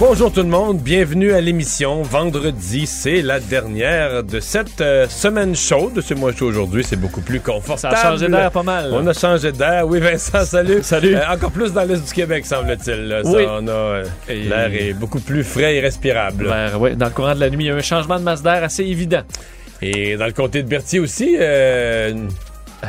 Bonjour tout le monde, bienvenue à l'émission. Vendredi, c'est la dernière de cette euh, semaine chaude. C'est moi chaud aujourd'hui, c'est beaucoup plus confortable. Ça a changé d'air pas mal. On a changé d'air. Oui, Vincent, salut. Salut. Euh, encore plus dans l'est du Québec, semble-t-il. Oui. on a euh, l'air est beaucoup plus frais et respirable. Ben, ouais, dans le courant de la nuit, il y a un changement de masse d'air assez évident. Et dans le comté de Berthier aussi, euh,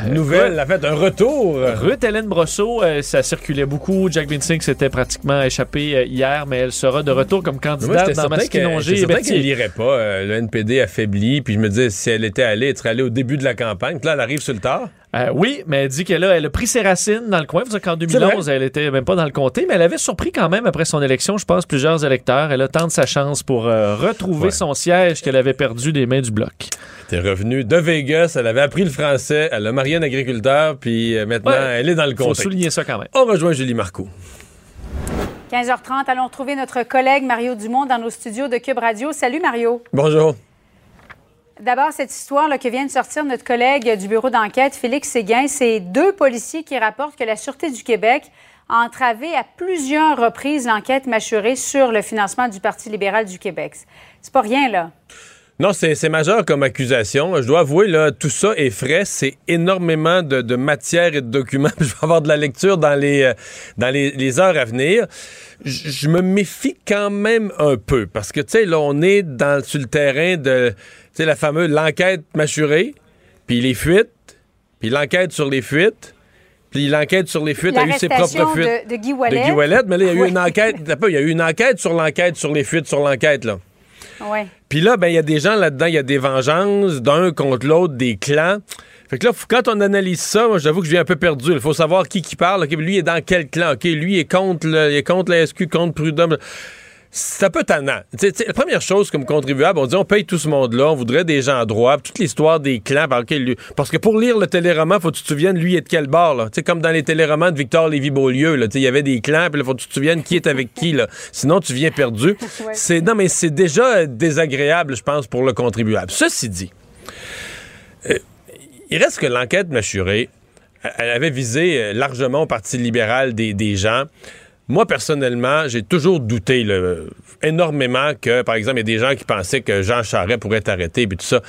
une nouvelle, en fait, un retour. Ruth Hélène Brosseau, euh, ça circulait beaucoup. Jack Vincing s'était pratiquement échappé euh, hier, mais elle sera de retour comme Moi, candidate j'étais dans Masquinongé et certain qu'elle n'irait pas. euh, le NPD affaibli. Puis je me disais, si elle était allée, elle serait allée au début de la campagne. Puis là, elle arrive sur le tard. Euh, oui, mais elle dit qu'elle a, elle a pris ses racines dans le coin. Faut dire qu'en 2011, elle était même pas dans le comté, mais elle avait surpris quand même après son élection, je pense, plusieurs électeurs. Elle a tenté sa chance pour euh, retrouver Ouais. son siège qu'elle avait perdu des mains du bloc. Elle était revenue de Vegas, elle avait appris le français, elle a marié un agriculteur, puis euh, maintenant, Ouais. elle est dans le Faut comté. souligner ça quand même. On rejoint Julie Marcoux. 15h30, allons retrouver notre collègue Mario Dumont dans nos studios de Cube Radio. Salut Mario. Bonjour. D'abord, cette histoire que vient de sortir notre collègue du bureau d'enquête, Félix Séguin, c'est deux policiers qui rapportent que la Sûreté du Québec a entravé à plusieurs reprises l'enquête mâchurée sur le financement du Parti libéral du Québec. C'est pas rien, là. Non, c'est majeur comme accusation. Je dois avouer, là, tout ça est frais. C'est énormément de, matière et de documents. Je vais avoir de la lecture dans les, euh, dans les, heures à venir. Je me méfie quand même un peu parce que, tu sais, là, on est dans, sur le terrain de, sais, la fameuse l'enquête mâchurée, puis les fuites, puis l'enquête sur les fuites, puis l'enquête sur les fuites a eu ses propres fuites. de, de Guy Wallet. De Guy mais là, il y a eu Oui. une enquête. Il y a eu une enquête sur l'enquête sur les fuites sur l'enquête, là. Ouais. Puis là, ben, il y a des gens là-dedans, il y a des vengeances d'un contre l'autre, des clans. Fait que là, quand on analyse ça, moi, j'avoue que je viens un peu perdu. Il faut savoir qui qui parle. Lui est dans quel clan? OK, lui est contre, le, il est contre la SQ, contre Prud'homme. C'est un peu tannant. La première chose comme contribuable, on dit on paye tout ce monde-là, on voudrait des gens droits, toute l'histoire des clans. par lequel lui- parce que pour lire le téléroman, faut que tu te souviennes lui est de quel bord. Là. Tu sais, comme dans les téléromans de Victor Lévy-Beaulieu, il y avait des clans, puis il faut que tu te souviennes qui est avec qui. Là. Sinon, tu viens perdu. Ouais. C'est Non, mais c'est déjà désagréable, je pense, pour le contribuable. Ceci dit, euh, il reste que l'enquête mâchurée, elle- avait visé euh, largement au Parti libéral des, des gens. Moi, personnellement, j'ai toujours douté énormément que, par exemple, il y a des gens qui pensaient que Jean Charest pourrait être arrêté, puis tout ça.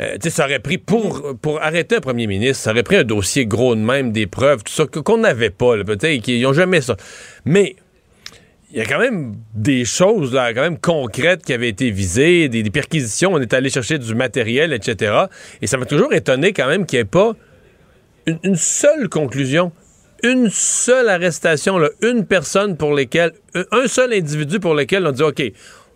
Euh, tu sais, ça aurait pris, pour, arrêter un premier ministre, ça aurait pris un dossier gros de même, des preuves, tout ça, qu'on n'avait pas, peut-être, qu'ils n'ont jamais ça. Mais il y a quand même des choses là, quand même concrètes qui avaient été visées, des, perquisitions, on est allé chercher du matériel, etc. Et ça m'a toujours étonné quand même qu'il n'y ait pas une seule conclusion, une seule arrestation, une personne pour lesquelles, un- un seul individu pour lequel on dit OK.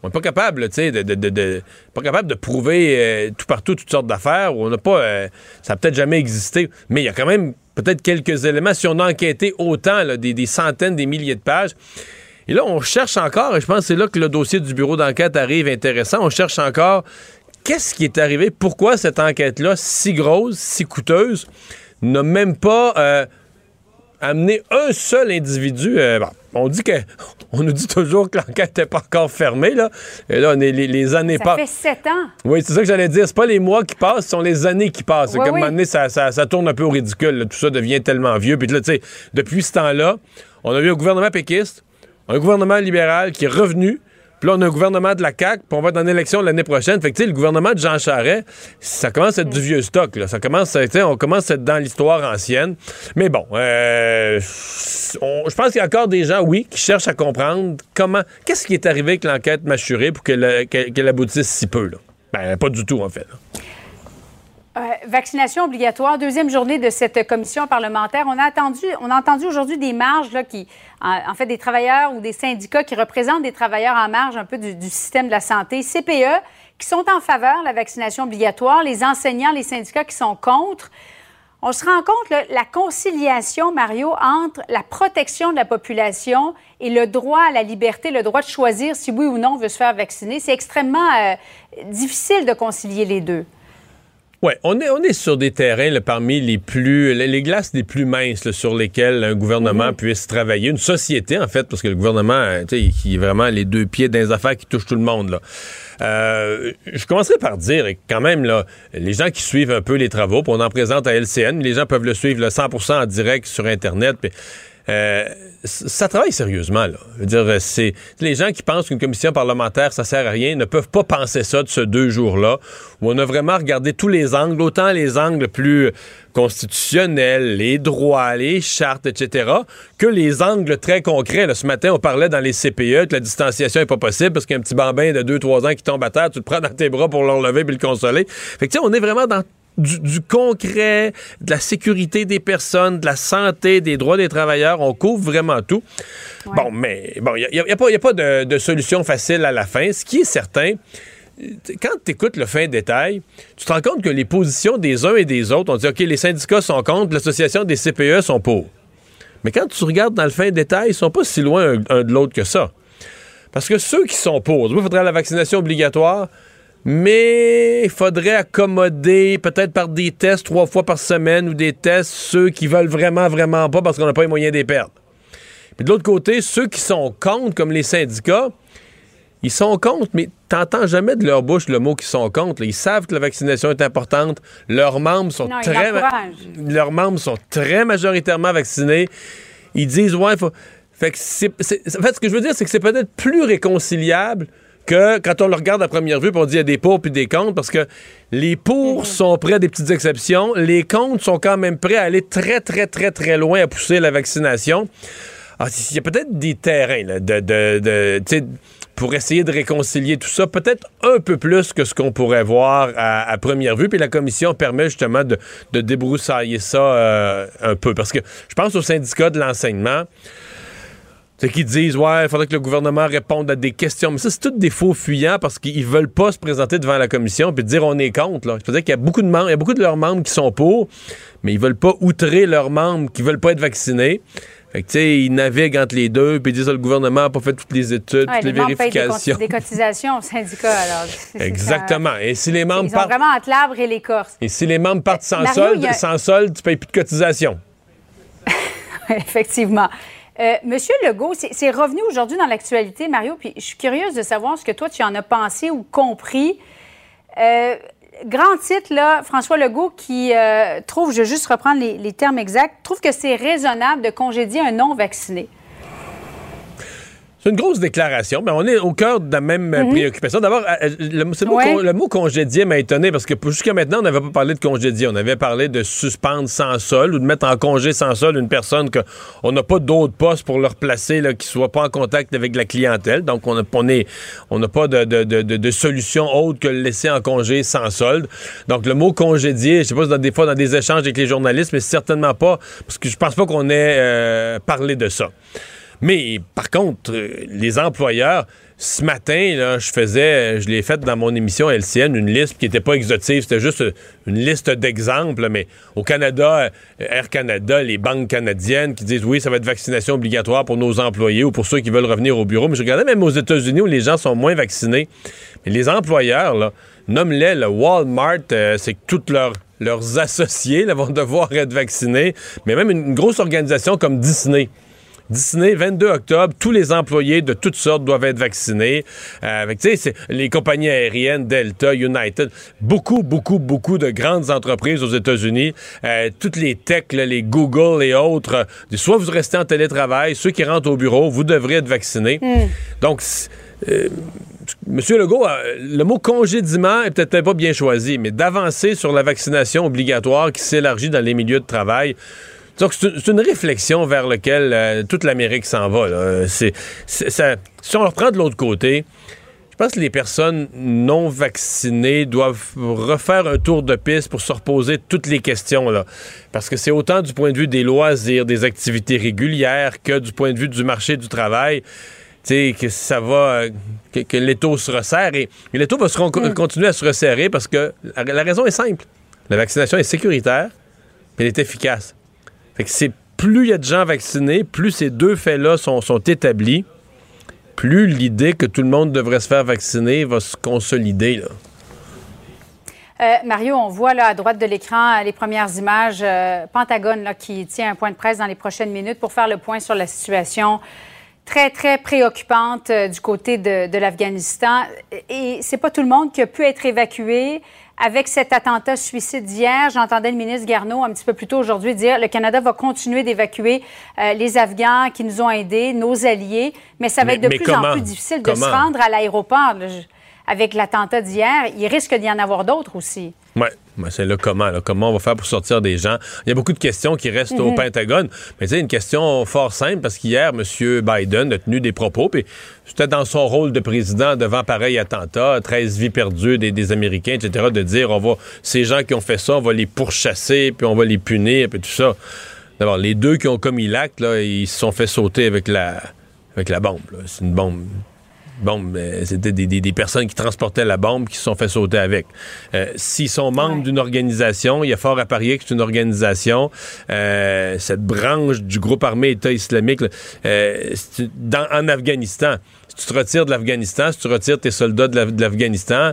On n'est pas capable, tu sais, de, pas capable de prouver euh, tout partout toutes sortes d'affaires. On n'a pas, euh, ça a peut-être jamais existé, mais il y a quand même peut-être quelques éléments. Si on a enquêté autant, des, centaines, des milliers de pages, et là, on cherche encore, et je pense que c'est là que le dossier du bureau d'enquête arrive intéressant. On cherche encore qu'est-ce qui est arrivé, pourquoi cette enquête-là, si grosse, si coûteuse, n'a même pas euh, amené un seul individu. euh, bon, on dit que. On nous dit toujours que l'enquête n'est pas encore fermée, là. Et là, on est, les, les années Ça passent. fait sept ans. Oui, c'est ça que j'allais dire. C'est pas les mois qui passent, ce sont les années qui passent. Oui, Comme à un oui. moment donné, ça, ça- ça tourne un peu au ridicule. là. Tout ça devient tellement vieux. Puis là, tu sais, depuis ce temps-là, on a eu un gouvernement péquiste, un gouvernement libéral qui est revenu. Puis là, on a un gouvernement de la CAQ, puis on va être en élection l'année prochaine. Fait que, tu sais, le gouvernement de Jean Charest, ça commence à être du vieux stock, là. Ça commence à, on commence à être dans l'histoire ancienne. Mais bon, euh, je pense qu'il y a encore des gens, oui, qui cherchent à comprendre comment, qu'est-ce qui est arrivé avec l'enquête mâchurée pour qu'elle aboutisse si peu, là. Ben, pas du tout, en fait. Euh, vaccination obligatoire, deuxième journée de cette commission parlementaire. On a, attendu, on a entendu aujourd'hui des marges là, qui, en, fait, des travailleurs ou des syndicats qui représentent des travailleurs en marge un peu du, système de la santé, CPE, qui sont en faveur de la vaccination obligatoire, les enseignants, les syndicats qui sont contre. On se rend compte, la conciliation, Mario, entre la protection de la population et le droit à la liberté, le droit de choisir si oui ou non on veut se faire vacciner, c'est extrêmement euh, difficile de concilier les deux. Oui, on est, on est sur des terrains là, parmi les plus. Les, les glaces les plus minces là, sur lesquelles un gouvernement puisse travailler. Une société, en fait, parce que le gouvernement, euh, tu sais, qui est vraiment les deux pieds dans les affaires qui touchent tout le monde. Là. Euh, je commencerai par dire, quand même, là, les gens qui suivent un peu les travaux, puis on en présente à LCN, les gens peuvent le suivre là, 100% en direct sur Internet. Puis, euh, ça travaille sérieusement. Là. C'est les gens qui pensent qu'une commission parlementaire ça sert à rien ne peuvent pas penser ça de ce deux jours-là où on a vraiment regardé tous les angles, autant les angles plus constitutionnels, les droits, les chartes, etc., que les angles très concrets. Ce matin, on parlait dans les CPE que la distanciation est pas possible parce qu'un petit bambin de 2-3 ans qui tombe à terre, tu le prends dans tes bras pour le relever puis le consoler. Fait que on est vraiment dans du, du, concret, de la sécurité des personnes, de la santé, des droits des travailleurs. On couvre vraiment tout. Ouais. Bon, mais bon, il n'y a, y a, pas, y a pas de, de, solution facile à la fin. Ce qui est certain, quand tu écoutes le fin détail, tu te rends compte que les positions des uns et des autres, on dit, OK, les syndicats sont contre, l'association des CPE sont pour. Mais quand tu regardes dans le fin détail, ils sont pas si loin un, un de l'autre que ça. Parce que ceux qui sont pour, il faudrait la vaccination obligatoire, mais il faudrait accommoder peut-être par des tests trois fois par semaine ou des tests ceux qui veulent vraiment, vraiment pas parce qu'on n'a pas les moyens les perdre. Puis de l'autre côté, ceux qui sont contre, comme les syndicats, ils sont contre, mais t'entends jamais de leur bouche le mot qu'ils sont contre. Ils savent que la vaccination est importante. Leurs membres sont non, très leurs membres sont très majoritairement vaccinés. Ils disent ouais, faut... fait que c'est, en fait ce que je veux dire c'est que c'est peut-être plus réconciliable que quand on le regarde à première vue, on dit il y a des pour puis des contre, parce que les pour mmh. sont prêts à des petites exceptions, les contre sont quand même prêts à aller très, très, très, très loin à pousser la vaccination. Alors, il y a peut-être des terrains là, de, de, de pour essayer de réconcilier tout ça, peut-être un peu plus que ce qu'on pourrait voir à, à, première vue. Puis la commission permet justement de, de débroussailler ça euh, un peu. Parce que je pense au syndicat de l'enseignement. C'est qu'ils disent, ouais, il faudrait que le gouvernement réponde à des questions. Mais ça, c'est tous des faux fuyants parce qu'ils veulent pas se présenter devant la commission puis dire on est contre. Là. C'est-à-dire qu'il y a beaucoup de membres, il y a beaucoup de leurs membres qui sont pour, mais ils veulent pas outrer leurs membres qui veulent pas être vaccinés. Fait que, tu sais, ils naviguent entre les deux, puis ils disent que le gouvernement n'a pas fait toutes les études, ouais, toutes les, les vérifications. Des, cotisations au syndicat, alors. Exactement. Et si les membres ils partent. vraiment entre l'arbre et l'écorce. Et si les membres partent sans Mario, solde, a... sans solde, tu payes plus de cotisation. Effectivement. Euh, Monsieur Legault, c'est revenu aujourd'hui dans l'actualité, Mario, puis je suis curieuse de savoir ce que toi, tu en as pensé ou compris. Euh, grand titre, là, François Legault, qui euh, trouve, je vais juste reprendre les, les termes exacts, trouve que c'est raisonnable de congédier un non-vacciné. C'est une grosse déclaration, mais on est au cœur de la même mm -hmm. préoccupation. D'abord, le, le, ouais. le, mot congédier m'a étonné parce que jusqu'à maintenant, on n'avait pas parlé de congédier. On avait parlé de suspendre sans sol ou de mettre en congé sans sol une personne qu'on n'a pas d'autre poste pour le replacer, là, qui ne soit pas en contact avec la clientèle. Donc, on n'a on on pas de, de, de, de, solution autre que le laisser en congé sans solde. Donc, le mot congédier, je ne sais pas si dans des fois dans des échanges avec les journalistes, mais certainement pas, parce que je pense pas qu'on ait euh, parlé de ça. Mais par contre, les employeurs, ce matin, je faisais, je l'ai fait dans mon émission LCN, une liste qui n'était pas exhaustive, c'était juste une liste d'exemples, mais au Canada, Air Canada, les banques canadiennes qui disent oui, ça va être vaccination obligatoire pour nos employés ou pour ceux qui veulent revenir au bureau. Mais je regardais même aux États-Unis où les gens sont moins vaccinés. Mais les employeurs, là, nomme-les, le Walmart, euh, c'est que toutes leurs associés vont devoir être vaccinés, mais même une grosse organisation comme Disney. Disney, 22 octobre, tous les employés de toutes sortes doivent être vaccinés. Euh, avec, les compagnies aériennes, Delta, United, beaucoup, beaucoup, beaucoup de grandes entreprises aux États-Unis, euh, toutes les techs, les Google et autres, euh, soit vous restez en télétravail, ceux qui rentrent au bureau, vous devrez être vaccinés. Mm. Donc, euh, Monsieur Legault, le mot congédiement est peut-être pas bien choisi, mais d'avancer sur la vaccination obligatoire qui s'élargit dans les milieux de travail, donc, c'est une réflexion vers laquelle euh, toute l'Amérique s'en va. Ça, si on reprend de l'autre côté, je pense que les personnes non vaccinées doivent refaire un tour de piste pour se reposer toutes les questions. Là. Parce que c'est autant du point de vue des loisirs, des activités régulières, que du point de vue du marché du travail. sais que ça va, que, que l'étau se resserre. Et, l'étau va se continuer à se resserrer parce que la, la raison est simple. La vaccination est sécuritaire, elle est efficace. Fait que c'est plus il y a de gens vaccinés, plus ces deux faits-là sont, sont établis, plus l'idée que tout le monde devrait se faire vacciner va se consolider. Là. Euh, Mario, on voit là à droite de l'écran les premières images. Euh, Pentagone là, qui tient un point de presse dans les prochaines minutes pour faire le point sur la situation très, très préoccupante euh, du côté de, de l'Afghanistan. Et c'est pas tout le monde qui a pu être évacué. Avec cet attentat suicide d'hier, j'entendais le ministre Garneau un petit peu plus tôt aujourd'hui dire le Canada va continuer d'évacuer euh, les Afghans qui nous ont aidés, nos alliés, mais ça va Mais- être de plus comment? en plus difficile de Comment? se rendre à l'aéroport. Avec l'attentat d'hier, il risque d'y en avoir d'autres aussi. Oui, c'est là comment. Là, comment on va faire pour sortir des gens? Il y a beaucoup de questions qui restent au Pentagone. Mais tu sais, une question fort simple, parce qu'hier, M. Biden a tenu des propos, puis c'était dans son rôle de président devant pareil attentat, 13 vies perdues des, des Américains, etc., de dire, on va, ces gens qui ont fait ça, on va les pourchasser, puis on va les punir, puis tout ça. D'abord, les deux qui ont commis l'acte, là, ils se sont fait sauter avec la, avec la bombe. C'est une bombe euh, C'était des, des- des personnes qui transportaient la bombe qui se sont fait sauter avec. Euh, S'ils sont membres Ouais. d'une organisation, il y a fort à parier que c'est une organisation, euh, cette branche du groupe armé État islamique, là, euh, dans, en Afghanistan. Si tu te retires de l'Afghanistan, si tu retires tes soldats de l'Afghanistan,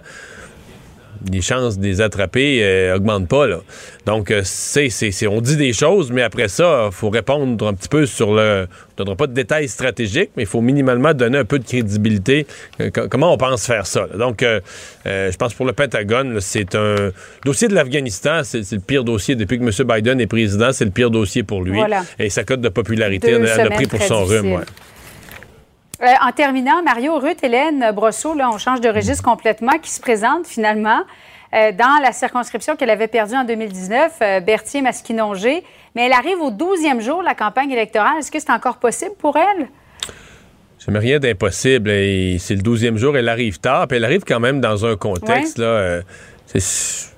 les chances de les attraper euh, augmentent pas. Là. Donc, euh, c'est, c'est- c'est- on dit des choses, mais après ça, il faut répondre un petit peu sur le... On ne donnera pas de détails stratégiques, mais il faut minimalement donner un peu de crédibilité. Euh, co- comment on pense faire ça? là? Donc, euh, je pense pour le Pentagone, c'est un... dossier de l'Afghanistan, c'est, le pire dossier. Depuis que M. Biden est président, c'est le pire dossier pour lui. Voilà. Et sa cote de popularité en a- pris pour son rhume. ouais. Euh, en terminant, Mario, Ruth, Hélène Brosseau, là, on change de registre complètement, qui se présente finalement euh, dans la circonscription qu'elle avait perdue en 2019, euh, Berthier-Masquinongé. Mais elle arrive au 12e jour de la campagne électorale. Est-ce que c'est encore possible pour elle? Jamais rien d'impossible. C'est le douzième jour, elle arrive tard, puis elle arrive quand même dans un contexte, là, c'est-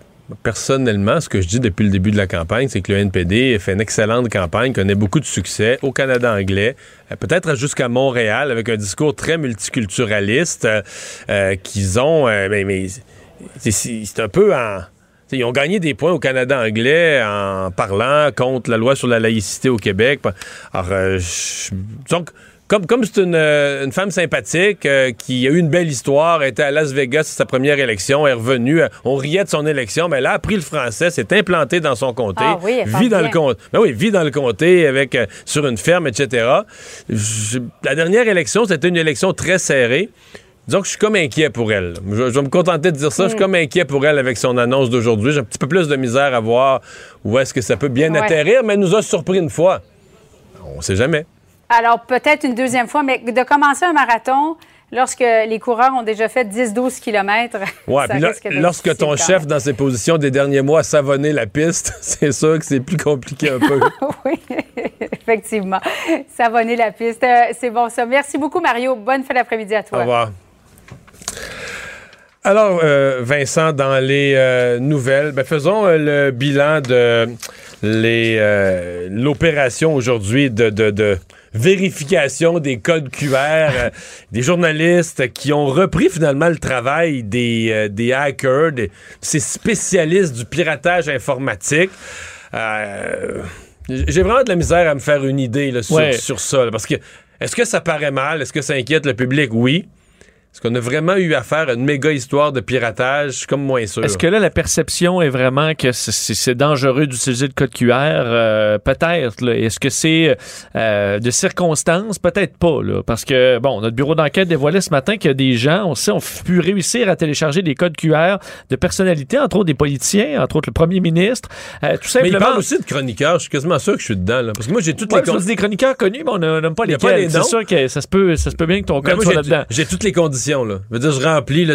Personnellement, ce que je dis depuis le début de la campagne, c'est que le NPD fait une excellente campagne, connaît beaucoup de succès au Canada anglais, euh, peut-être jusqu'à Montréal, avec un discours très multiculturaliste euh, euh, qu'ils ont. euh, mais c'est- un peu en. Ils ont gagné des points au Canada anglais en parlant contre la loi sur la laïcité au Québec. Alors, comme comme c'est une, euh, une femme sympathique euh, qui a eu une belle histoire, était à Las Vegas à sa première élection, est revenue, euh, on riait de son élection, mais elle a appris le français, s'est implantée dans son comté, Ah oui, vit dans bien. le comté, ben oui, vit dans le comté avec euh, sur une ferme, etc. Je- la dernière élection, c'était une élection très serrée. Disons que je suis comme inquiet pour elle. Je, je vais me contenter de dire ça. Je suis comme inquiet pour elle avec son annonce d'aujourd'hui. J'ai un petit peu plus de misère à voir où est-ce que ça peut bien Ouais. atterrir, mais elle nous a surpris une fois. On sait jamais. Alors, peut-être une deuxième fois, mais de commencer un marathon lorsque les coureurs ont déjà fait 10-12 km. Ouais, ça là, lorsque ton chef, dans ses positions des derniers mois, a savonné la piste, c'est sûr que c'est plus compliqué un peu. oui, effectivement. Savonner la piste. Euh, c'est bon, ça. Merci beaucoup, Mario. Bonne fin d'après-midi à toi. Au revoir. Alors, euh, Vincent, dans les euh, nouvelles, ben, faisons euh, le bilan de l'opération aujourd'hui de, de- de vérification des codes QR, euh, des journalistes qui ont repris finalement le travail des, euh, des hackers, des, ces spécialistes du piratage informatique. Euh, j'ai vraiment de la misère à me faire une idée là, sur, Ouais. sur ça. là, parce que est-ce que ça paraît mal? Est-ce que ça inquiète le public? Oui. Est-ce qu'on a vraiment eu affaire à une méga histoire de piratage? Je suis comme moins sûr. Est-ce que là, la perception est vraiment que c'est- dangereux d'utiliser le code QR? Euh, Peut-être. Est-ce que c'est euh, de circonstances? Peut-être pas. Là, parce que, bon, notre bureau d'enquête dévoilait ce matin qu'il y a des gens, on sait, ont pu réussir à télécharger des codes QR de personnalités, entre autres des politiciens, entre autres le premier ministre. Euh, tout Mais il parle aussi de chroniqueurs. Je suis quasiment sûr que je suis dedans. là. Parce que moi, j'ai toutes Ouais, les parce que con- des chroniqueurs connus, mais on n'a pas les C'est sûr que ça se peut, ça se peut bien que ton Mais code soit là-dedans. J'ai toutes les conditions là. Je veux dire, je remplis,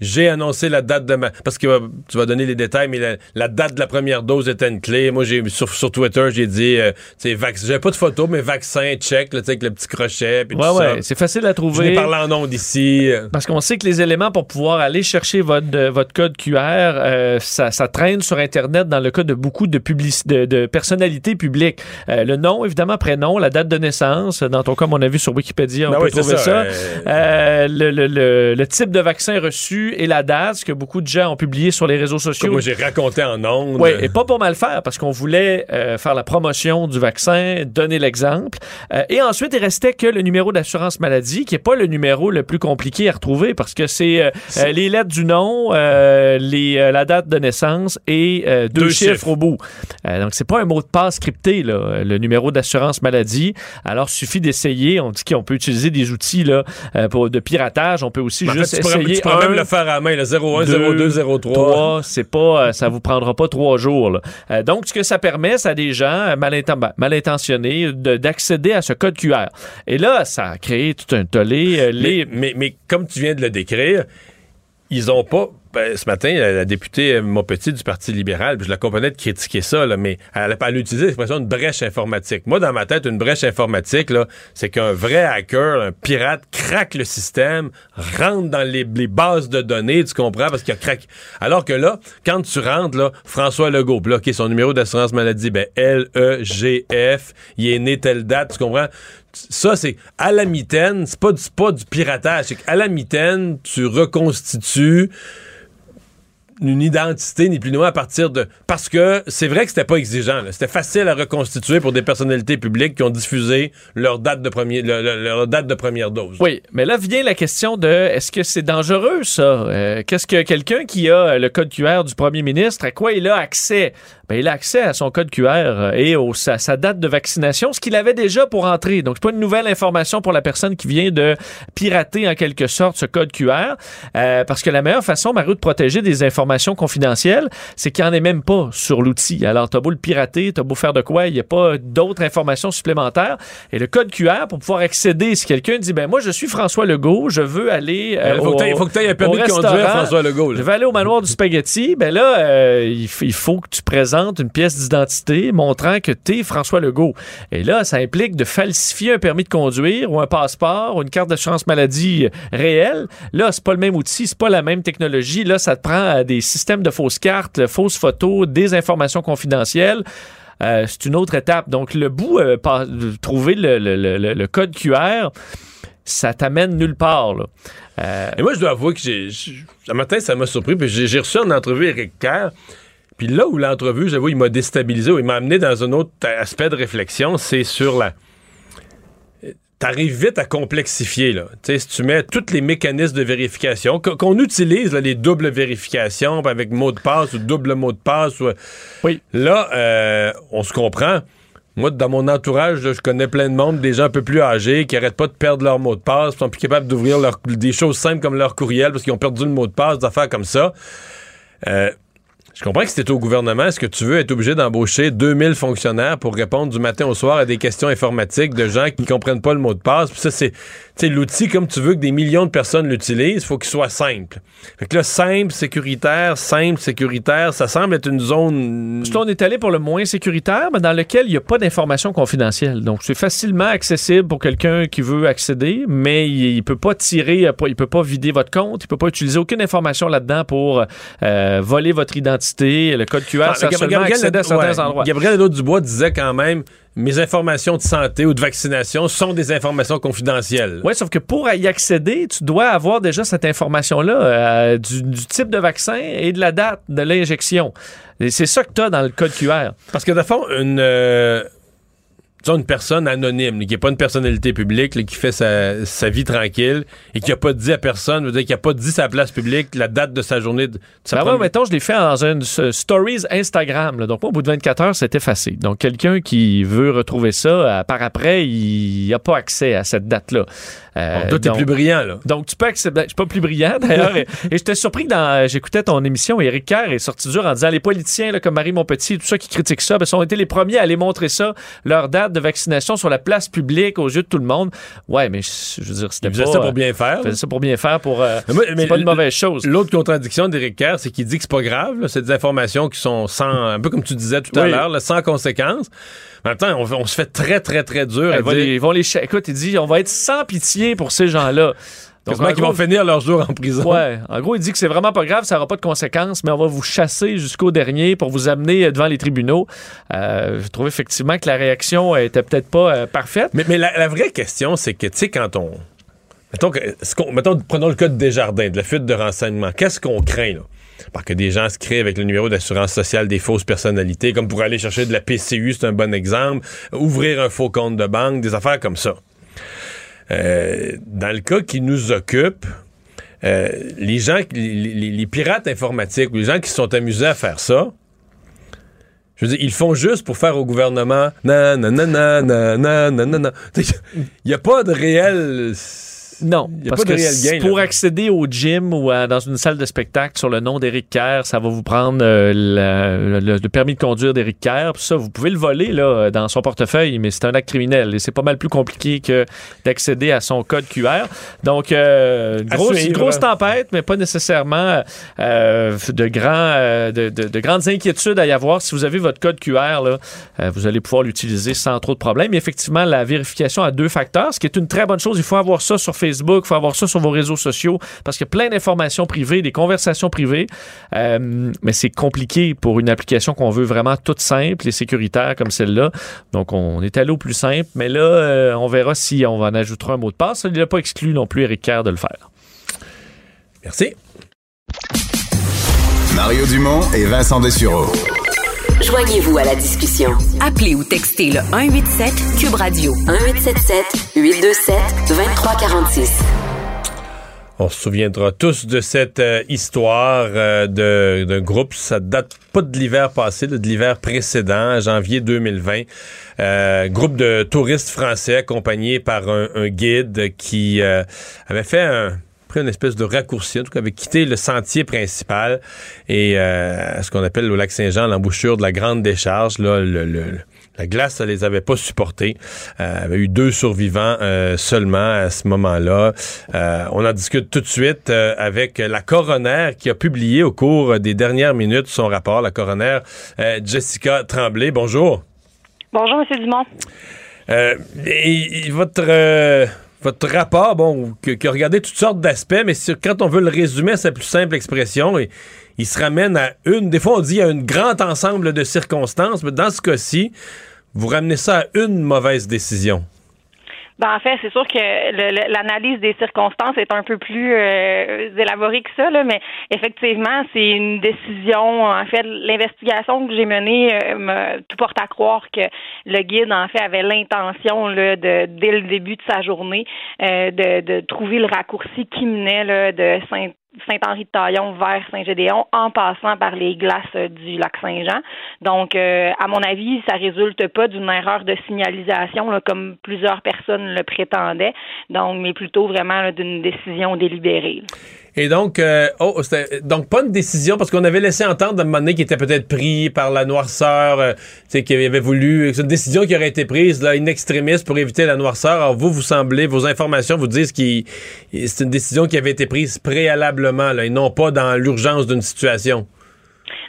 j'ai annoncé la date de ma... Parce que tu vas donner les détails, mais la, la date de la première dose était une clé. Moi, j'ai sur, sur Twitter, j'ai dit, euh, tu vac- j'avais pas de photo, mais vaccin, check, là, avec le petit crochet, puis Ouais, tout ouais, c'est facile à Je n'ai trouver. parlé en ondes ici. euh. Parce qu'on sait que les éléments pour pouvoir aller chercher votre, euh, votre code QR, euh, ça, ça traîne sur Internet dans le cas de beaucoup de, publici- de, de personnalités publiques. Euh, le nom, évidemment, prénom, la date de naissance. Dans ton cas, on a vu sur Wikipédia, on Ben peut oui, trouver ça. ça, euh, Euh, le, le- le- le type de vaccin reçu et la date, ce que beaucoup de gens ont publié sur les réseaux Comme sociaux. moi, j'ai raconté en ondes. Oui, et pas pour mal faire, parce qu'on voulait euh, faire la promotion du vaccin, donner l'exemple. Euh, et ensuite, il restait que le numéro d'assurance maladie, qui n'est pas le numéro le plus compliqué à retrouver, parce que c'est euh, les lettres du nom, les, la date de naissance et deux, Deux chiffres, chiffres. au bout. Donc, c'est pas un mot de passe crypté, là, le numéro d'assurance maladie. Alors, suffit d'essayer. On dit qu'on peut utiliser des outils là, pour, de piratage. On peut aussi fait, juste tu pourrais, essayer tu pourrais un, même le faire à la main, le 01, deux, 02, 03. Trois, c'est pas, euh, ça vous prendra pas trois jours. là. Euh, donc, ce que ça permet, c'est à des gens euh, mal, ben, mal intentionnés de- d'accéder à ce code QR. Et là, ça a créé tout un tollé. les... Mais, mais, mais comme tu viens de le décrire, ils ont pas. Ce matin, la, députée Maupetit du Parti libéral, je la comprenais de critiquer ça, là, mais elle, a- elle a utilisé l'expression de brèche informatique. Moi, dans ma tête, une brèche informatique, c'est qu'un vrai hacker, un pirate, craque le système, rentre dans les, bases de données, tu comprends, parce qu'il a craqué. Alors que là, quand tu rentres, là, François Legault, OK, son numéro d'assurance maladie, ben, L-E-G-F, il est né telle date, tu comprends? ça, c'est à la mitaine, c'est pas du, pas du piratage. C'est qu'à la mitaine, tu reconstitues une identité, ni plus ni moins, à partir de. Parce que c'est vrai que c'était pas exigeant. C'était facile à reconstituer pour des personnalités publiques qui ont diffusé leur date de première dose. Oui, mais là vient la question de est-ce que c'est dangereux ça? Euh, Qu'est-ce que quelqu'un qui a le code QR du premier ministre, à quoi il a accès? Ben, il a accès à son code QR euh, et au, sa, sa date de vaccination, ce qu'il avait déjà pour entrer. Donc, c'est pas une nouvelle information pour la personne qui vient de pirater en quelque sorte ce code QR, euh, parce que la meilleure façon, Mario, de protéger des informations confidentielles, c'est qu'il n'y en ait même pas sur l'outil. Alors, t'as beau le pirater, t'as beau faire de quoi, il n'y a pas d'autres informations supplémentaires. Et le code QR, pour pouvoir accéder, si quelqu'un dit, ben moi, je suis François Legault, je veux aller... euh, Il faut au- que il faut que tu aies un permis de conduire, François Legault. là. je vais aller au manoir du spaghetti. Ben là, euh, il faut que tu présentes une pièce d'identité montrant que tu es François Legault. Et là, ça implique de falsifier un permis de conduire ou un passeport ou une carte d'assurance maladie euh, réelle. Là, c'est pas le même outil, c'est pas la même technologie. Là, ça te prend euh, des systèmes de fausses cartes, euh, fausses photos, des informations confidentielles. C'est une autre étape. Donc, le bout, trouver le, code QR, ça t'amène nulle part. Et moi, je dois avouer que j'ai. Un matin, ça m'a surpris. Puis j'ai j'ai reçu en entrevue Eric Kerr. Puis là où l'entrevue, j'avoue, il m'a déstabilisé, ou il m'a amené dans un autre aspect de réflexion, c'est sur la. T'arrives vite à complexifier, là. Tu sais, si tu mets tous les mécanismes de vérification, qu'on utilise, là, les doubles vérifications avec mot de passe ou double mot de passe, ou- Oui. Là, euh, on se comprend. Moi, dans mon entourage, là, je connais plein de monde, des gens un peu plus âgés qui arrêtent pas de perdre leur mot de passe, qui sont plus capables d'ouvrir leur- des choses simples comme leur courriel parce qu'ils ont perdu le mot de passe, des affaires comme ça. Euh, je comprends que t'es au gouvernement, est-ce que tu veux être obligé d'embaucher 2000 fonctionnaires pour répondre du matin au soir à des questions informatiques de gens qui comprennent pas le mot de passe? Puis ça, c'est, l'outil, comme tu veux que des millions de personnes l'utilisent, il faut qu'il soit simple. Fait que là, simple, sécuritaire, simple, sécuritaire, ça semble être une zone... Surtout, on est allé pour le moins sécuritaire, mais dans lequel il n'y a pas d'informations confidentielles. Donc, c'est facilement accessible pour quelqu'un qui veut accéder, mais il ne peut pas tirer, il peut pas vider votre compte, il peut pas utiliser aucune information là-dedans pour euh, voler votre identité. Le code QR Ah, sert Gab- seulement à Gabriel accéder à Nadeau- certains ouais, endroits. Gabriel Nadeau-Dubois disait quand même mes informations de santé ou de vaccination sont des informations confidentielles. Oui, sauf que pour y accéder, tu dois avoir déjà cette information-là euh, du, du type de vaccin et de la date de l'injection. Et c'est ça que tu as dans le code QR. Parce que de fond, une, euh, disons une personne anonyme, là, qui n'est pas une personnalité publique, là, qui fait sa, sa vie tranquille et qui n'a pas dit à personne, veut dire qui n'a pas dit sa place publique, la date de sa journée. De, de sa Ben première- mettons, je l'ai fait dans une stories Instagram. là. Donc, moi, au bout de 24 heures, c'est effacé. Donc, quelqu'un qui veut retrouver ça, euh, par après, il n'a pas accès à cette date-là. Euh, Bon, toi, donc- plus brillant, là. donc, tu peux accéder. Je suis pas plus brillant, d'ailleurs. et et j'étais surpris que dans. J'écoutais ton émission, Éric Kerr est sorti dur en disant les politiciens, là, comme Marie Montpetit, tout ça qui critiquent ça, ben, ils ont été les premiers à aller montrer ça, leur date de vaccination sur la place publique aux yeux de tout le monde. Ouais, mais je veux dire, c'était pas... faisait ça euh, pour bien faire. il faisait ça pour bien faire, pour... euh, c'est pas une mauvaise chose. L'autre contradiction d'Éric Kerr, c'est qu'il dit que c'est pas grave. C'est des informations qui sont sans, un peu comme tu disais tout à l'heure, sans conséquence. En même temps, on, on se fait très, très, très dur à Ils vont, dire les, ils vont les cha- Écoute, il dit, on va être sans pitié pour ces gens-là. Donc, en qu'ils vont gros, finir leur jour en prison? Ouais, en gros, il dit que c'est vraiment pas grave, ça n'aura pas de conséquences, mais on va vous chasser jusqu'au dernier pour vous amener euh, devant les tribunaux. Euh, je trouve effectivement que la réaction était peut-être pas euh, parfaite. Mais, mais la, la vraie question, c'est que, tu sais, quand on. Mettons, que, ce mettons, prenons le cas de Desjardins, de la fuite de renseignements. Qu'est-ce qu'on craint, là? Parce que des gens se créent avec le numéro d'assurance sociale des fausses personnalités, comme pour aller chercher de la PCU, c'est un bon exemple, ouvrir un faux compte de banque, des affaires comme ça. Euh, dans le cas qui nous occupe, euh, les gens, les, pirates informatiques les gens qui se sont amusés à faire ça, je veux dire, ils font juste pour faire au gouvernement non, non, non, non, non, non, non, non. Il n'y a pas de réel. Non, Y a parce pas de que réel gain, pour là. accéder au gym ou à- dans une salle de spectacle sur le nom d'Éric Kerr, ça va vous prendre euh, la- le, le permis de conduire d'Éric Kerr. Puis ça, vous pouvez le voler là, dans son portefeuille, mais c'est un acte criminel et c'est pas mal plus compliqué que d'accéder à son code QR. Donc, euh, grosse, grosse tempête, mais pas nécessairement euh, de, grands, euh, de, de- de grandes inquiétudes à y avoir. Si vous avez votre code QR, là, vous allez pouvoir l'utiliser sans trop de problèmes. Et effectivement, la vérification à deux facteurs, ce qui est une très bonne chose. Il faut avoir ça sur Facebook, il faut avoir ça sur vos réseaux sociaux, parce qu'il y a plein d'informations privées, des conversations privées. Euh, mais c'est compliqué pour une application qu'on veut vraiment toute simple et sécuritaire comme celle-là. Donc, on est allé au plus simple. Mais là, euh, on verra si on en ajoutera un mot de passe. Il n'a pas exclu non plus Eric Kerr de le faire. Merci. Mario Dumont et Vincent Dessureau. Joignez-vous à la discussion. Appelez ou textez le 187 Cube Radio 1877 827 2346. On se souviendra tous de cette euh, histoire euh, de- d'un groupe. Ça date pas de l'hiver passé, de l'hiver précédent, janvier 2020. Euh, groupe de touristes français accompagnés par un, un guide qui euh, avait fait un pris une espèce de raccourci, en tout cas avait quitté le sentier principal et euh, ce qu'on appelle au lac Saint-Jean l'embouchure de la grande décharge, là, le- le- la glace, ça les avait pas supportés. Euh, il y avait eu deux survivants euh, seulement à ce moment-là. On en discute tout de suite avec la coroner qui a publié au cours des dernières minutes son rapport, la coroner Jessica Tremblay. Bonjour. Bonjour, M. Dumont. Et- et votre, votre rapport, bon, qui a regardé toutes sortes d'aspects, mais quand on veut le résumer à sa plus simple expression, il se ramène à une, des fois on dit à un grand ensemble de circonstances, mais dans ce cas-ci, vous ramenez ça à une mauvaise décision. Ben, en fait, c'est sûr que l'analyse des circonstances est un peu plus euh, élaborée que ça, là, mais effectivement, c'est une décision. En fait, l'investigation que j'ai menée euh, me, tout porte à croire que le guide, en fait, avait l'intention de, dès le début de sa journée, euh, de, de trouver le raccourci qui menait là, de Saint Saint-Henri-de-Taillon vers Saint-Gédéon en passant par les glaces du lac Saint-Jean. Donc, euh, à mon avis, ça résulte pas d'une erreur de signalisation, là, comme plusieurs personnes le prétendaient, donc, mais plutôt vraiment d'une décision délibérée. Et donc, euh, oh, donc pas une décision parce qu'on avait laissé entendre à un moment donné qu'il était peut-être pris par la noirceur, euh, qu'il avait voulu. C'est une décision qui aurait été prise là, in extremis pour éviter la noirceur. Alors vous, vous semblez, vos informations vous disent que c'est une décision qui avait été prise préalablement là, et non pas dans l'urgence d'une situation.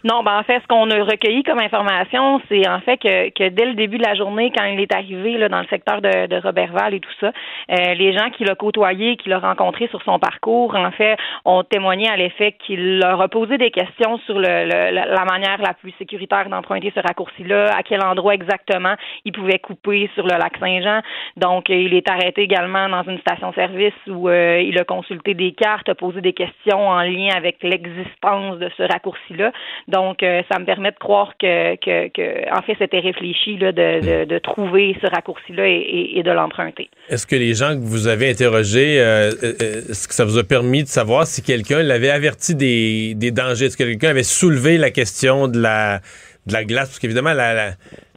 Non, ben en fait, ce qu'on a recueilli comme information, c'est en fait que, dès le début de la journée, quand il est arrivé là, dans le secteur de, de et tout ça, euh, les gens qui l'ont côtoyé, qui l'ont rencontré sur son parcours, en fait, ont témoigné à l'effet qu'il leur a posé des questions sur le, la, manière la plus sécuritaire d'emprunter ce raccourci-là, à quel endroit exactement il pouvait couper sur le lac Saint-Jean. Donc, il est arrêté également dans une station-service où euh, il a consulté des cartes, a posé des questions en lien avec l'existence de ce raccourci-là. Donc, euh, ça me permet de croire que, que, que en fait, c'était réfléchi là, de, de, de trouver ce raccourci-là et, et- et de l'emprunter. Est-ce que les gens que vous avez interrogés, euh, euh, est-ce que ça vous a permis de savoir si quelqu'un l'avait averti des, des dangers? Est-ce que quelqu'un avait soulevé la question de la, de la glace? Parce qu'évidemment, la, la,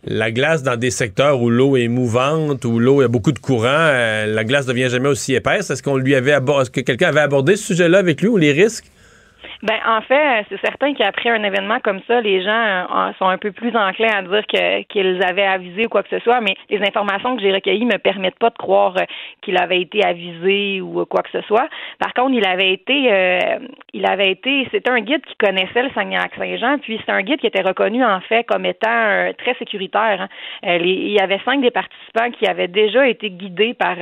la glace dans des secteurs où l'eau est mouvante, où l'eau a beaucoup de courant, euh, la glace devient jamais aussi épaisse. Est-ce qu'on lui avait est-ce que quelqu'un avait abordé ce sujet-là avec lui ou les risques? Ben en fait, c'est certain qu'après un événement comme ça, les gens euh, sont un peu plus enclins à dire que qu'ils avaient avisé ou quoi que ce soit, mais les informations que j'ai recueilles me permettent pas de croire euh, qu'il avait été avisé ou quoi que ce soit. Par contre, il avait été euh, il avait été c'était un guide qui connaissait le Saguenay-Lac-Saint-Jean, puis c'est un guide qui était reconnu en fait comme étant très sécuritaire. Hein. il y avait cinq des participants qui avaient déjà été guidés par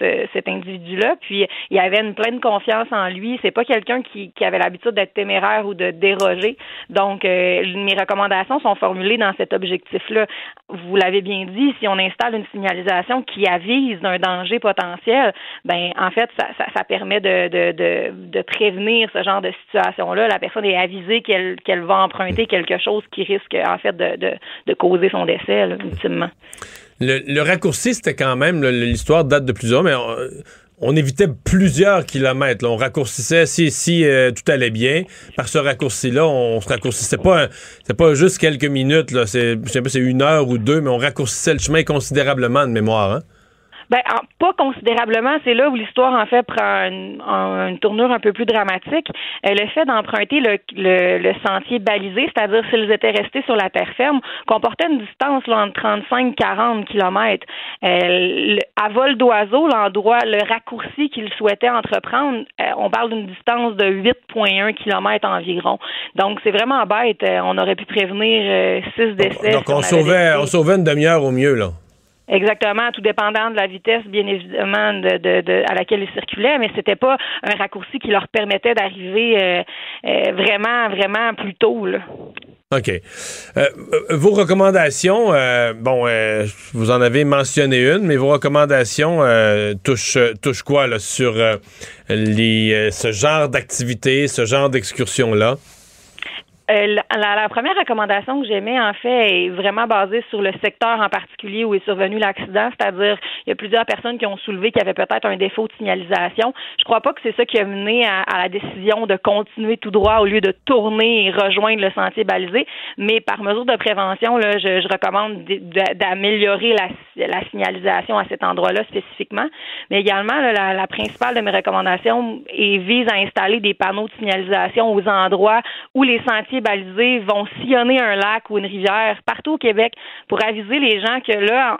cet individu-là, puis il y avait une pleine confiance en lui. C'est pas quelqu'un qui, qui avait l'habitude d'être téméraire ou de déroger. Donc, euh, mes recommandations sont formulées dans cet objectif-là. Vous l'avez bien dit, si on installe une signalisation qui avise d'un danger potentiel, ben en fait, ça, ça, permet de, de, de, prévenir ce genre de situation-là. La personne est avisée qu'elle qu'elle va emprunter quelque chose qui risque en fait de, de, de causer son décès, ultimement. Le, le raccourci, c'était quand même, l'histoire date de plusieurs, mais on évitait plusieurs kilomètres. On raccourcissait si, si euh, tout allait bien. Par ce raccourci-là, on se raccourcissait pas, c'est pas juste quelques minutes. Là. C'est, je sais pas, c'est une heure ou deux, mais on raccourcissait le chemin considérablement de mémoire. Hein? Ben, pas considérablement. C'est là où l'histoire, en fait, prend une, tournure un peu plus dramatique. Euh, le fait d'emprunter le, le, sentier balisé, c'est-à-dire s'ils étaient restés sur la terre ferme, comportait une distance là, entre 35-40 kilomètres. Euh, à vol d'oiseau, l'endroit, le raccourci qu'ils souhaitaient entreprendre, euh, on parle d'une distance de 8,1 kilomètres environ. Donc, c'est vraiment bête. on aurait pu prévenir six décès. Donc, on, sauvait, on sauvait une demi-heure au mieux, là. Exactement, tout dépendant de la vitesse, bien évidemment, de, à laquelle ils circulaient, mais c'était pas un raccourci qui leur permettait d'arriver euh, euh, vraiment, vraiment plus tôt. OK. Euh, vos recommandations, bon, vous en avez mentionné une, mais vos recommandations touchent, touchent quoi là, sur les, ce genre d'activité, ce genre d'excursion-là? Euh, la, première recommandation que j'aimais, en fait, est vraiment basée sur le secteur en particulier où est survenu l'accident, c'est-à-dire il y a plusieurs personnes qui ont soulevé qu'il y avait peut-être un défaut de signalisation. Je crois pas que c'est ça qui a mené à, la décision de continuer tout droit au lieu de tourner et rejoindre le sentier balisé, mais par mesure de prévention, là, je, recommande d'améliorer la, signalisation à cet endroit-là spécifiquement, mais également la, la principale de mes recommandations est, vise à installer des panneaux de signalisation aux endroits où les sentiers balisés vont sillonner un lac ou une rivière partout au Québec pour aviser les gens que là,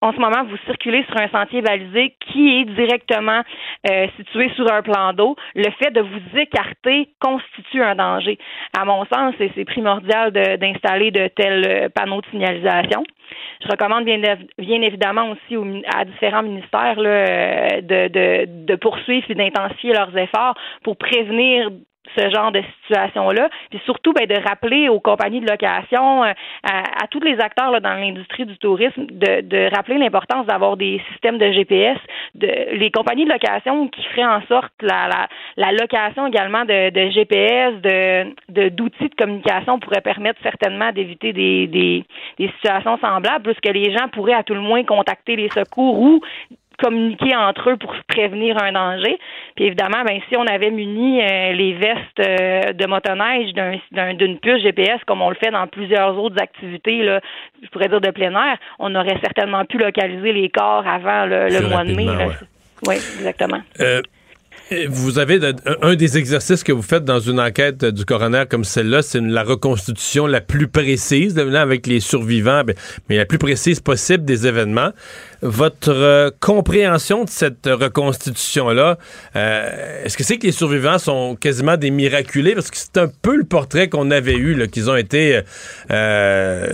en, ce moment, vous circulez sur un sentier balisé qui est directement euh, situé sur un plan d'eau. Le fait de vous écarter constitue un danger. À mon sens, c'est primordial d'installer de, tels euh, panneaux de signalisation. Je recommande bien, bien évidemment aussi à différents ministères euh, de, de, de poursuivre et d'intensifier leurs efforts pour prévenir ce genre de situation-là. Puis surtout, ben, de rappeler aux compagnies de location, euh, à, tous les acteurs là, dans l'industrie du tourisme, de, de rappeler l'importance d'avoir des systèmes de GPS, de, les compagnies de location qui feraient en sorte la, la, la location également de, de GPS, de d'outils de, communication pourrait permettre certainement d'éviter des, des, des situations semblables, puisque les gens pourraient à tout le moins contacter les secours ou communiquer entre eux pour prévenir un danger. Puis évidemment, ben si on avait muni euh, les vestes euh, de motoneige d'une puce GPS comme on le fait dans plusieurs autres activités, là, je pourrais dire de plein air, on aurait certainement pu localiser les corps avant le, mois de mai. Oui, exactement. Euh, vous avez un des exercices que vous faites dans une enquête du coroner comme celle-là, c'est la reconstitution la plus précise, avec les survivants, ben, mais la plus précise possible des événements. Votre euh, compréhension de cette reconstitution-là, euh, est-ce que c'est que les survivants sont quasiment des miraculés? Parce que c'est un peu le portrait qu'on avait eu, qu'ils ont été euh,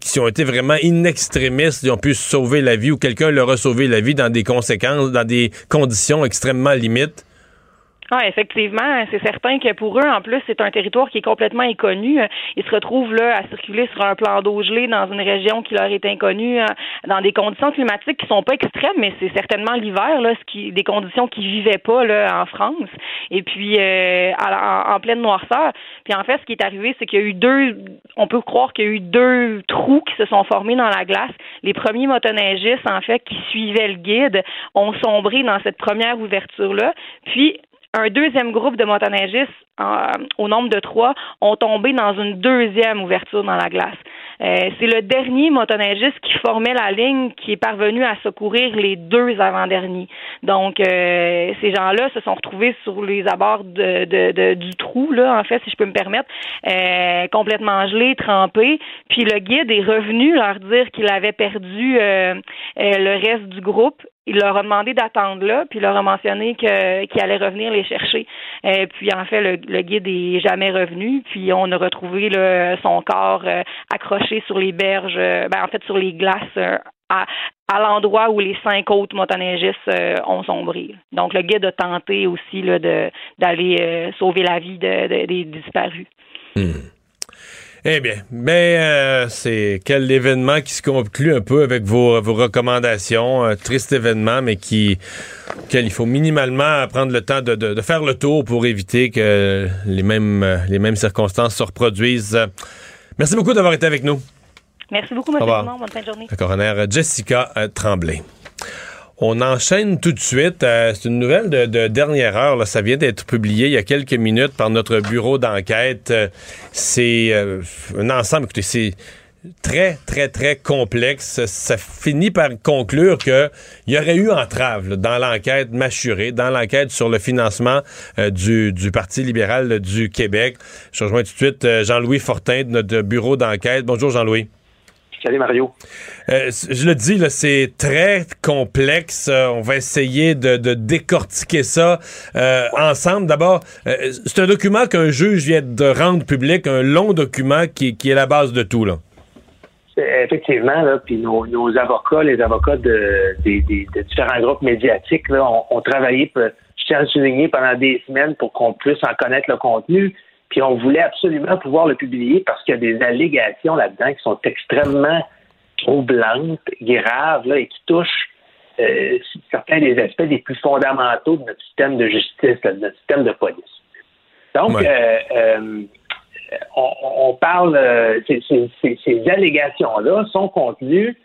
qui ont été vraiment inextrémistes, ils ont pu sauver la vie ou quelqu'un leur a sauvé la vie dans des conséquences, dans des conditions extrêmement limites. Ah, effectivement, c'est certain que pour eux, en plus, c'est un territoire qui est complètement inconnu. Ils se retrouvent là à circuler sur un plan d'eau gelé dans une région qui leur est inconnue, hein, dans des conditions climatiques qui sont pas extrêmes, mais c'est certainement l'hiver, là, ce qui, des conditions qui vivaient pas là en France. Et puis euh, en, pleine noirceur. Puis en fait, ce qui est arrivé, c'est qu'il y a eu deux, on peut croire qu'il y a eu deux trous qui se sont formés dans la glace. Les premiers motoneigistes, en fait, qui suivaient le guide, ont sombré dans cette première ouverture là. Puis un deuxième groupe de motoneigistes, euh, au nombre de trois, ont tombé dans une deuxième ouverture dans la glace. Euh, c'est le dernier motoneigiste qui formait la ligne qui est parvenu à secourir les deux avant-derniers. Donc, euh, ces gens-là se sont retrouvés sur les abords de, du trou, là, en fait, si je peux me permettre, complètement gelés, trempés. Puis le guide est revenu leur dire qu'il avait perdu le reste du groupe il leur a demandé d'attendre là, puis il leur a mentionné qu'il allait revenir les chercher. Euh, puis en fait, le, guide est jamais revenu. Puis on a retrouvé son corps euh, accroché sur les berges, euh, ben, en fait sur les glaces à, à l'endroit où les cinq autres motoneigistes ont sombré. Donc le guide a tenté aussi d'aller sauver la vie des disparus. Hmm. Eh bien, mais euh, c'est quel événement qui se conclut un peu avec vos, vos recommandations. Un triste événement, mais qui quel il faut minimalement prendre le temps de, de, faire le tour pour éviter que les mêmes, les mêmes circonstances se reproduisent. Merci beaucoup d'avoir été avec nous. Merci beaucoup, M. Bonne fin de journée. La coroner Jessica Tremblay. On enchaîne tout de suite. Euh, c'est une nouvelle de, dernière heure. Là. Ça vient d'être publié il y a quelques minutes par notre bureau d'enquête. Euh, c'est euh, un ensemble. Écoutez, c'est très, très, très complexe. Ça finit par conclure qu'il y aurait eu entrave dans l'enquête mâchurée, dans l'enquête sur le financement du, du, Parti libéral du Québec. Je rejoins tout de suite Jean-Louis Fortin de notre bureau d'enquête. Bonjour Jean-Louis. Salut Mario. Euh, je le dis, c'est très complexe. Euh, on va essayer de, décortiquer ça euh, ensemble. D'abord, c'est un document qu'un juge vient de rendre public, un long document qui, est la base de tout. Là. Effectivement, là, puis nos, avocats, les avocats de, différents groupes médiatiques, là, ont, travaillé, je tiens à souligner, pendant des semaines pour qu'on puisse en connaître le contenu. Puis on voulait absolument pouvoir le publier parce qu'il y a des allégations là-dedans qui sont extrêmement troublantes, graves, là, et qui touchent euh, certains des aspects les plus fondamentaux de notre système de justice, de notre système de police. Donc, euh, euh, on, parle, ces, ces allégations-là sont contenues,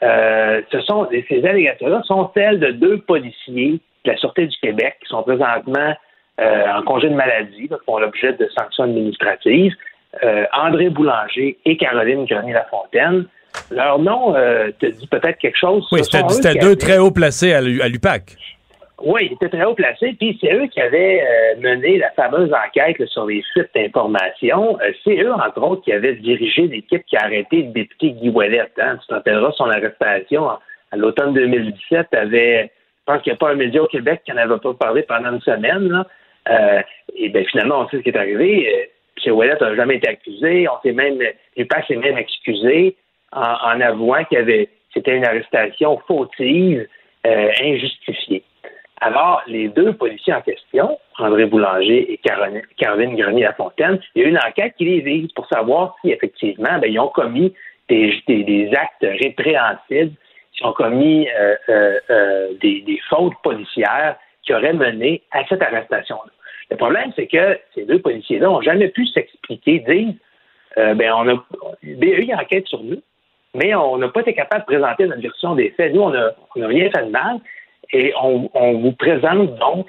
ce sont, ces allégations-là sont celles de deux policiers de la Sûreté du Québec qui sont présentement euh, en congé de maladie, qui font l'objet de sanctions administratives, euh, André Boulanger et Caroline Grenier-Lafontaine. Leur nom euh, te dit peut-être quelque chose. Oui, c'était deux très hauts placés à l'UPAC. Oui, ils étaient très haut placés, puis c'est eux qui avaient mené la fameuse enquête sur les sites d'information. c'est eux, entre autres, qui avaient dirigé l'équipe qui a arrêté le député Guy Ouellet. Hein. Tu t'en son arrestation à l'automne 2017 avait, je pense qu'il n'y a pas un média au Québec qui n'en avait pas parlé pendant une semaine. Là. Euh, et bien finalement, on sait ce qui est arrivé. Euh, M. Ouellet n'a jamais été accusé. On s'est même, l'UPAC s'est même excusé en, avouant qu'il avait, c'était une arrestation fautive, euh, injustifiée. Alors, les deux policiers en question, André Boulanger et Caroline, Grenier-Lafontaine, il y a eu une enquête qui les vise pour savoir si effectivement, ben, ils ont commis des, actes répréhensibles, s'ils ont commis des, des, fautes policières qui auraient mené à cette arrestation-là. Le problème, c'est que ces deux policiers-là n'ont jamais pu s'expliquer, dire euh, ben, on a, BEI enquête sur nous, mais on n'a pas été capable de présenter notre version des faits. Nous, on n'a rien fait de mal et on, vous présente donc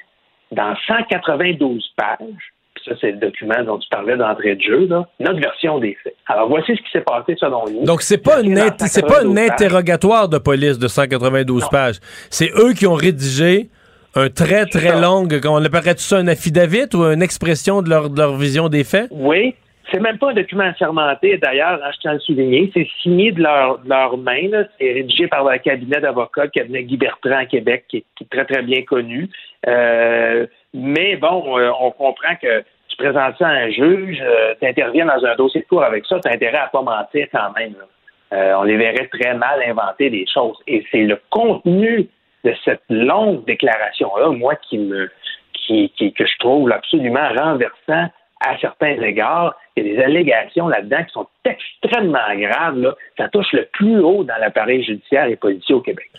dans 192 pages, ça c'est le document dont tu parlais d'entrée de jeu, notre version des faits. Alors voici ce qui s'est passé selon nous. Donc c'est pas, c'est pas un interrogatoire de police de 192 pages. C'est eux qui ont rédigé un très, très long, on appellerait ça un affidavit ou une expression de leur, leur vision des faits? Oui. C'est même pas un document assermenté, d'ailleurs, hein, je tiens à le souligner. C'est signé de leur, de leur main. C'est rédigé par le cabinet d'avocats, le cabinet Guy Bertrand à Québec, qui est, très, très bien connu. Euh, mais bon, euh, on comprend que tu présentes ça à un juge, euh, tu interviens dans un dossier de cours avec ça, tu as intérêt à pas mentir quand même. on les verrait très mal inventer des choses. Et c'est le contenu de cette longue déclaration-là, moi, qui me, qui, que je trouve absolument renversant à certains égards. Il y a des allégations là-dedans qui sont extrêmement graves. Là. Ça touche le plus haut dans l'appareil judiciaire et policier au Québec.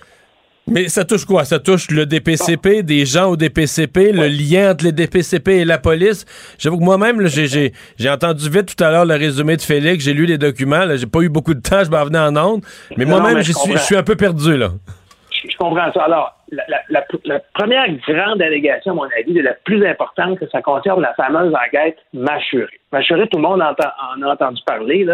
Mais ça touche quoi? Ça touche le DPCP, des gens au DPCP, le lien entre les DPCP et la police? J'avoue que moi-même, j'ai entendu vite tout à l'heure le résumé de Félix, j'ai lu les documents, j'ai pas eu beaucoup de temps, je m'en revenais en ondes, mais moi-même, je suis un peu perdu, là je comprends ça. Alors, la, première grande allégation, à mon avis, de la plus importante, que ça concerne la fameuse enquête Machuré. Machuré, tout le monde en a entendu parler.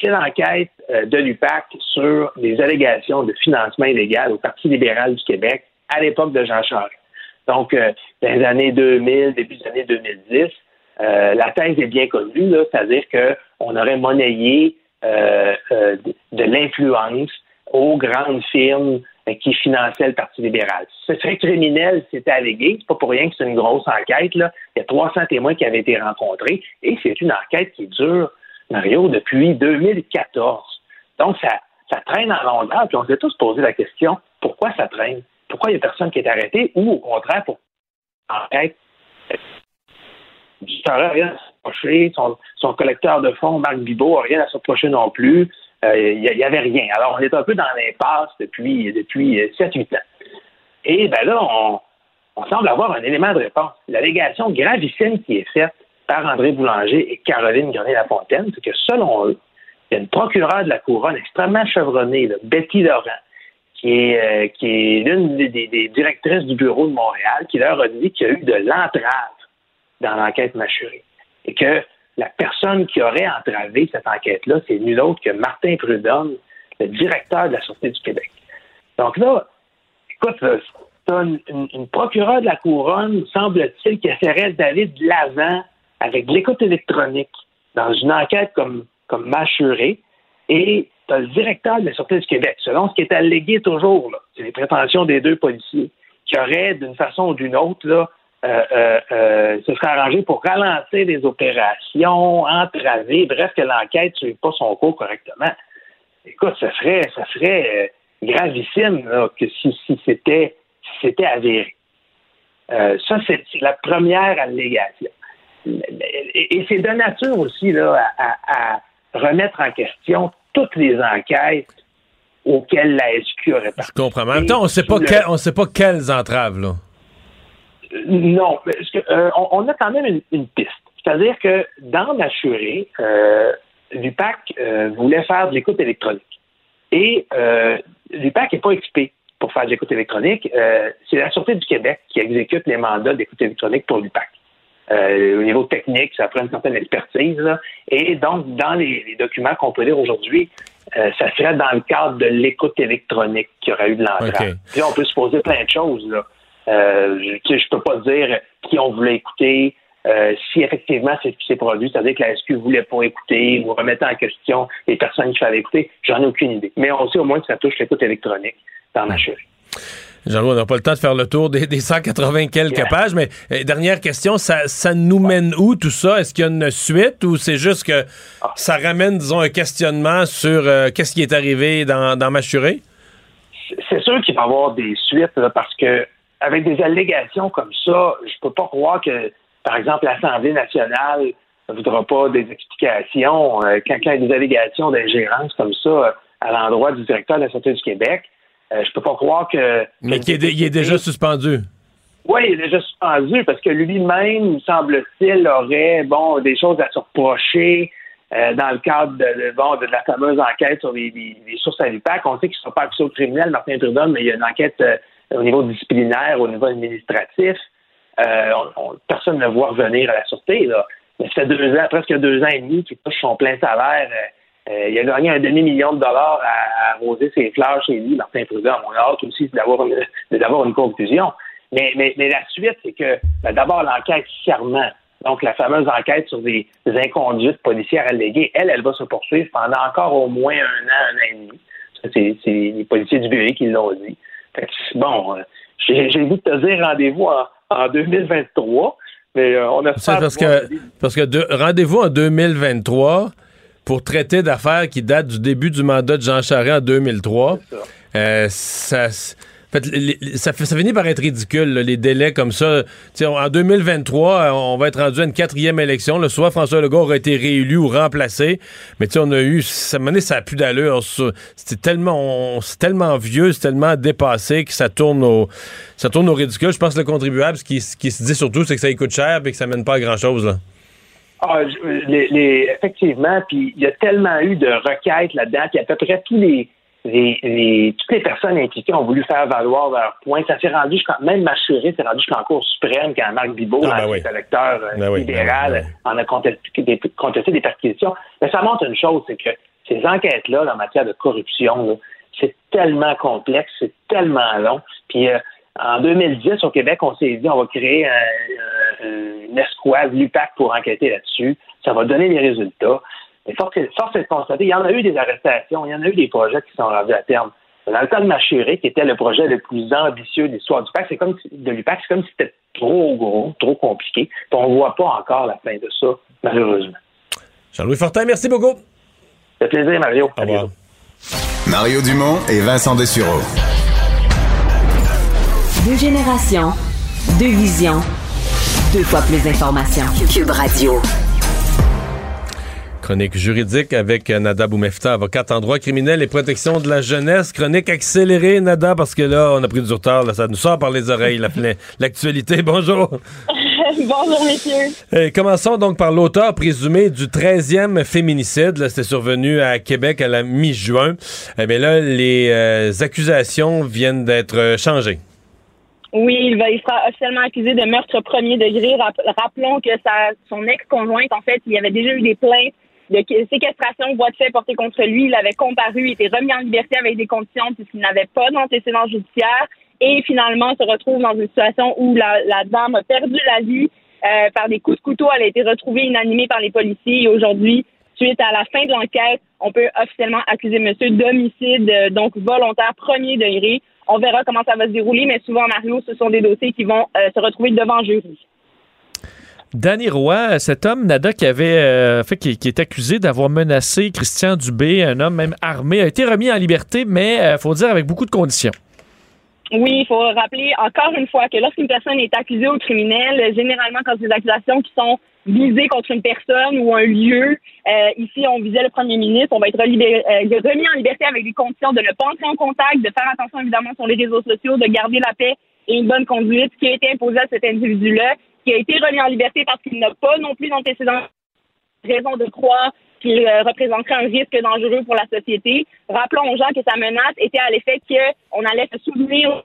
c'est l'enquête euh, de l'UPAC sur les allégations de financement illégal au Parti libéral du Québec à l'époque de Jean Charest. Donc, euh, dans les années 2000, début des années 2010, euh, la thèse est bien connue, c'est-à-dire qu'on aurait monnayé de l'influence aux grandes firmes qui finançaient le Parti libéral. Ce serait criminel, c'était allégué. C'est pas pour rien que c'est une grosse enquête. Il y a 300 témoins qui avaient été rencontrés et c'est une enquête qui dure Mario, depuis 2014. Donc, ça, traîne en longueur. Puis on s'est tous posé la question, pourquoi ça traîne? Pourquoi il n'y a personne qui est arrêté? Ou au contraire, pour enquête, n'aurait rien à s'approcher. Son, son, collecteur de fonds, Marc Bibot, n'a rien à s'approcher non plus. Euh, il n'y avait rien. Alors, on est un peu dans l'impasse depuis, depuis 7-8 ans. Et ben là, on, on semble avoir un élément de réponse. L'allégation gravissime qui est faite par André Boulanger et Caroline Grenier-Lafontaine, c'est que selon eux, il y a une procureure de la couronne extrêmement chevronnée, Betty Laurent, qui est, euh, qui est l'une des, directrices du bureau de Montréal, qui leur a dit qu'il y a eu de l'entrave dans l'enquête mâchurée. Et que la personne qui aurait entravé cette enquête-là, c'est nul autre que Martin Prudhomme, le directeur de la Sûreté du Québec. Donc là, écoute, c'est une, une, procureure de la couronne, semble-t-il, qui essaierait d'aller de l'avant avec l'écoute électronique dans une enquête comme, comme mâchurée et tu as le directeur de la Sûreté du Québec, selon ce qui est allégué toujours, c'est les prétentions des deux policiers, qui auraient, d'une façon ou d'une autre, là, euh, euh, euh, se serait arrangé pour ralentir les opérations, entraver, bref, que l'enquête ne suive pas son cours correctement. Écoute, ça serait, ça serait gravissime que si, si c'était si c'était avéré. ça, c'est la première allégation et, c'est de nature aussi là, à, remettre en question toutes les enquêtes auxquelles la SQ aurait participé. Je comprends. En même temps, on ne sait pas quelles entraves, là. Non, euh, on, a quand même une, piste. C'est-à-dire que dans ma euh, l'UPAC euh, voulait faire de l'écoute électronique. Et euh, l'UPAC n'est pas équipé pour faire de l'écoute électronique. c'est la Sûreté du Québec qui exécute les mandats d'écoute électronique pour l'UPAC. Euh, au niveau technique, ça prend une certaine expertise. Et donc, dans les, documents qu'on peut lire aujourd'hui, euh, ça serait dans le cadre de l'écoute électronique qu'il y aurait eu de l'entrave. Puis on peut se poser plein de choses. Là. Euh, je ne peux pas dire qui on voulait écouter, si effectivement c'est ce qui s'est produit, c'est-à-dire que la SQ ne voulait pas écouter ou remettre en question les personnes qui fallait écouter, j'en ai aucune idée. Mais on sait au moins que ça touche l'écoute électronique dans ma chérie. Jean-Louis, on n'a pas le temps de faire le tour des, 180 quelques pages, mais euh, dernière question, ça, nous mène où tout ça? Est-ce qu'il y a une suite ou c'est juste que ah. ça ramène, disons, un questionnement sur euh, qu'est-ce qui est arrivé dans, dans Machuré? C'est sûr qu'il va y avoir des suites parce que avec des allégations comme ça, je peux pas croire que, par exemple, l'Assemblée nationale ne voudra pas des explications. Euh, quand, il y a des allégations d'ingérence comme ça à l'endroit du directeur de la Santé du Québec, euh, je peux pas croire que. Mais qu'il est, déjà suspendu. Oui, il est déjà suspendu parce que lui-même, semble-t-il, aurait bon des choses à se reprocher euh, dans le cadre de, bon, de, la fameuse enquête sur les, sources à l'UPAC. On sait qu'ils ne sont pas accusés au criminel, Martin Prudhomme, mais il y a une enquête euh, au niveau disciplinaire, au niveau administratif. personne ne voit revenir à la sûreté. Là. Mais ça fait deux ans, presque deux ans et demi qu'il touche son plein salaire euh, il a gagné un demi-million de dollars à, arroser ses fleurs chez lui, Martin Prudhomme. On a hâte aussi d'avoir une, d'avoir une conclusion. Mais, mais, mais la suite, c'est que ben, d'abord l'enquête serment. Donc, la fameuse enquête sur des, inconduites policières alléguées, elle, elle va se poursuivre pendant encore au moins un an, un an et demi. C'est, c'est les policiers du bureau qui l'ont dit. Bon, euh, j'ai, le goût de te dire rendez-vous en, en 2023, mais euh, on a ça parce que, parce que rendez-vous en 2023 pour traiter d'affaires qui datent du début du mandat de Jean Charest en 2003. Euh, ça, ça, ça finit par être ridicule, les délais comme ça. en 2023, on va être rendu à une quatrième élection. Le soit François Legault aurait été réélu ou remplacé. Mais on a eu. Ça, ça n'a plus d'allure. C'est tellement, tellement vieux, c'est tellement dépassé que ça tourne au, ça tourne au ridicule. Je pense que le contribuable, ce qui, se dit surtout, c'est que ça coûte cher et que ça mène pas à grand-chose. Ah, les, effectivement, puis il y a tellement eu de requêtes là-dedans, puis à peu près tous les, les, toutes les personnes impliquées ont voulu faire valoir leur point. Ça s'est rendu jusqu'à même Machuré s'est rendu jusqu'en Cour suprême quand Marc Bibot, ah, ben électeur euh, ben libéral, ben en a contesté des, contesté des perquisitions. Mais ça montre une chose, c'est que ces enquêtes-là en matière de corruption, c'est tellement complexe, c'est tellement long. Puis euh, en 2010, au Québec, on s'est dit on va créer une escouade l'UPAC pour enquêter là-dessus. Ça va donner des résultats. Mais force, force est de constater, il y en a eu des arrestations, il y en a eu des projets qui sont rendus à terme. Dans le cas de Machiré, qui était le projet le plus ambitieux de l'histoire du PAC, c'est comme de l'UPAC, c'est comme si c'était trop gros, trop compliqué. on ne voit pas encore la fin de ça, malheureusement. Jean-Louis Fortin, merci beaucoup. Ça fait plaisir, Mario. Au revoir. Mario Dumont et Vincent Dessureau. Deux générations, deux visions, deux fois plus d'informations. Cube Radio. Chronique juridique avec Nada Boumefta, avocate en droit criminel et protection de la jeunesse. Chronique accélérée, Nada, parce que là, on a pris du retard. Là, ça nous sort par les oreilles, l'actualité. Bonjour. Bonjour, messieurs. Et commençons donc par l'auteur présumé du 13e féminicide. C'était survenu à Québec à la mi-juin. Eh bien là, les euh, accusations viennent d'être changées. Oui, il, va, il sera officiellement accusé de meurtre premier degré. Rappelons que sa, son ex-conjointe, en fait, il y avait déjà eu des plaintes de séquestration, voie de fait portée contre lui. Il avait comparu, était remis en liberté avec des conditions puisqu'il n'avait pas d'antécédent judiciaire et finalement se retrouve dans une situation où la, la dame a perdu la vie euh, par des coups de couteau. Elle a été retrouvée inanimée par les policiers et aujourd'hui, suite à la fin de l'enquête, on peut officiellement accuser monsieur d'homicide, euh, donc volontaire premier degré. On verra comment ça va se dérouler, mais souvent, Mario, ce sont des dossiers qui vont euh, se retrouver devant jury. Danny Roy, cet homme, Nada, qui avait euh, fait, qui, est accusé d'avoir menacé Christian Dubé, un homme même armé, a été remis en liberté, mais il euh, faut dire avec beaucoup de conditions. Oui, il faut rappeler encore une fois que lorsqu'une personne est accusée au criminel, généralement quand des accusations qui sont visées contre une personne ou un lieu, euh, ici on visait le premier ministre, on va être remis en liberté avec des conditions de ne pas entrer en contact, de faire attention évidemment sur les réseaux sociaux, de garder la paix et une bonne conduite qui a été imposée à cet individu-là qui a été remis en liberté parce qu'il n'a pas non plus d'antécédents raison de croire qu'il euh, représenterait un risque dangereux pour la société. Rappelons aux gens que sa menace était à l'effet qu'on allait se souvenir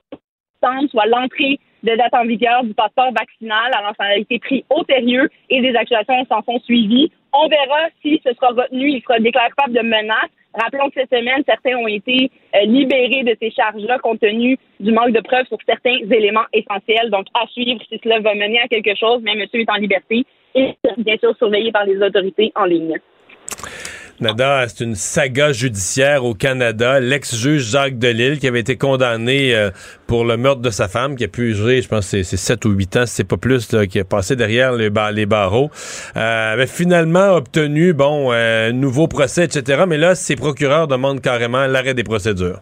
soit l'entrée de date en vigueur du passeport vaccinal. Alors, ça a été pris au sérieux et des accusations s'en sont suivies. On verra si ce sera retenu. Il sera déclaré capable de menace. Rappelons que cette semaine, certains ont été euh, libérés de ces charges-là compte tenu du manque de preuves sur certains éléments essentiels. Donc, à suivre si cela va mener à quelque chose, mais monsieur est en liberté et bien sûr surveillé par les autorités en ligne. Nada, c'est une saga judiciaire au Canada. L'ex-juge Jacques Delille, qui avait été condamné euh, pour le meurtre de sa femme, qui a pu jurer, je pense, c'est 7 ou 8 ans, c'est pas plus, qui a passé derrière les, barreaux, euh, avait finalement obtenu, bon, euh, nouveau procès, etc. Mais là, ses procureurs demandent carrément l'arrêt des procédures.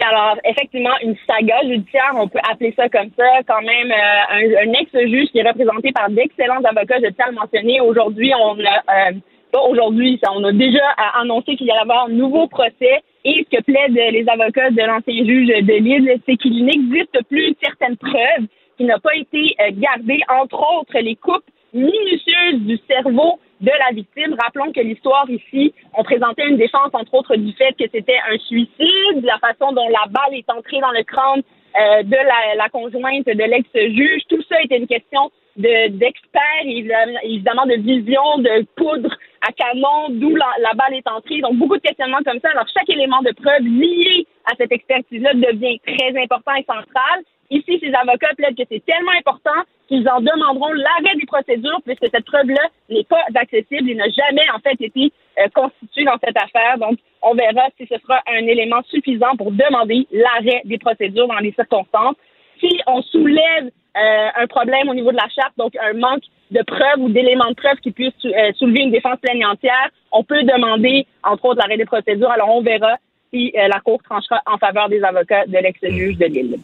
Alors, effectivement, une saga judiciaire, on peut appeler ça comme ça. Quand même, un, un ex-juge qui est représenté par d'excellents avocats, je tiens à le mentionner. Aujourd'hui, on a aujourd'hui, on a déjà annoncé qu'il y allait avoir un nouveau procès. Et ce que plaident les avocats de l'ancien juge de Lille, c'est qu'il n'existe plus certaines preuves qui n'ont pas été euh, gardées, entre autres les coupes minutieuses du cerveau de la victime. Rappelons que l'histoire ici, on présentait une défense, entre autres, du fait que c'était un suicide, la façon dont la balle est entrée dans le crâne euh, de la, la conjointe de l'ex-juge. Tout ça était une question d'experts, évidemment de vision, de poudre à canon, d'où la, balle est entrée. Donc, beaucoup de questionnements comme ça. Alors, chaque élément de preuve lié à cette expertise-là devient très important et central. Ici, ces avocats plaident que c'est tellement important qu'ils en demanderont l'arrêt des procédures puisque cette preuve-là n'est pas accessible et n'a jamais, en fait, été euh, constituée dans cette affaire. Donc, on verra si ce sera un élément suffisant pour demander l'arrêt des procédures dans les circonstances. Si on soulève euh, un problème au niveau de la charte, donc un manque de preuves ou d'éléments de preuves qui puissent euh, soulever une défense pleine entière, on peut demander, entre autres, l'arrêt des procédures. Alors, on verra si euh, la Cour tranchera en faveur des avocats de l'ex-juge de Lille.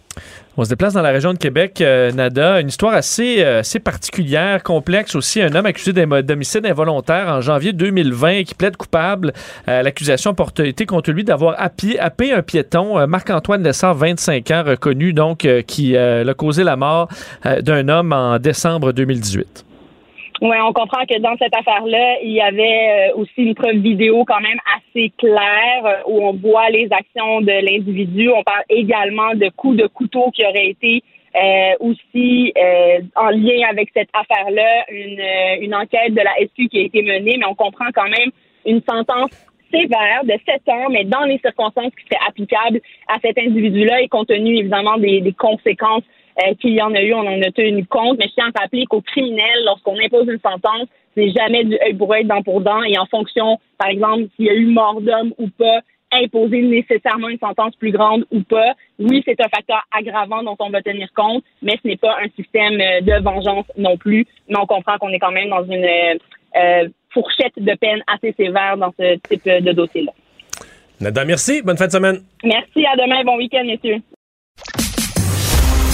On se déplace dans la région de Québec, Nada. Une histoire assez, assez particulière, complexe aussi. Un homme accusé d'homicide involontaire en janvier 2020 qui plaide coupable. L'accusation porte été contre lui d'avoir happé, un piéton, Marc-Antoine Lessard, 25 ans, reconnu donc qui a causé la mort d'un homme en décembre 2018. Oui, on comprend que dans cette affaire-là, il y avait euh, aussi une preuve vidéo quand même assez claire euh, où on voit les actions de l'individu. On parle également de coups de couteau qui auraient été euh, aussi en lien avec cette affaire-là. Une, une enquête de la SQ qui a été menée, mais on comprend quand même une sentence sévère de 7 ans, mais dans les circonstances qui seraient applicables à cet individu-là et compte tenu évidemment des, des conséquences euh, qu'il y en a eu, on en a tenu compte. Mais je tiens à rappeler qu'au criminel, lorsqu'on impose une sentence, c'est jamais du œil pour œil, dent pour dent. Et en fonction, par exemple, s'il y a eu mort d'homme ou pas, imposer nécessairement une sentence plus grande ou pas. Oui, c'est un facteur aggravant dont on va tenir compte, mais ce n'est pas un système euh, de vengeance non plus. Mais on comprend qu'on est quand même dans une euh, fourchette de peine assez sévère dans ce type de dossier-là. Nada, merci. Bonne fin de semaine. Merci. À demain. Bon week-end, messieurs.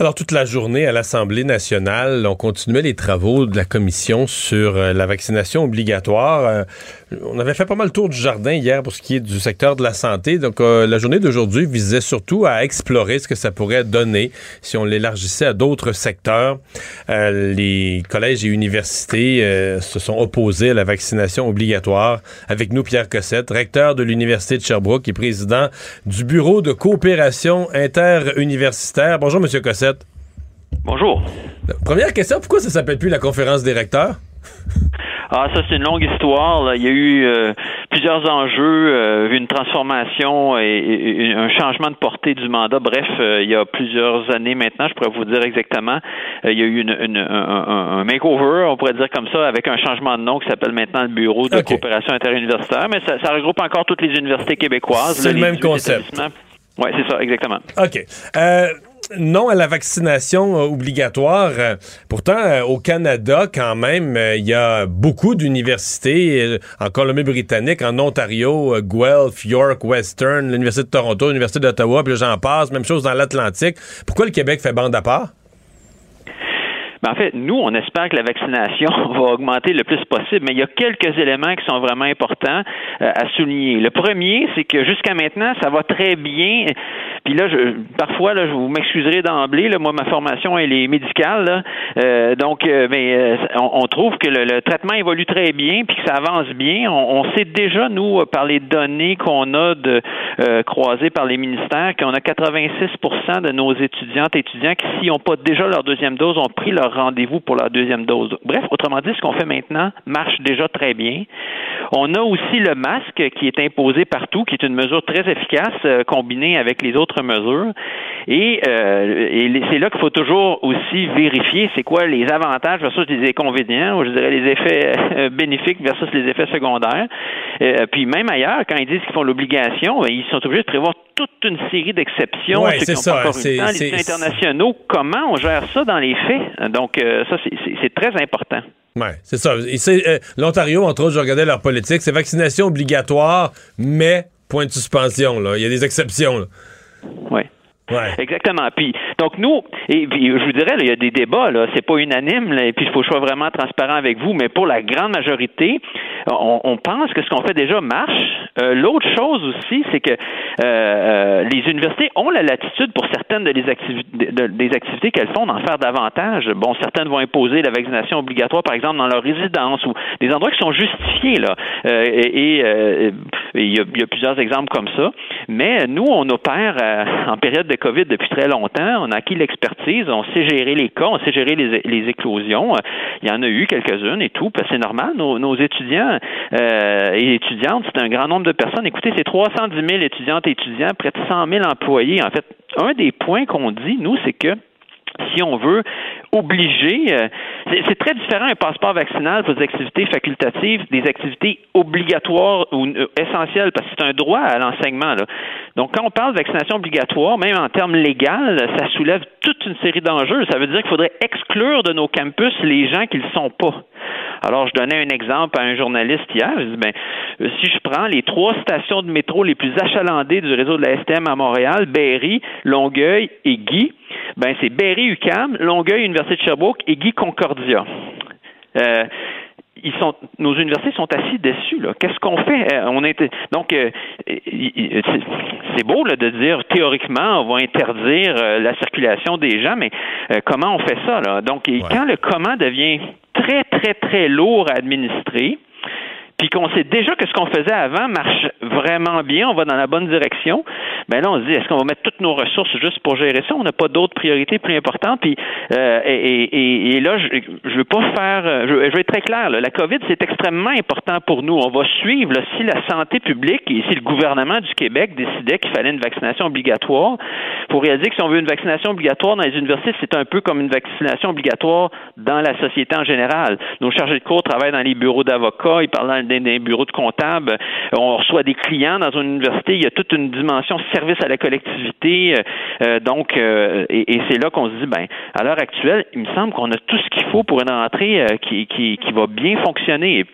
Alors, toute la journée à l'Assemblée nationale, on continuait les travaux de la commission sur euh, la vaccination obligatoire. Euh, on avait fait pas mal le tour du jardin hier pour ce qui est du secteur de la santé. Donc, euh, la journée d'aujourd'hui visait surtout à explorer ce que ça pourrait donner si on l'élargissait à d'autres secteurs. les collèges et universités se sont opposés à la vaccination obligatoire. Avec nous, Pierre Cossette, recteur de l'Université de Sherbrooke et président du Bureau de coopération interuniversitaire. Bonjour, Monsieur Cossette. Bonjour. Première question, pourquoi ça s'appelle plus la conférence des recteurs? Ah, ça, c'est une longue histoire. Il y a eu euh, plusieurs enjeux, euh, une transformation et, un changement de portée du mandat. Bref, euh, il y a plusieurs années maintenant, je pourrais vous dire exactement, il y a eu une, un, makeover, on pourrait dire comme ça, avec un changement de nom qui s'appelle maintenant le Bureau de coopération interuniversitaire, mais ça, regroupe encore toutes les universités québécoises. C'est le même concept. Oui, c'est ça, exactement. OK non à la vaccination euh, obligatoire. Euh, pourtant, euh, au Canada, quand même, il y a beaucoup d'universités, en Colombie-Britannique, en Ontario, Guelph, York, Western, l'Université de Toronto, l'Université d'Ottawa, puis j'en passe, même chose dans l'Atlantique. Pourquoi le Québec fait bande à part? Ben, en fait, nous, on espère que la vaccination va augmenter le plus possible, mais il y a quelques éléments qui sont vraiment importants à souligner. Le premier, c'est que jusqu'à maintenant, ça va très bien puis là, je, parfois, là, je vous m'excuserez d'emblée. Là, moi, ma formation, elle est médicale. Là. Euh, donc, euh, mais euh, on, trouve que le, traitement évolue très bien, puis que ça avance bien. On, sait déjà, nous, par les données qu'on a de croisées par les ministères, qu'on a 86% de nos étudiantes et étudiants qui, s'ils n'ont pas déjà leur deuxième dose, ont pris leur rendez-vous pour leur deuxième dose. Bref, autrement dit, ce qu'on fait maintenant marche déjà très bien. On a aussi le masque qui est imposé partout, qui est une mesure très efficace, combinée avec les autres mesures. Et, euh, et c'est là qu'il faut toujours aussi vérifier c'est quoi les avantages versus les inconvénients, ou je dirais les effets euh, bénéfiques versus les effets secondaires. Euh, puis même ailleurs, quand ils disent qu'ils font l'obligation, ben, ils sont obligés de prévoir toute une série d'exceptions. Ouais, c'est ça. C'est, les internationaux. Comment on gère ça dans les faits? Donc, ça, c'est, très important. Oui, c'est ça. L'Ontario, entre autres, je regardais leur politique, c'est vaccination obligatoire, mais point de suspension. Là. Il y a des exceptions. Là. Oui. Exactement. Puis donc nous, et je vous dirais, il y a des débats, là, c'est pas unanime, et puis il faut que je sois vraiment transparent avec vous, mais pour la grande majorité, on, pense que ce qu'on fait déjà marche. Euh, l'autre chose aussi, c'est que euh, euh, les universités ont la latitude pour certaines de les des activités qu'elles font d'en faire davantage. Bon, certaines vont imposer la vaccination obligatoire, par exemple, dans leur résidence ou des endroits qui sont justifiés là. et il y, y, a plusieurs exemples comme ça. Mais nous, on opère en période de COVID depuis très longtemps. On a acquis l'expertise, on sait gérer les cas, on sait gérer les, éclosions. Il y en a eu quelques-unes et tout. C'est normal. Nos, nos étudiants euh, et étudiantes, c'est un grand nombre de personnes. Écoutez, c'est 310 000 étudiantes et étudiants, près de 100 000 employés. En fait, un des points qu'on dit, nous, c'est que si on veut obliger, euh, c'est très différent un passeport vaccinal pour des activités facultatives, des activités obligatoires ou euh, essentielles, parce que c'est un droit à l'enseignement. Donc, quand on parle de vaccination obligatoire, même en termes légaux, ça soulève toute une série d'enjeux. Ça veut dire qu'il faudrait exclure de nos campus les gens qui ne le sont pas. Alors, je donnais un exemple à un journaliste hier. Je dis, ben, euh, si je prends les trois stations de métro les plus achalandées du réseau de la STM à Montréal, Berry, Longueuil et Guy, ben, c'est Berry UCAM, Longueuil, Université de Sherbrooke et Guy Concordia. Euh, ils sont, nos universités sont assis dessus. Qu'est-ce qu'on fait? Euh, On est donc c'est beau là, de dire théoriquement on va interdire la circulation des gens, mais comment on fait ça là? Donc quand le comment devient très, très, très lourd à administrer, puis qu'on sait déjà que ce qu'on faisait avant marche vraiment bien, on va dans la bonne direction, ben là, on se dit, est-ce qu'on va mettre toutes nos ressources juste pour gérer ça? On n'a pas d'autres priorités plus importantes. Puis, euh, et, et, là, je ne veux pas faire, je, je, vais être très clair, la COVID, c'est extrêmement important pour nous. On va suivre si la santé publique et si le gouvernement du Québec décidait qu'il fallait une vaccination obligatoire, pour réaliser que si on veut une vaccination obligatoire dans les universités, c'est un peu comme une vaccination obligatoire dans la société en général. Nos chargés de cours travaillent dans les bureaux d'avocats, ils parlent dans les bureaux de comptables, on reçoit des clients dans une université, il y a toute une dimension service à la collectivité. Euh, euh, donc, euh, et, c'est là qu'on se dit, ben, à l'heure actuelle, il me semble qu'on a tout ce qu'il faut pour une rentrée qui, qui, qui va bien fonctionner. Et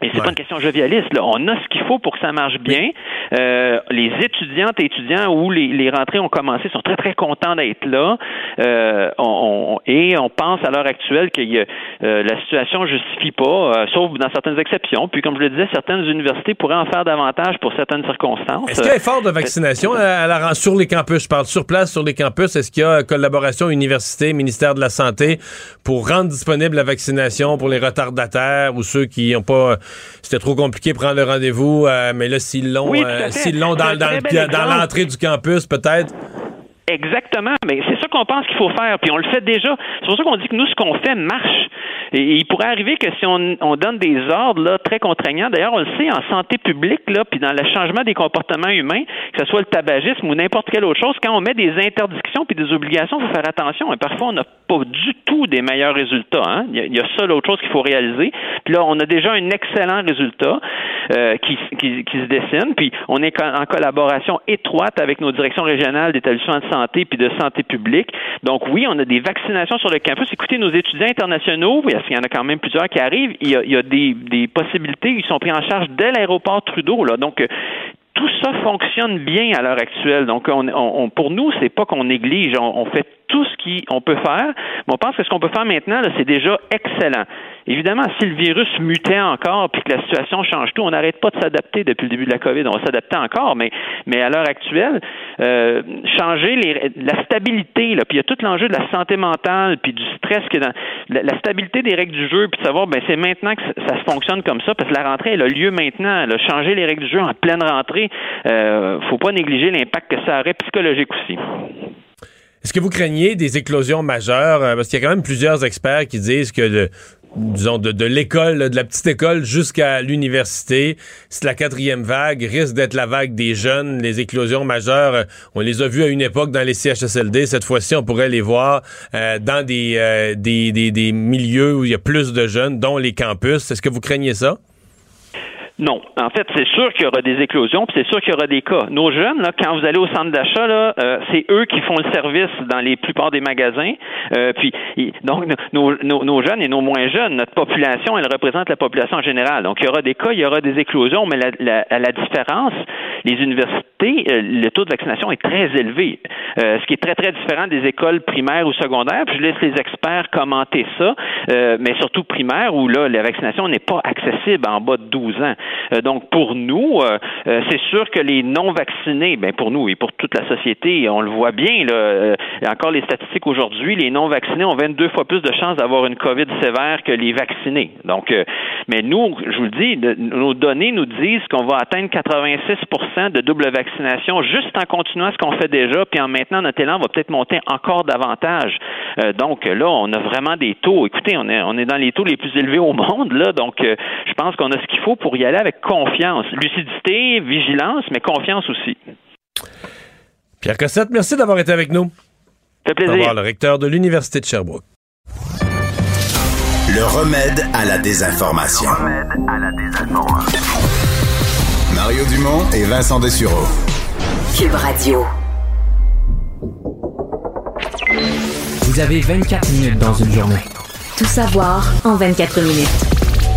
c'est pas une question jovialiste. Là. On a ce qu'il faut pour que ça marche bien. Euh, les étudiantes et étudiants où les, les, rentrées ont commencé sont très très contents d'être là. Euh, on, et on pense à l'heure actuelle que euh, la situation justifie pas, sauf dans certaines exceptions. Puis comme je le disais, certaines universités pourraient en faire davantage pour certaines circonstances. Est-ce qu'il y a effort de vaccination à la, sur les campus? Je parle sur place, sur les campus. Est-ce qu'il y a collaboration université, ministère de la Santé pour rendre disponible la vaccination pour les retardataires ou ceux qui n'ont pas c'était trop compliqué de prendre le rendez-vous, euh, mais là, s'ils l'ont euh, dans l'entrée du campus, peut-être. Exactement, mais c'est ça qu'on pense qu'il faut faire, puis on le fait déjà. C'est pour ça qu'on dit que nous, ce qu'on fait marche. Et il pourrait arriver que si on, on donne des ordres là, très contraignants, d'ailleurs, on le sait en santé publique, là, puis dans le changement des comportements humains, que ce soit le tabagisme ou n'importe quelle autre chose, quand on met des interdictions puis des obligations, il faut faire attention. Et parfois, on n'a pas du tout des meilleurs résultats. Hein. Il, y a, ça l'autre chose qu'il faut réaliser. Puis là, on a déjà un excellent résultat euh, qui, qui, qui, se dessine. Puis on est en collaboration étroite avec nos directions régionales d'établissements de puis de santé publique. Donc oui, on a des vaccinations sur le campus. Écoutez, nos étudiants internationaux, parce qu'il y en a quand même plusieurs qui arrivent, il y a, des, possibilités, ils sont pris en charge dès l'aéroport Trudeau. Donc, tout ça fonctionne bien à l'heure actuelle. Donc, on, on, pour nous, c'est pas qu'on néglige, on, on fait tout ce qu'on peut faire. Mais on pense que ce qu'on peut faire maintenant, c'est déjà excellent. Évidemment, si le virus mutait encore puis que la situation change tout, on n'arrête pas de s'adapter depuis le début de la COVID. On va s'adapter encore, mais, mais à l'heure actuelle, euh, changer les, la stabilité, là, puis il y a tout l'enjeu de la santé mentale puis du stress que dans la, stabilité des règles du jeu, puis de savoir, ben c'est maintenant que ça, se fonctionne comme ça, parce que la rentrée, elle a lieu maintenant. Changé les règles du jeu en pleine rentrée. Euh, faut pas négliger l'impact que ça aurait psychologique aussi. Est-ce que vous craignez des éclosions majeures? Euh, parce qu'il y a quand même plusieurs experts qui disent que le, disons, de, l'école, de la petite école jusqu'à l'université, c'est la quatrième vague, risque d'être la vague des jeunes, les éclosions majeures. Euh, on les a vues à une époque dans les CHSLD. Cette fois-ci, on pourrait les voir euh, dans des, des, des, des milieux où il y a plus de jeunes, dont les campus. Est-ce que vous craignez ça? Non. En fait, c'est sûr qu'il y aura des éclosions, puis c'est sûr qu'il y aura des cas. Nos jeunes, là, quand vous allez au centre d'achat, là, euh, c'est eux qui font le service dans les plupart des magasins. Euh, puis, donc, nos, nos, jeunes et nos moins jeunes, notre population, elle représente la population en général. Donc, il y aura des cas, il y aura des éclosions, mais la, la, la différence, les universités, euh, le taux de vaccination est très élevé, euh, ce qui est très, très différent des écoles primaires ou secondaires. Puis, je laisse les experts commenter ça, mais surtout primaire, où là, la vaccination n'est pas accessible en bas de 12 ans. Euh, donc, pour nous, euh, euh, c'est sûr que les non-vaccinés, ben pour nous et pour toute la société, on le voit bien, là, encore les statistiques aujourd'hui, les non-vaccinés ont 22 fois plus de chances d'avoir une COVID sévère que les vaccinés. Donc, mais nous, je vous le dis, nos données nous disent qu'on va atteindre 86% de double vaccination juste en continuant ce qu'on fait déjà, puis en maintenant notre élan va peut-être monter encore davantage. donc là, on a vraiment des taux. Écoutez, on est, on est dans les taux les plus élevés au monde, là, donc je pense qu'on a ce qu'il faut pour y aller avec confiance. Lucidité, vigilance, mais confiance aussi. Pierre Cossette, merci d'avoir été avec nous. Ça fait plaisir. le recteur de l'Université de Sherbrooke. Le remède à la désinformation. Le remède à la désinformation. Mario Dumont et Vincent Dessureau. Cube Radio. Vous avez 24 minutes dans une journée. Tout savoir en 24 minutes.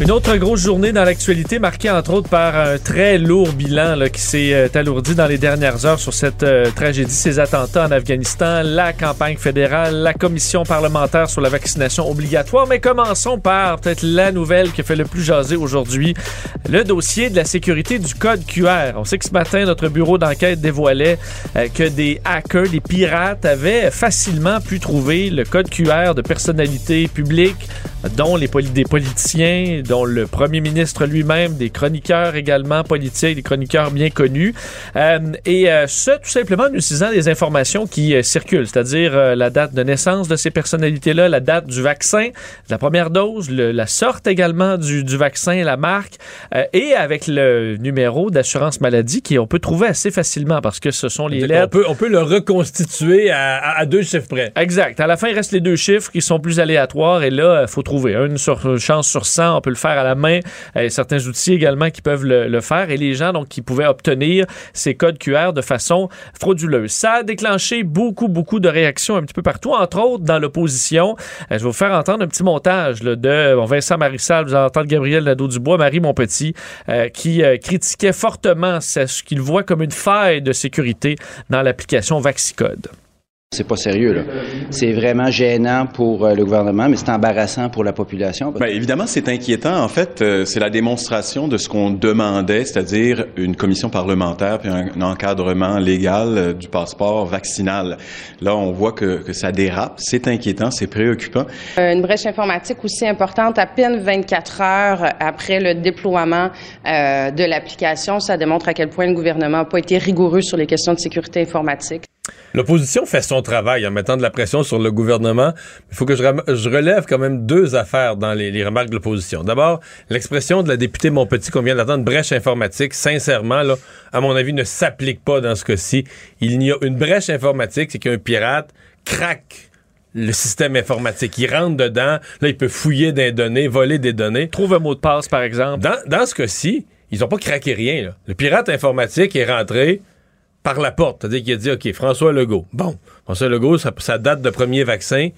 Une autre grosse journée dans l'actualité, marquée entre autres par un très lourd bilan qui s'est euh, alourdi dans les dernières heures sur cette euh, tragédie, ces attentats en Afghanistan, la campagne fédérale, la commission parlementaire sur la vaccination obligatoire. Mais commençons par peut-être la nouvelle qui fait le plus jaser aujourd'hui, le dossier de la sécurité du code QR. On sait que ce matin, notre bureau d'enquête dévoilait euh, que des hackers, des pirates avaient facilement pu trouver le code QR de personnalités publiques, dont les poli- des politiciens, dont le premier ministre lui-même, des chroniqueurs également politiques, des chroniqueurs bien connus. Euh, et euh, ce, tout simplement en utilisant des informations qui euh, circulent, c'est-à-dire la date de naissance de ces personnalités-là, la date du vaccin, de la première dose, le- la sorte également du, du vaccin, la marque, et avec le numéro d'assurance maladie qui on peut trouver assez facilement parce que ce sont les On lettres. peut, on peut le reconstituer à, à- à deux chiffres près. Exact. À la fin, il reste les deux chiffres qui sont plus aléatoires et là, il faut une chance sur 100. On peut le faire à la main. Y a certains outils également qui peuvent le, faire et les gens donc qui pouvaient obtenir ces codes QR de façon frauduleuse. Ça a déclenché beaucoup, beaucoup de réactions un petit peu partout, entre autres dans l'opposition. Euh, je vais vous faire entendre un petit montage de bon, Vincent Marissal, vous allez entendre Gabriel Nadeau-Dubois, Marie Monpetit, euh, qui euh, critiquait fortement ce qu'il voit comme une faille de sécurité dans l'application Vaxicode. C'est pas sérieux, là. C'est vraiment gênant pour euh, le gouvernement, mais c'est embarrassant pour la population. Ben, évidemment, c'est inquiétant. En fait, euh, c'est la démonstration de ce qu'on demandait, c'est-à-dire une commission parlementaire puis un, un encadrement légal euh, du passeport vaccinal. Là, on voit que, que ça dérape. C'est inquiétant, c'est préoccupant. Une brèche informatique aussi importante, à peine 24 heures après le déploiement euh, de l'application. Ça démontre à quel point le gouvernement n'a pas été rigoureux sur les questions de sécurité informatique. L'opposition fait son travail en mettant de la pression sur le gouvernement. Il faut que je, relève quand même deux affaires dans les, les remarques de l'opposition. D'abord, l'expression de la députée Montpetit qu'on vient d'entendre, brèche informatique, sincèrement, là, à mon avis, ne s'applique pas dans ce cas-ci. Il y a une brèche informatique, c'est qu'un pirate craque le système informatique. Il rentre dedans, là, il peut fouiller des données, voler des données. Trouve un mot de passe, par exemple. Dans, dans ce cas-ci, ils n'ont pas craqué rien. là. Le pirate informatique est rentré par la porte. C'est-à-dire qu'il a dit, OK, François Legault. Bon, François Legault, ça date de premier vaccin.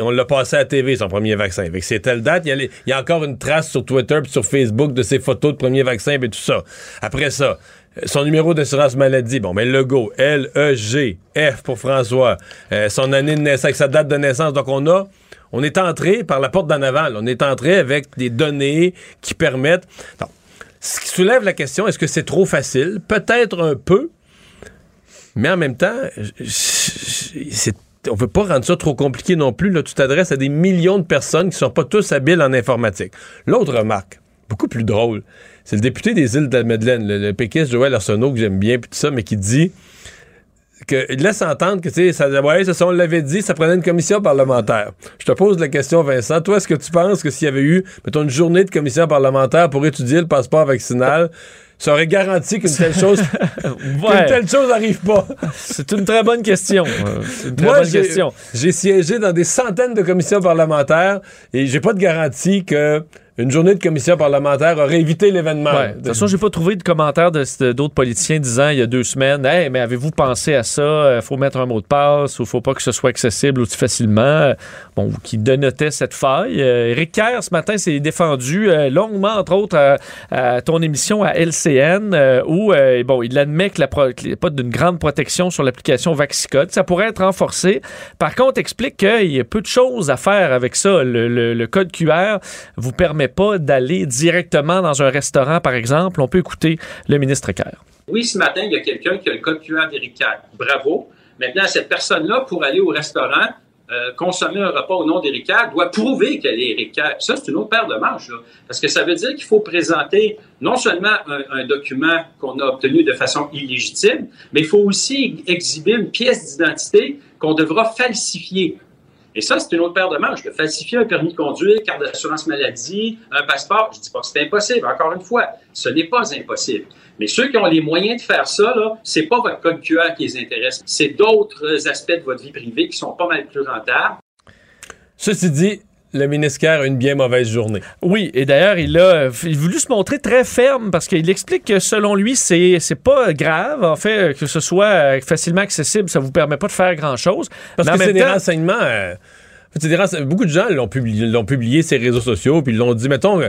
On l'a passé à TV, son premier vaccin. Fait que c'est telle date. Il y, a encore une trace sur Twitter puis sur Facebook de ses photos de premier vaccin et tout ça. Après ça, son numéro d'assurance maladie. Bon, mais Legault, L-E-G, F pour François. Euh, son année de naissance, sa date de naissance. Donc, on a... On est entré par la porte d'en avant. On est entré avec des données qui permettent... Ce qui soulève la question, est-ce que c'est trop facile? Peut-être un peu, mais en même temps, c'est- on veut pas rendre ça trop compliqué non plus. Là, tu t'adresses à des millions de personnes qui sont pas tous habiles en informatique. L'autre remarque, beaucoup plus drôle, c'est le député des îles de la Madeleine, le, le péquiste Joël Arsenault, que j'aime bien, puis tout ça, mais qui dit que il laisse entendre que tu sais, ça, ouais, on l'avait dit, ça prenait une commission parlementaire. Je te pose la question, Vincent. Toi, est-ce que tu penses que s'il y avait eu, mettons, une journée de commission parlementaire pour étudier le passeport vaccinal, ça aurait garanti qu'une telle chose, qu'une telle chose n'arrive pas? C'est une très bonne question. Euh, C'est une très Moi, bonne question. J'ai siégé dans des centaines de commissions parlementaires et j'ai pas de garantie que une journée de commission parlementaire aurait évité l'événement. De toute façon, j'ai pas trouvé de commentaires de- d'autres politiciens disant il y a deux semaines Hey, mais avez-vous pensé à ça? Euh, faut mettre un mot de passe ou faut pas que ce soit accessible aussi facilement? Euh, Bon, qui dénotait cette faille. Euh, Éric Kerr, ce matin, s'est défendu longuement, entre autres, à, ton émission à LCN, où bon, il admet que la qu'il n'y a pas d'une grande protection sur l'application Vaxicode. Ça pourrait être renforcé. Par contre, explique qu'il y a peu de choses à faire avec ça. Le code QR vous permet pas d'aller directement dans un restaurant, par exemple. On peut écouter le ministre Kerr. Oui, ce matin, il y a quelqu'un qui a le code QR. Bravo. Maintenant, cette personne-là, pour aller au restaurant, euh, consommer un repas au nom d'Éric Kerr, doit prouver qu'elle est Éric Kerr. Ça, c'est une autre paire de manches. Parce que ça veut dire qu'il faut présenter non seulement un document qu'on a obtenu de façon illégitime, mais il faut aussi exhiber une pièce d'identité qu'on devra falsifier. Et ça, c'est une autre paire de manches. Falsifier un permis de conduire, carte d'assurance maladie, un passeport, je dis pas que c'est impossible. Encore une fois, ce n'est pas impossible. Mais ceux qui ont les moyens de faire ça, là, c'est pas votre code QR qui les intéresse. C'est d'autres aspects de votre vie privée qui sont pas mal plus rentables. Ceci dit, le ministre Kerr a une bien mauvaise journée. Oui, et d'ailleurs, il a il a voulu se montrer très ferme parce qu'il explique que selon lui, c'est c'est pas grave, en fait, que ce soit euh, facilement accessible, ça vous permet pas de faire grand-chose. Parce Mais que c'est des temps- renseignements. euh, en fait, c'est des rense- beaucoup de gens l'ont publié, l'ont publié ces réseaux sociaux, puis ils l'ont dit, mettons,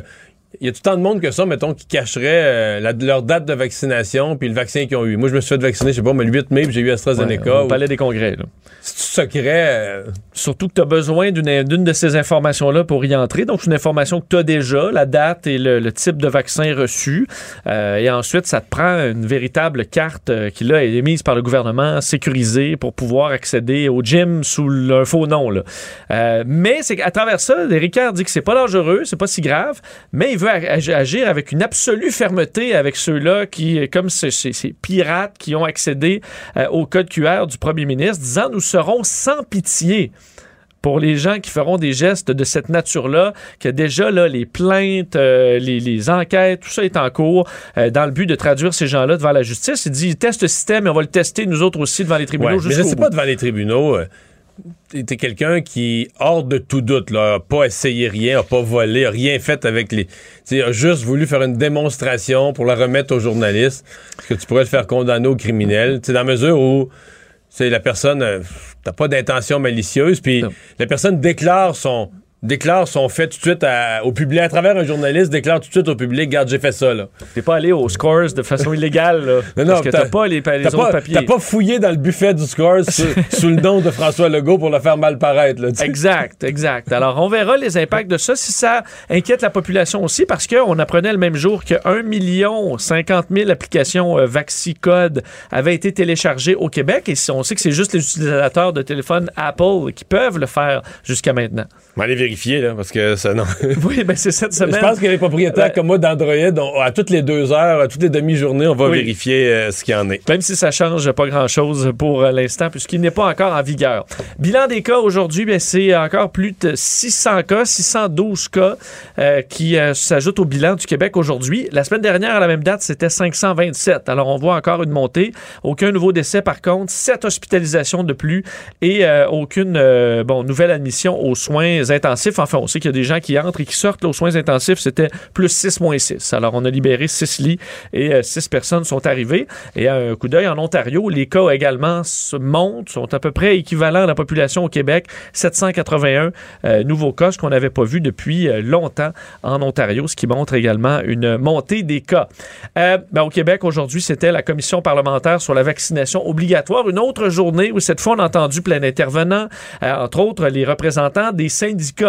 il y a tout tant de monde que ça, mettons, qui cacherait euh, la- leur date de vaccination puis le vaccin qu'ils ont eu. Moi, je me suis fait vacciner, je sais pas, mais le 8 mai, j'ai eu AstraZeneca. au palais des congrès. C'est secret. euh, Surtout que tu as besoin d'une de ces informations-là pour y entrer. Donc, c'est une information que tu as déjà, la date et le, le type de vaccin reçu. Euh, et ensuite, ça te prend une véritable carte qui, là, est émise par le gouvernement, sécurisée pour pouvoir accéder au gym sous un faux nom. Là. Mais c'est qu'à travers ça, Ricard dit que c'est pas dangereux, c'est pas si grave, mais il veut ag- ag- agir avec une absolue fermeté avec ceux-là qui, comme ces, ces- ces pirates qui ont accédé euh, au code QR du premier ministre, disant nous serons sans pitié pour les gens qui feront des gestes de cette nature-là, que déjà là, les plaintes, euh, les, les enquêtes, tout ça est en cours euh, dans le but de traduire ces gens-là devant la justice. Il dit teste le système et on va le tester nous autres aussi devant les tribunaux Ouais, mais je sais pas devant les tribunaux. euh, T'es quelqu'un qui, hors de tout doute, là, a pas essayé rien, a pas volé, a rien fait avec les. Tu sais, a juste voulu faire une démonstration pour la remettre aux journalistes, que tu pourrais le faire condamner au criminel. Tu sais, dans la mesure où c'est la personne, euh, t'as pas d'intention malicieuse, puis la personne déclare son déclare son fait tout de suite à- au public, à travers un journaliste, déclare tout de suite au public, regarde, j'ai fait ça. T'es pas allé aux scores de façon illégale, là, Non, non, parce que t'as pas les, les autres pas- papiers. T'as pas fouillé dans le buffet du score sous, sous le nom de François Legault pour le faire mal paraître. Là. Exact, exact. Alors, on verra les impacts de ça, si ça inquiète la population aussi, parce qu'on apprenait le même jour que 1 million 50 000 applications euh, VaxiCode avaient été téléchargées au Québec, et si on sait que c'est juste les utilisateurs de téléphone Apple qui peuvent le faire jusqu'à maintenant. Vérifier, là, parce que ça, non. Oui, ben c'est cette semaine. Je pense que les propriétaires comme moi d'Android, on- à toutes les deux heures, à toutes les demi-journées, on va Oui. vérifier euh, ce qu'il y en est. Même si ça change pas grand-chose pour euh, l'instant, puisqu'il n'est pas encore en vigueur. Bilan des cas aujourd'hui, ben, c'est encore plus de 600 cas, 612 cas euh, qui s'ajoutent au bilan du Québec aujourd'hui. La semaine dernière, à la même date, c'était 527. Alors, on voit encore une montée. Aucun nouveau décès, par contre. Sept hospitalisations de plus et aucune bon, nouvelle admission aux soins intensifs. Enfin, on sait qu'il y a des gens qui entrent et qui sortent aux soins intensifs. C'était plus 6 moins 6. Alors, on a libéré 6 lits et 6 personnes sont arrivées. Et un coup d'œil, en Ontario, les cas également se montent, sont à peu près équivalents à la population au Québec. 781 euh, nouveaux cas, ce qu'on n'avait pas vu depuis euh, longtemps en Ontario, ce qui montre également une montée des cas. Euh, ben, au Québec, aujourd'hui, c'était la commission parlementaire sur la vaccination obligatoire. Une autre journée où cette fois, on a entendu plein d'intervenants, euh, entre autres les représentants des syndicats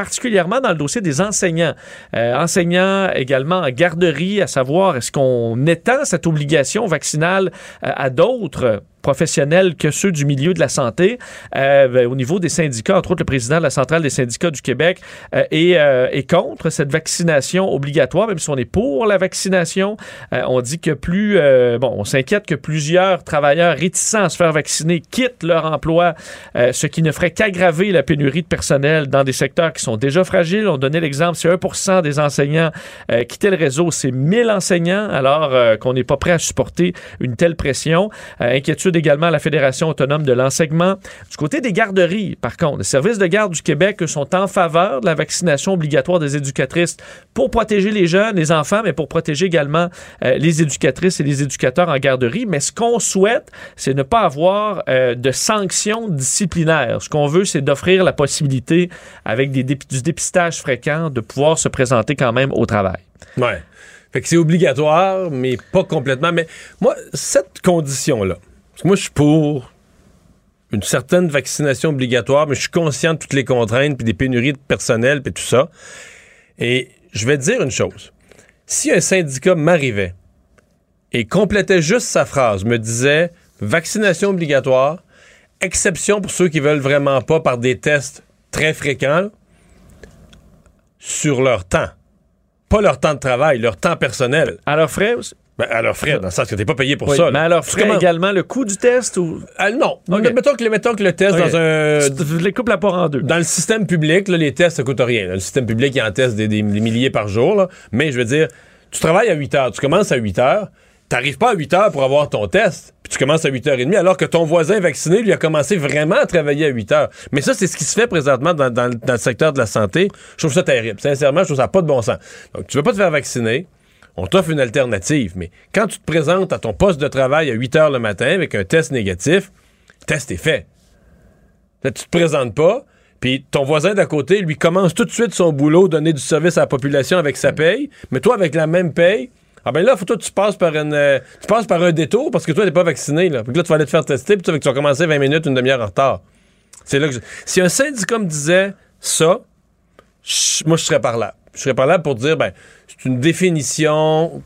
particulièrement dans le dossier des enseignants. Euh, enseignants également en garderie, à savoir est-ce qu'on étend cette obligation vaccinale euh, à d'autres professionnels que ceux du milieu de la santé. Euh, ben, au niveau des syndicats, entre autres le président de la centrale des syndicats du Québec euh, est, euh, est contre cette vaccination obligatoire, même si on est pour la vaccination. Euh, on dit que plus, euh, bon, on s'inquiète que plusieurs travailleurs réticents à se faire vacciner quittent leur emploi, euh, ce qui ne ferait qu'aggraver la pénurie de personnel dans des secteurs qui sont déjà fragiles. On donnait l'exemple, si 1 des enseignants quittaient le réseau, c'est 1000 enseignants, alors qu'on n'est pas prêt à supporter une telle pression. Euh, également à la Fédération autonome de l'enseignement. Du côté des garderies, par contre, les services de garde du Québec sont en faveur de la vaccination obligatoire des éducatrices pour protéger les jeunes, les enfants, mais pour protéger également euh, les éducatrices et les éducateurs en garderie. Mais ce qu'on souhaite, c'est ne pas avoir euh, de sanctions disciplinaires. Ce qu'on veut, c'est d'offrir la possibilité, avec des dép- du dépistage fréquent, de pouvoir se présenter quand même au travail. Ouais. Fait que c'est obligatoire, mais pas complètement. Mais moi, cette condition-là, parce que moi, je suis pour une certaine vaccination obligatoire, mais je suis conscient de toutes les contraintes, puis des pénuries de personnel, puis tout ça. Et je vais te dire une chose. Si un syndicat m'arrivait et complétait juste sa phrase, me disait vaccination obligatoire, exception pour ceux qui veulent vraiment pas par des tests très fréquents, sur leur temps. Pas leur temps de travail, leur temps personnel. À leurs frais? Ben, à frais, dans le sens que t'es pas payé pour Oui, ça. mais à leurs Tu frais également le coût du test ou? Ah, non. Mettons, que, le- mettons que le test dans un. Tu les coupes la part en deux. Dans le système public, là, les tests, ça coûte rien. là. Le système public, il en teste des, des- des milliers par jour. là. Mais je veux dire, tu travailles à 8 heures, tu commences à 8 heures, t'arrives pas à 8 heures pour avoir ton test, puis tu commences à 8h30, alors que ton voisin vacciné, lui, a commencé vraiment à travailler à 8 heures. Mais ça, c'est ce qui se fait présentement dans, dans le secteur de la santé. Je trouve ça terrible. Sincèrement, je trouve ça pas de bon sens. Donc, tu veux pas te faire vacciner, on t'offre une alternative, mais quand tu te présentes à ton poste de travail à 8 heures le matin avec un test négatif, le test est fait. Là, tu te présentes pas, Puis ton voisin d'à côté, lui, commence tout de suite son boulot, donner du service à la population avec sa paye, mais toi, avec la même paye, ah ben là, faut toi tu passes par euh, tu passes par un détour parce que toi t'es pas vacciné là. Puis là tu vas aller te faire tester puis tu vas, commencer 20 minutes une demi-heure en retard. C'est là que je- si un syndicat me disait ça, moi je serais par là. Je serais par là pour dire ben c'est une définition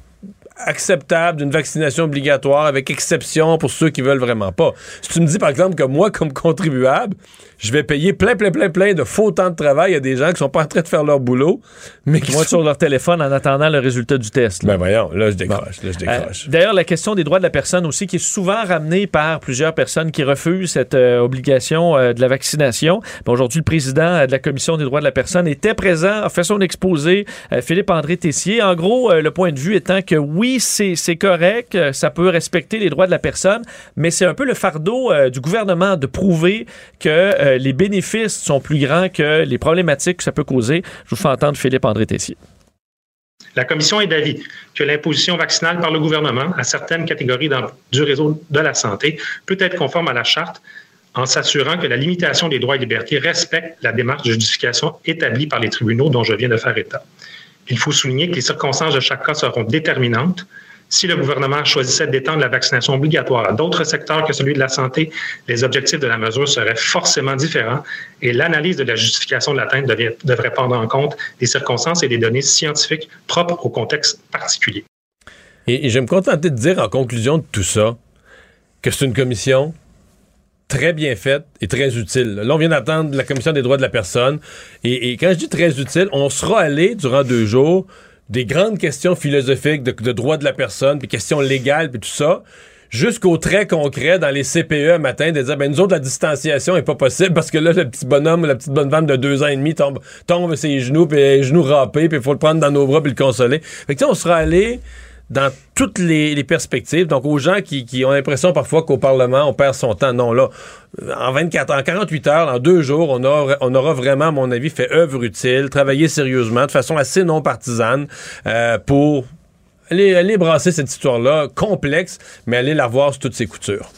acceptable d'une vaccination obligatoire avec exception pour ceux qui veulent vraiment pas. Si tu me dis par exemple que moi comme contribuable, je vais payer plein plein plein plein de faux temps de travail, il y a des gens qui sont pas en train de faire leur boulot, mais qui sont sur leur téléphone en attendant le résultat du test. là. Ben voyons, là je décroche, là je décroche. Euh, D'ailleurs, la question des droits de la personne aussi, qui est souvent ramenée par plusieurs personnes qui refusent cette euh, obligation euh, de la vaccination. Aujourd'hui, le président de la Commission des droits de la personne était présent, a fait son exposé, Philippe-André Tessier. En gros, le point de vue étant que oui, c'est c'est correct, ça peut respecter les droits de la personne, mais c'est un peu le fardeau du gouvernement de prouver que euh, les bénéfices sont plus grands que les problématiques que ça peut causer. Je vous fais entendre Philippe-André Tessier. La Commission est d'avis que l'imposition vaccinale par le gouvernement à certaines catégories du réseau de la santé peut être conforme à la charte en s'assurant que la limitation des droits et libertés respecte la démarche de justification établie par les tribunaux dont je viens de faire état. Il faut souligner que les circonstances de chaque cas seront déterminantes. Si le gouvernement choisissait d'étendre la vaccination obligatoire à d'autres secteurs que celui de la santé, les objectifs de la mesure seraient forcément différents et l'analyse de la justification de l'atteinte devrait prendre en compte des circonstances et des données scientifiques propres au contexte particulier. Et, je vais me contenter de dire en conclusion de tout ça que c'est une commission très bien faite et très utile. Là, on vient d'attendre la commission des droits de la personne. Et quand je dis très utile, on sera allé durant deux jours des grandes questions philosophiques de, de droits de la personne, puis questions légales, puis tout ça, jusqu'au très concret dans les CPE matin, de dire, ben nous autres, la distanciation est pas possible parce que là, le petit bonhomme la petite bonne femme de deux ans et demi tombe, tombe ses genoux, puis genoux râpés, puis il faut le prendre dans nos bras, puis le consoler. Fait que on sera allé dans toutes les, perspectives. Donc, aux gens qui, qui ont l'impression parfois qu'au Parlement, on perd son temps. Non, là, en 24 en 48 heures, en deux jours, on aura, vraiment, à mon avis, fait œuvre utile, travaillé sérieusement, de façon assez non partisane, euh, pour aller, aller brasser cette histoire-là, complexe, mais aller la voir sur toutes ses coutures.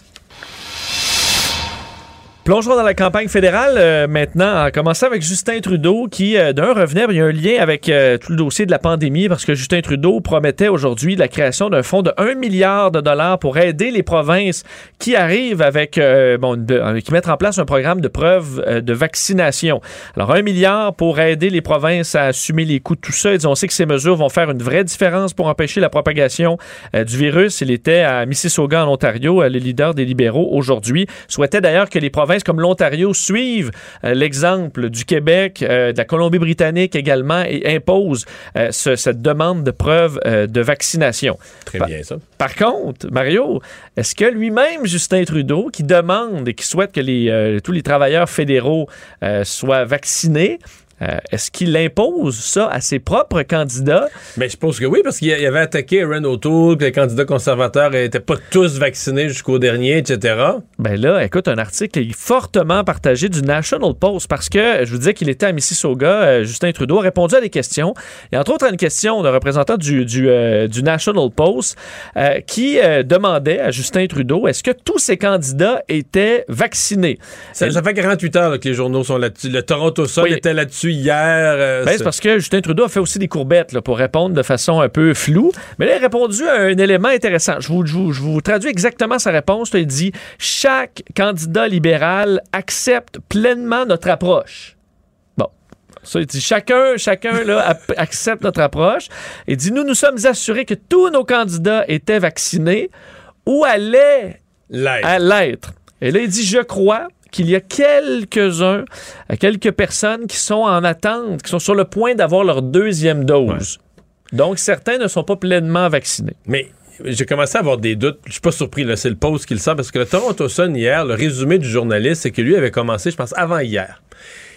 Plongeons dans la campagne fédérale euh, maintenant, en commençant avec Justin Trudeau qui, euh, d'un, revenait, il y a un lien avec euh, tout le dossier de la pandémie parce que Justin Trudeau promettait aujourd'hui la création d'un fonds de 1 milliard de dollars pour aider les provinces qui arrivent avec, euh, bon, de- euh, qui mettent en place un programme de preuve euh, de vaccination. Alors, 1 milliard pour aider les provinces à assumer les coûts de tout ça. Disent, on sait que ces mesures vont faire une vraie différence pour empêcher la propagation du virus. Il était à Mississauga, en Ontario, le leader des libéraux aujourd'hui. Souhaitait d'ailleurs que les provinces comme l'Ontario suivent euh, l'exemple du Québec, euh, de la Colombie-Britannique également et imposent euh, ce- cette demande de preuve de vaccination. Très Par- bien, ça. Par contre, Mario, est-ce que lui-même, Justin Trudeau, qui demande et qui souhaite que les, tous les travailleurs fédéraux soient vaccinés, euh, est-ce qu'il impose ça à ses propres candidats? Mais je pense que oui, parce qu'il avait attaqué Aaron O'Toole, que les candidats conservateurs n'étaient pas tous vaccinés jusqu'au dernier, etc. Ben là, écoute, un article est fortement partagé du National Post parce que je vous disais qu'il était à Mississauga. euh, Justin Trudeau a répondu à des questions. Et entre autres, à une question d'un représentant du, du, euh, du National Post euh, qui demandait à Justin Trudeau est-ce que tous ces candidats étaient vaccinés? Ça, ça fait 48 heures là, que les journaux sont là-dessus. Le Toronto Sun Oui. était là-dessus hier. euh, Ben, c'est parce que Justin Trudeau a fait aussi des courbettes là, pour répondre de façon un peu floue. Mais là, il a répondu à un élément intéressant. Je vous, je vous- je vous traduis exactement sa réponse. Il dit Chaque candidat libéral accepte pleinement notre approche. Bon. Ça, il dit chacun, chacun là, accepte notre approche. Il dit Nous nous sommes assurés que tous nos candidats étaient vaccinés ou allaient à l'être. Et là, il dit Je crois qu'il y a quelques-uns, euh, quelques personnes qui sont en attente, qui sont sur le point d'avoir leur deuxième dose. Donc, certains ne sont pas pleinement vaccinés. Mais j'ai commencé à avoir des doutes. Je suis pas surpris, c'est le post qui le sent, parce que le Toronto Sun, hier, le résumé du journaliste, c'est que lui avait commencé, je pense, avant hier.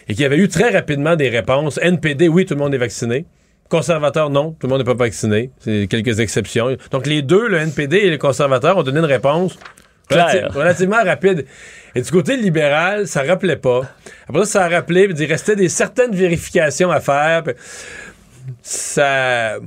Et qu'il y avait eu très rapidement des réponses. NPD, oui, tout le monde est vacciné. Conservateur, non, tout le monde n'est pas vacciné. C'est quelques exceptions. Donc, les deux, le NPD et les conservateurs, ont donné une réponse Claire. relativement rapide. Et du côté libéral, ça rappelait pas. Après ça, ça a rappelé, puis il restait des certaines vérifications à faire. puis ça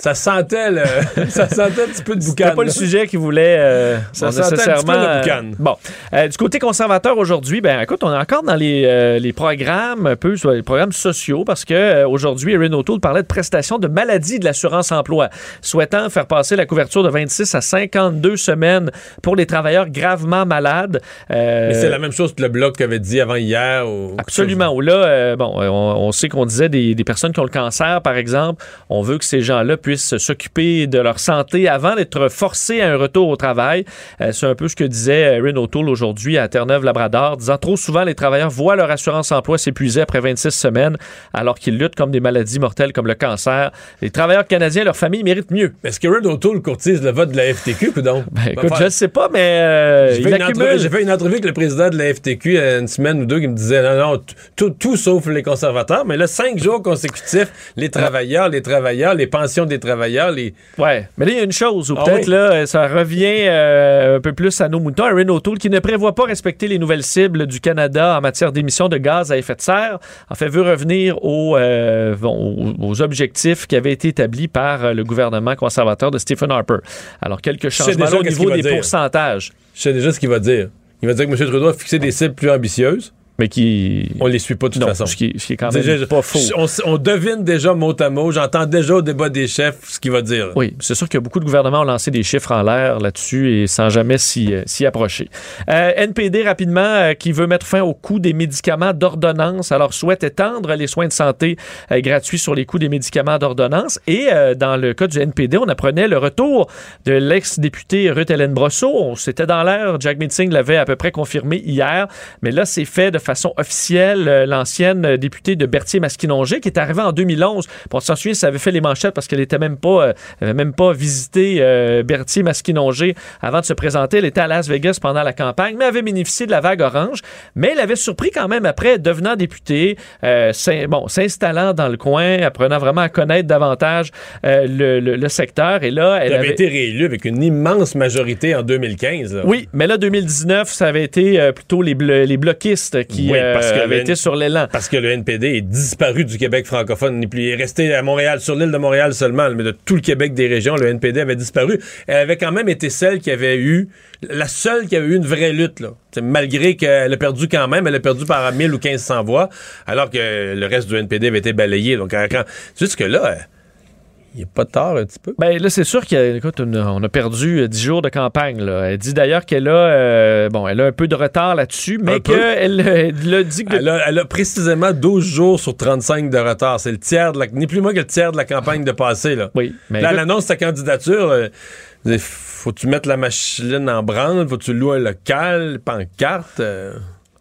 Ça sentait, le, ça sentait un petit peu de boucan. C'était pas le sujet qui voulait euh, Ça sentait un petit peu nécessairement. le euh, boucan. bon, Euh, du côté conservateur aujourd'hui, ben écoute, on est encore dans les, euh, les programmes un peu les programmes sociaux parce que aujourd'hui, Erin O'Toole parlait de prestations de maladie de l'assurance emploi, souhaitant faire passer la couverture de 26 à 52 semaines pour les travailleurs gravement malades. Mais c'est la même chose que le bloc avait dit avant hier. Ou... Absolument. Ou là, bon, on, on sait qu'on disait des, des personnes qui ont le cancer, par exemple. On veut que ces gens-là puissent s'occuper de leur santé avant d'être forcés à un retour au travail. Euh, c'est un peu ce que disait Erin O'Toole aujourd'hui à Terre-Neuve-Labrador, disant trop souvent les travailleurs voient leur assurance emploi s'épuiser après 26 semaines alors qu'ils luttent comme des maladies mortelles comme le cancer. Les travailleurs canadiens et leurs familles méritent mieux. Est-ce que Erin O'Toole courtise le vote de la FTQ ou donc? Ben, écoute, je ne sais pas, mais euh, J'ai fait, une accumule. entrevue- j'ai fait une entrevue avec le président de la FTQ il y a une semaine ou deux qui me disait non, non, tout sauf les conservateurs. Mais là, cinq jours consécutifs, les travailleurs, les travailleurs, les pensions des travailleurs, les. Ouais, mais là, il y a une chose où Ah peut-être oui? là, ça revient euh, un peu plus à nos moutons. Erin O'Toole qui ne prévoit pas respecter les nouvelles cibles du Canada en matière d'émissions de gaz à effet de serre, en fait, veut revenir aux, euh, bon, aux, aux objectifs qui avaient été établis par euh, le gouvernement conservateur de Stephen Harper. Alors, quelques changements là au niveau des dire. pourcentages. Je sais déjà ce qu'il va dire. Il va dire que M. Trudeau a fixé des cibles plus ambitieuses. Mais qui. On les suit pas de toute Non, façon. ce qui, ce qui est quand même Déjà, pas faux. On, on devine déjà mot à mot. J'entends déjà au débat des chefs ce qu'il va dire. Oui, c'est sûr que beaucoup de gouvernements ont lancé des chiffres en l'air là-dessus et sans jamais s'y euh, approcher. Euh, NPD, rapidement, euh, qui veut mettre fin au coût des médicaments d'ordonnance, alors souhaite étendre les soins de santé euh, gratuits sur les coûts des médicaments d'ordonnance. Et dans le cas du NPD, on apprenait le retour de l'ex-députée Ruth Hélène Brosseau. C'était dans l'air, Jack Meeting l'avait à peu près confirmé hier, mais là, c'est fait de façon officielle. Euh, L'ancienne euh, députée de Berthier-Masquinongé, qui est arrivée en 2011, Puis on s'en souvient, ça avait fait les manchettes parce qu'elle était même pas, euh, avait même pas visité Berthier-Masquinongé avant de se présenter. Elle était à Las Vegas pendant la campagne, mais avait bénéficié de la vague orange. Mais elle avait surpris quand même après, devenant députée, euh, bon, s'installant dans le coin, apprenant vraiment à connaître davantage euh, le, le- le secteur. Et là, elle Elle avait avait été réélu avec une immense majorité en 2015. là. oui, mais là, 2019, ça avait été euh, plutôt les, blo- les bloquistes qui Oui, euh, parce que avaient le- été sur l'élan. Parce que le NPD est disparu du Québec francophone. Il n'est plus- il est resté à Montréal, sur l'île de Montréal seulement, mais de tout le Québec des régions, le NPD avait disparu. Elle avait quand même été celle qui avait eu, la seule qui avait eu une vraie lutte, là. Malgré qu'elle a perdu quand même, elle a perdu par 1000 ou 1500 voix, alors que le reste du NPD avait été balayé. Donc, quand, juste que là, il n'y a pas de tort un petit peu. Ben là, c'est sûr qu'on a, on a perdu euh, 10 jours de campagne. Là. Elle dit d'ailleurs qu'elle a, euh, bon, elle a un peu de retard là-dessus, mais qu'elle euh, elle a dit que... Elle a, elle a précisément 12 jours sur 35 de retard. C'est le tiers de la, ni plus moins que le tiers de la campagne de passé, là. Oui, mais Là, elle annonce sa candidature. euh, faut-tu mettre la machine en branle? Faut-tu louer un local, pancarte? euh?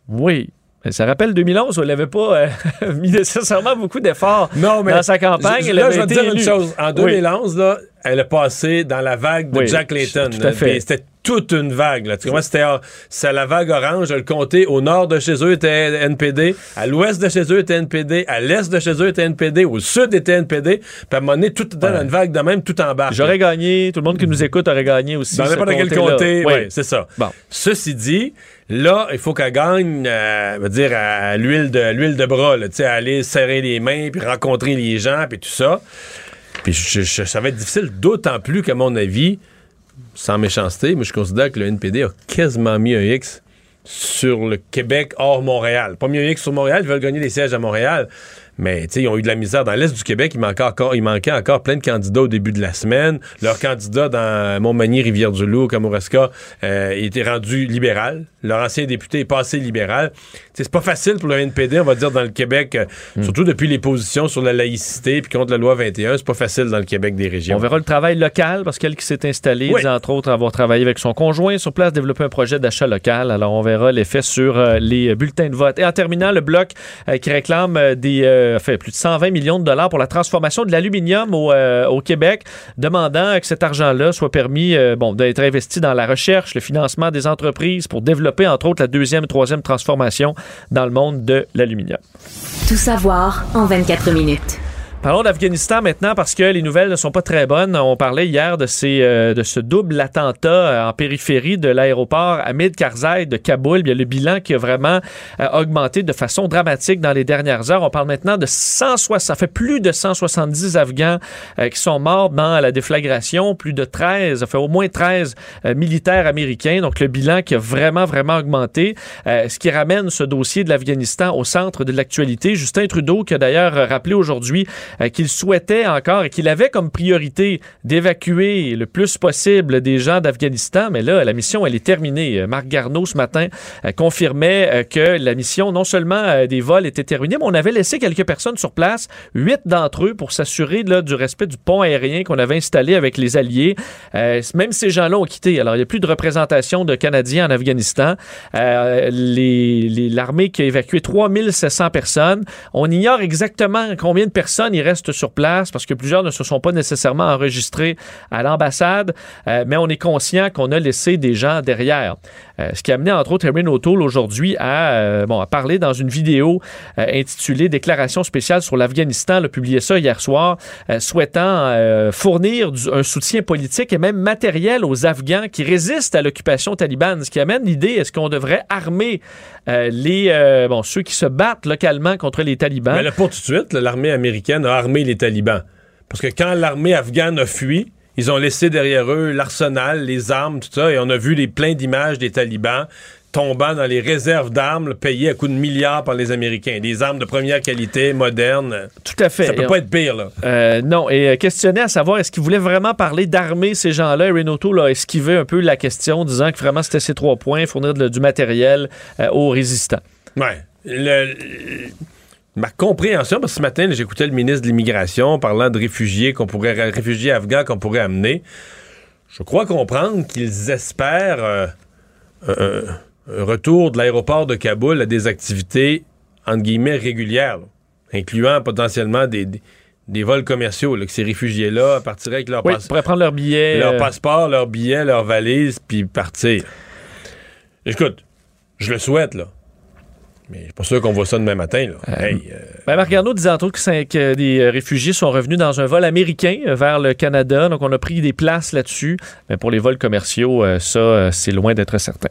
Oui. Ça rappelle 2011 où elle n'avait pas euh, mis nécessairement beaucoup d'efforts dans sa campagne. je- Elle là, je vais te dire une chose. En Oui. 2011, là, elle a passé dans la vague de Oui, Jack Layton. tout à fait. Puis C'était toute une vague. Là. Tu vois, c'était c'est la vague orange. Le comté au nord de chez eux était NPD, à l'ouest de chez eux était NPD, à l'est de chez eux était NPD, au sud était NPD. Puis à un moment donné, tout dans une vague de même, tout en bas. J'aurais gagné, tout le monde qui nous écoute aurait gagné aussi. Dans n'importe quel comté, Oui. oui, c'est ça. Bon. Ceci dit, là, il faut qu'elle gagne, euh, on va dire, à l'huile de, l'huile de bras, là, tu sais, à aller serrer les mains, puis rencontrer les gens, puis tout ça. Puis je- je- ça va être difficile, d'autant plus qu'à mon avis, sans méchanceté, mais je considère que le NPD a quasiment mis un X sur le Québec hors Montréal. Pas mis un X sur Montréal, ils veulent gagner des sièges à Montréal. Mais tu sais, ils ont eu de la misère dans l'Est du Québec. Il manquait, encore, il manquait encore plein de candidats au début de la semaine. Leur candidat dans Montmagny, Rivière-du-Loup, Kamouraska, euh, était rendu libéral. Leur ancien député est passé libéral. Tu sais, C'est pas facile pour le NPD, on va dire, dans le Québec, euh, surtout depuis les positions sur la laïcité puis contre la loi 21. C'est pas facile dans le Québec des régions. On verra le travail local parce qu'elle qui s'est installée, Oui. dit entre autres avoir travaillé avec son conjoint sur place, développer un projet d'achat local. Alors on verra l'effet sur euh, les bulletins de vote. Et en terminant, le bloc euh, qui réclame des, euh, fait, plus de 120 millions de dollars pour la transformation de l'aluminium au, euh, au Québec, demandant que cet argent-là soit permis euh, bon, d'être investi dans la recherche, le financement des entreprises pour développer entre autres la deuxième et troisième transformation dans le monde de l'aluminium. Tout savoir en 24 minutes. Parlons d'Afghanistan maintenant parce que les nouvelles ne sont pas très bonnes. On parlait hier de, ces, euh, de ce double attentat euh, en périphérie de l'aéroport Hamid Karzai de Kaboul. A le bilan qui a vraiment euh, augmenté de façon dramatique dans les dernières heures. On parle maintenant de 160, ça fait plus de 170 Afghans qui sont morts dans la déflagration, plus de 13, ça fait au moins 13 militaires américains. Donc le bilan qui a vraiment, vraiment augmenté, ce qui ramène ce dossier de l'Afghanistan au centre de l'actualité. Justin Trudeau qui a d'ailleurs rappelé aujourd'hui euh, qu'il souhaitait encore et qu'il avait comme priorité d'évacuer le plus possible des gens d'Afghanistan. Mais là, la mission, elle est terminée. Euh, Marc Garneau, ce matin, euh, confirmait que la mission, non seulement des vols était terminée, mais on avait laissé quelques personnes sur place, huit d'entre eux, pour s'assurer du respect du pont aérien qu'on avait installé avec les Alliés. même ces gens-là ont quitté. Alors, il n'y a plus de représentation de Canadiens en Afghanistan. L'armée qui a évacué 3700 personnes. On ignore exactement combien de personnes il reste sur place parce que plusieurs ne se sont pas nécessairement enregistrés à l'ambassade, euh, mais on est conscient qu'on a laissé des gens derrière. Euh, ce qui a amené entre autres Erin O'Toole aujourd'hui à, euh, bon, parler dans une vidéo intitulée Déclaration spéciale sur l'Afghanistan, a publié ça hier soir, souhaitant fournir un soutien politique et même matériel aux Afghans qui résistent à l'occupation talibane, ce qui amène l'idée est-ce qu'on devrait armer les bon ceux qui se battent localement contre les talibans? Mais là, pour tout de suite, l'armée américaine a armé les talibans. Parce que quand l'armée afghane a fui, ils ont laissé derrière eux l'arsenal, les armes, tout ça, et on a vu les plein d'images des talibans tombant dans les réserves d'armes payées à coups de milliards par les Américains. Des armes de première qualité, modernes. Tout à fait. Ça peut pas être pire, là. Euh, non, et euh, questionner à savoir, est-ce qu'il voulait vraiment parler d'armer ces gens-là? Renato l'a esquivé un peu la question, disant que vraiment c'était ces trois points, fournir du matériel euh, aux résistants. Ouais. Le, ma compréhension, parce que ce matin, j'écoutais le ministre de l'Immigration parlant de réfugiés qu'on pourrait, réfugiés afghans qu'on pourrait amener. Je crois comprendre qu'ils espèrent euh, un, retour de l'aéroport de Kaboul à des activités, entre guillemets, régulières, incluant potentiellement des, des, vols commerciaux, que ces réfugiés-là partiraient avec leur, oui, prendre leur billet, leur euh, passeport, leur billet, leur valise, puis partir. Écoute, je le souhaite, là. Mais je suis pas sûr qu'on voit ça demain matin. Là. Euh, hey, euh... ben Marc Garneau disait entre autres que, que, des euh, réfugiés sont revenus dans un vol américain euh, vers le Canada. Donc, on a pris des places là-dessus. Mais pour les vols commerciaux, ça, c'est loin d'être certain.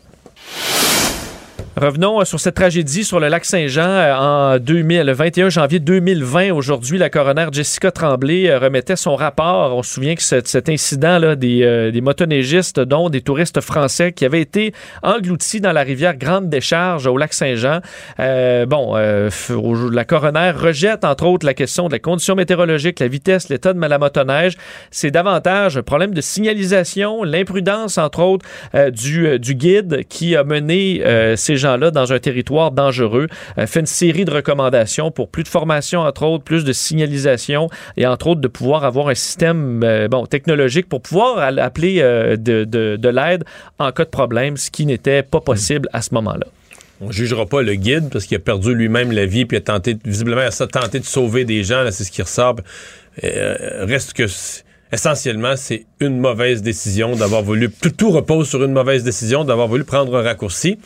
Revenons euh, sur cette tragédie sur le lac Saint-Jean euh, en 2000, le 21 janvier 2020. Aujourd'hui, la coroner Jessica Tremblay euh, remettait son rapport. On se souvient que cet incident-là des, des motoneigistes, dont des touristes français qui avaient été engloutis dans la rivière Grande Décharge au lac Saint-Jean. bon, la coroner rejette entre autres la question de la condition météorologique, la vitesse, l'état de la motoneige. C'est davantage un problème de signalisation, l'imprudence entre autres du, du guide qui a mené ces gens là dans un territoire dangereux. Euh, fait une série de recommandations pour plus de formation, entre autres, plus de signalisation et entre autres de pouvoir avoir un système euh, bon, technologique pour pouvoir appeler euh, de, de, l'aide en cas de problème, ce qui n'était pas possible à ce moment-là. On jugera pas le guide parce qu'il a perdu lui-même la vie puis a tenté, visiblement, a tenté de sauver des gens. C'est ce qui ressort. reste que essentiellement, c'est une mauvaise décision d'avoir voulu. Tout, repose sur une mauvaise décision d'avoir voulu prendre un raccourci.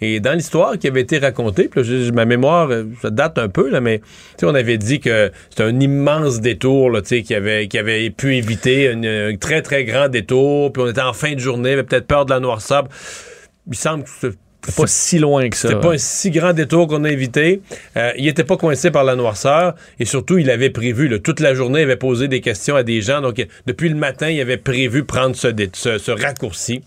Et dans l'histoire qui avait été racontée, puis ma mémoire, euh, ça date un peu, là, mais on avait dit que c'était un immense détour là, qui, avait, qui avait pu éviter un très, très grand détour, puis on était en fin de journée, avait peut-être peur de la noirceur. Il semble que pas si loin que ça. C'était pas un si grand détour qu'on a évité. Euh, il était pas coincé par la noirceur et surtout, il avait prévu, toute la journée, il avait posé des questions à des gens. Donc, depuis le matin, il avait prévu prendre ce, ce, ce raccourci.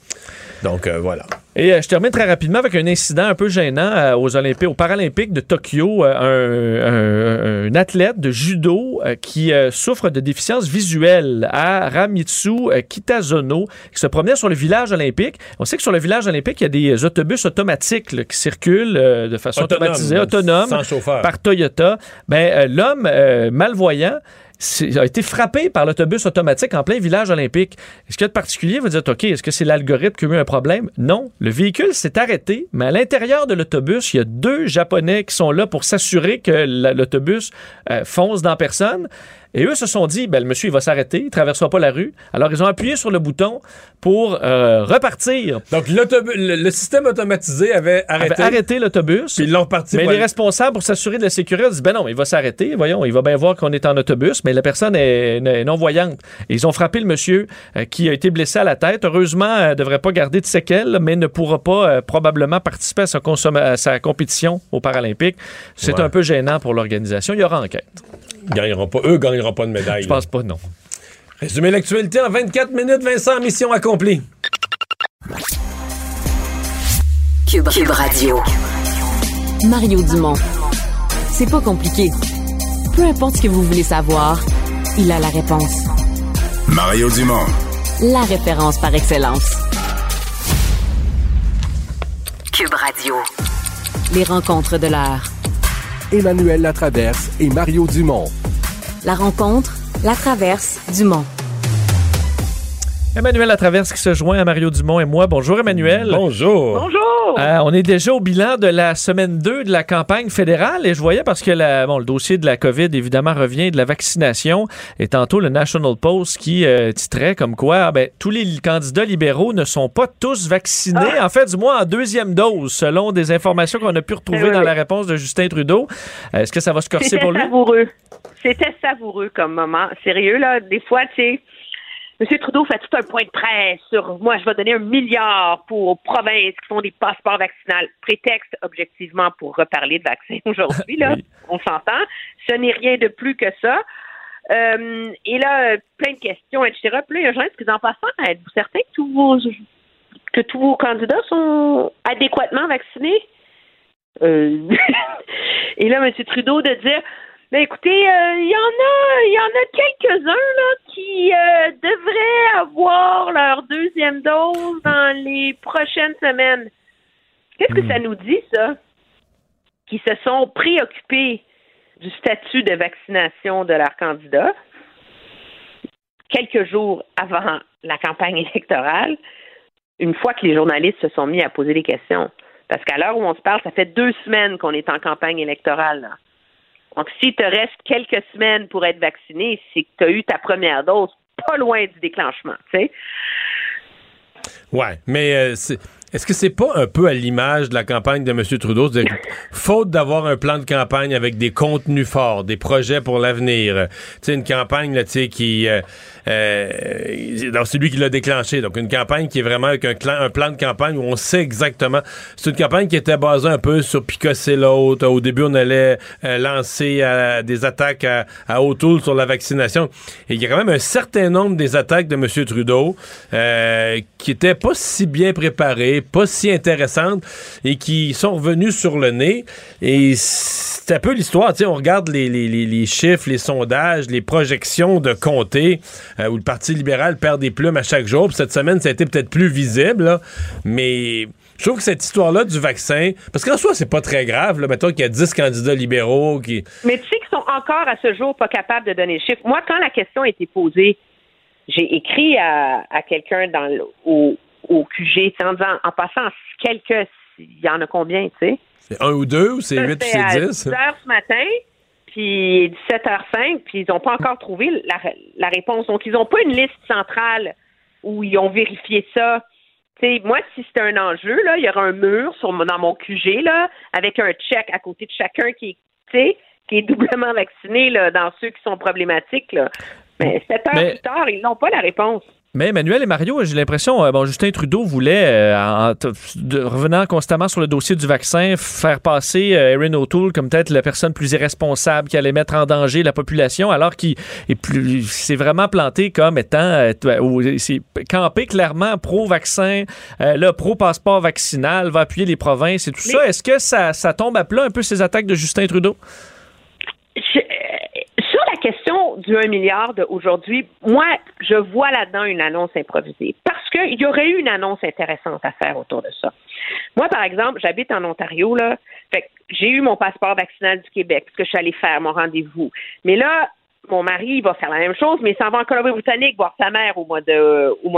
Donc, euh, voilà. Et euh, je termine très rapidement avec un incident un peu gênant euh, aux Olympiques, aux Paralympiques de Tokyo. Un, athlète de judo qui souffre de déficience visuelle à Ramitsu Kitazono, qui se promenait sur le village olympique. On sait que sur le village olympique, il y a des autobus automatiques qui circulent de façon automatisée, autonome, par Toyota. Ben, l'homme malvoyant a été frappé par l'autobus automatique en plein village olympique. Est-ce qu'il y a de particulier? Vous dites, OK, est-ce que c'est l'algorithme qui a eu un problème? Non. Le véhicule s'est arrêté, mais à l'intérieur de l'autobus, il y a deux Japonais qui sont là pour s'assurer que l'autobus euh, fonce dans personne. Et eux se sont dit, ben, le monsieur, il va s'arrêter, il ne traversera pas la rue. Alors, ils ont appuyé sur le bouton pour euh, repartir. Donc, le, le, système automatisé avait arrêté. Avait arrêté l'autobus. Puis ils l'ont reparti. Mais les responsables, pour s'assurer de la sécurité, ont dit, ben non, il va s'arrêter. Voyons, il va bien voir qu'on est en autobus, mais la personne est, non-voyante. ils ont frappé le monsieur euh, qui a été blessé à la tête. Heureusement, ne devrait pas garder de séquelles, mais ne pourra pas euh, probablement participer à sa, à sa compétition aux Paralympiques. C'est un peu gênant pour l'organisation. Il y aura enquête. Gagneront pas, eux gagneront pas de médaille. Je pense pas, non. Résumer l'actualité en 24 minutes, Vincent, mission accomplie. Cube, Radio. Mario Dumont. C'est pas compliqué. Peu importe ce que vous voulez savoir, il a la réponse. Mario Dumont. La référence par excellence. Cube Radio. Les rencontres de l'heure. Emmanuel Latraverse et Mario Dumont. La rencontre, la traverse, Dumont. Emmanuel Latraverse qui se joint à Mario Dumont et moi. Bonjour Emmanuel. Bonjour. Bonjour. Euh, on est déjà au bilan de la semaine 2 de la campagne fédérale et je voyais parce que la, bon, le dossier de la COVID évidemment revient de la vaccination et tantôt le National Post qui euh, titrait comme quoi ah, ben, tous les candidats libéraux ne sont pas tous vaccinés, Ah. en fait du moins en deuxième dose selon des informations qu'on a pu retrouver Oui, dans la réponse de Justin Trudeau. Euh, Est-ce que ça va se corser C'était pour lui? savoureux. C'était savoureux comme moment. Sérieux, là, des fois, tu sais, M. Trudeau fait tout un point de presse sur moi, je vais donner un milliard pour aux provinces qui font des passeports vaccinaux. Prétexte, objectivement, pour reparler de vaccins aujourd'hui, là. On s'entend. Ce n'est rien de plus que ça. Euh, et là, plein de questions, etc. Puis là, il y a qui en passant, êtes-vous certain que tous vos que tous vos candidats sont adéquatement vaccinés? Euh, et là, M. Trudeau de dire ben écoutez, euh, il y en a il y en a quelques-uns là qui euh, devraient avoir leur deuxième dose dans les prochaines semaines. Qu'est-ce que ça nous dit, ça? Qui se sont préoccupés du statut de vaccination de leurs candidats quelques jours avant la campagne électorale, une fois que les journalistes se sont mis à poser des questions. Parce qu'à l'heure où on se parle, ça fait deux semaines qu'on est en campagne électorale. là. Donc, s'il te reste quelques semaines pour être vacciné, c'est que tu as eu ta première dose pas loin du déclenchement, tu sais. Ouais, mais euh, c'est- est-ce que c'est pas un peu à l'image de la campagne de M. Trudeau? Faute d'avoir un plan de campagne avec des contenus forts, des projets pour l'avenir, euh, tu une campagne là, qui... euh, euh, c'est lui qui l'a déclenché. Donc, une campagne qui est vraiment avec un, plan de campagne où on sait exactement... C'est une campagne qui était basée un peu sur picosser l'autre. Au début, on allait euh, lancer euh, des attaques à, à O'Toole sur la vaccination. Et il y a quand même un certain nombre des attaques de M. Trudeau qui étaient pas si bien préparées, pas si intéressantes et qui sont revenues sur le nez. Et c'est un peu l'histoire. On regarde les, les- chiffres, les sondages, les projections de comté euh, où le Parti libéral perd des plumes à chaque jour. Cette semaine, ça a été peut-être plus visible, mais je trouve que cette histoire-là du vaccin, parce qu'en soi, c'est pas très grave. Là. Mettons qu'il y a 10 candidats libéraux qui... Mais tu sais qu'ils sont encore à ce jour pas capables de donner le chiffre. Moi, quand la question a été posée, j'ai écrit à, à quelqu'un dans le- au, au QG en disant, en passant, quelques, il y en a combien, tu sais? C'est un ou deux, ou c'est huit, ou c'est dix? 10 heures ce matin, puis 17h05, puis ils n'ont pas encore trouvé la, la réponse. Donc, ils n'ont pas une liste centrale où ils ont vérifié ça. Tu sais, moi, si c'était un enjeu, là, il y aura un mur sur, mon- dans mon QG, là, avec un check à côté de chacun qui est, qui est doublement vacciné, là, dans ceux qui sont problématiques, là. Mais 7 heures Mais- plus tard, ils n'ont pas la réponse. Mais Emmanuel et Mario, j'ai l'impression, euh, bon, Justin Trudeau voulait, euh, en, revenant constamment sur le dossier du vaccin, faire passer euh, Erin O'Toole comme peut-être la personne plus irresponsable qui allait mettre en danger la population, alors qu'il s'est vraiment planté comme étant, euh, c'est campé clairement pro-vaccin, euh, là, pro-passeport vaccinal, va appuyer les provinces et tout ça. Est-ce que ça, ça tombe à plat un peu ces attaques de Justin Trudeau? Je- du 1 milliard d'aujourd'hui, moi, je vois là-dedans une annonce improvisée. Parce qu'il y aurait eu une annonce intéressante à faire autour de ça. Moi, par exemple, j'habite en Ontario, là. Fait j'ai eu mon passeport vaccinal du Québec, parce que je suis allée faire mon rendez-vous. Mais là, mon mari va faire la même chose, mais il s'en va en Colombie-Britannique voir sa mère au mois de au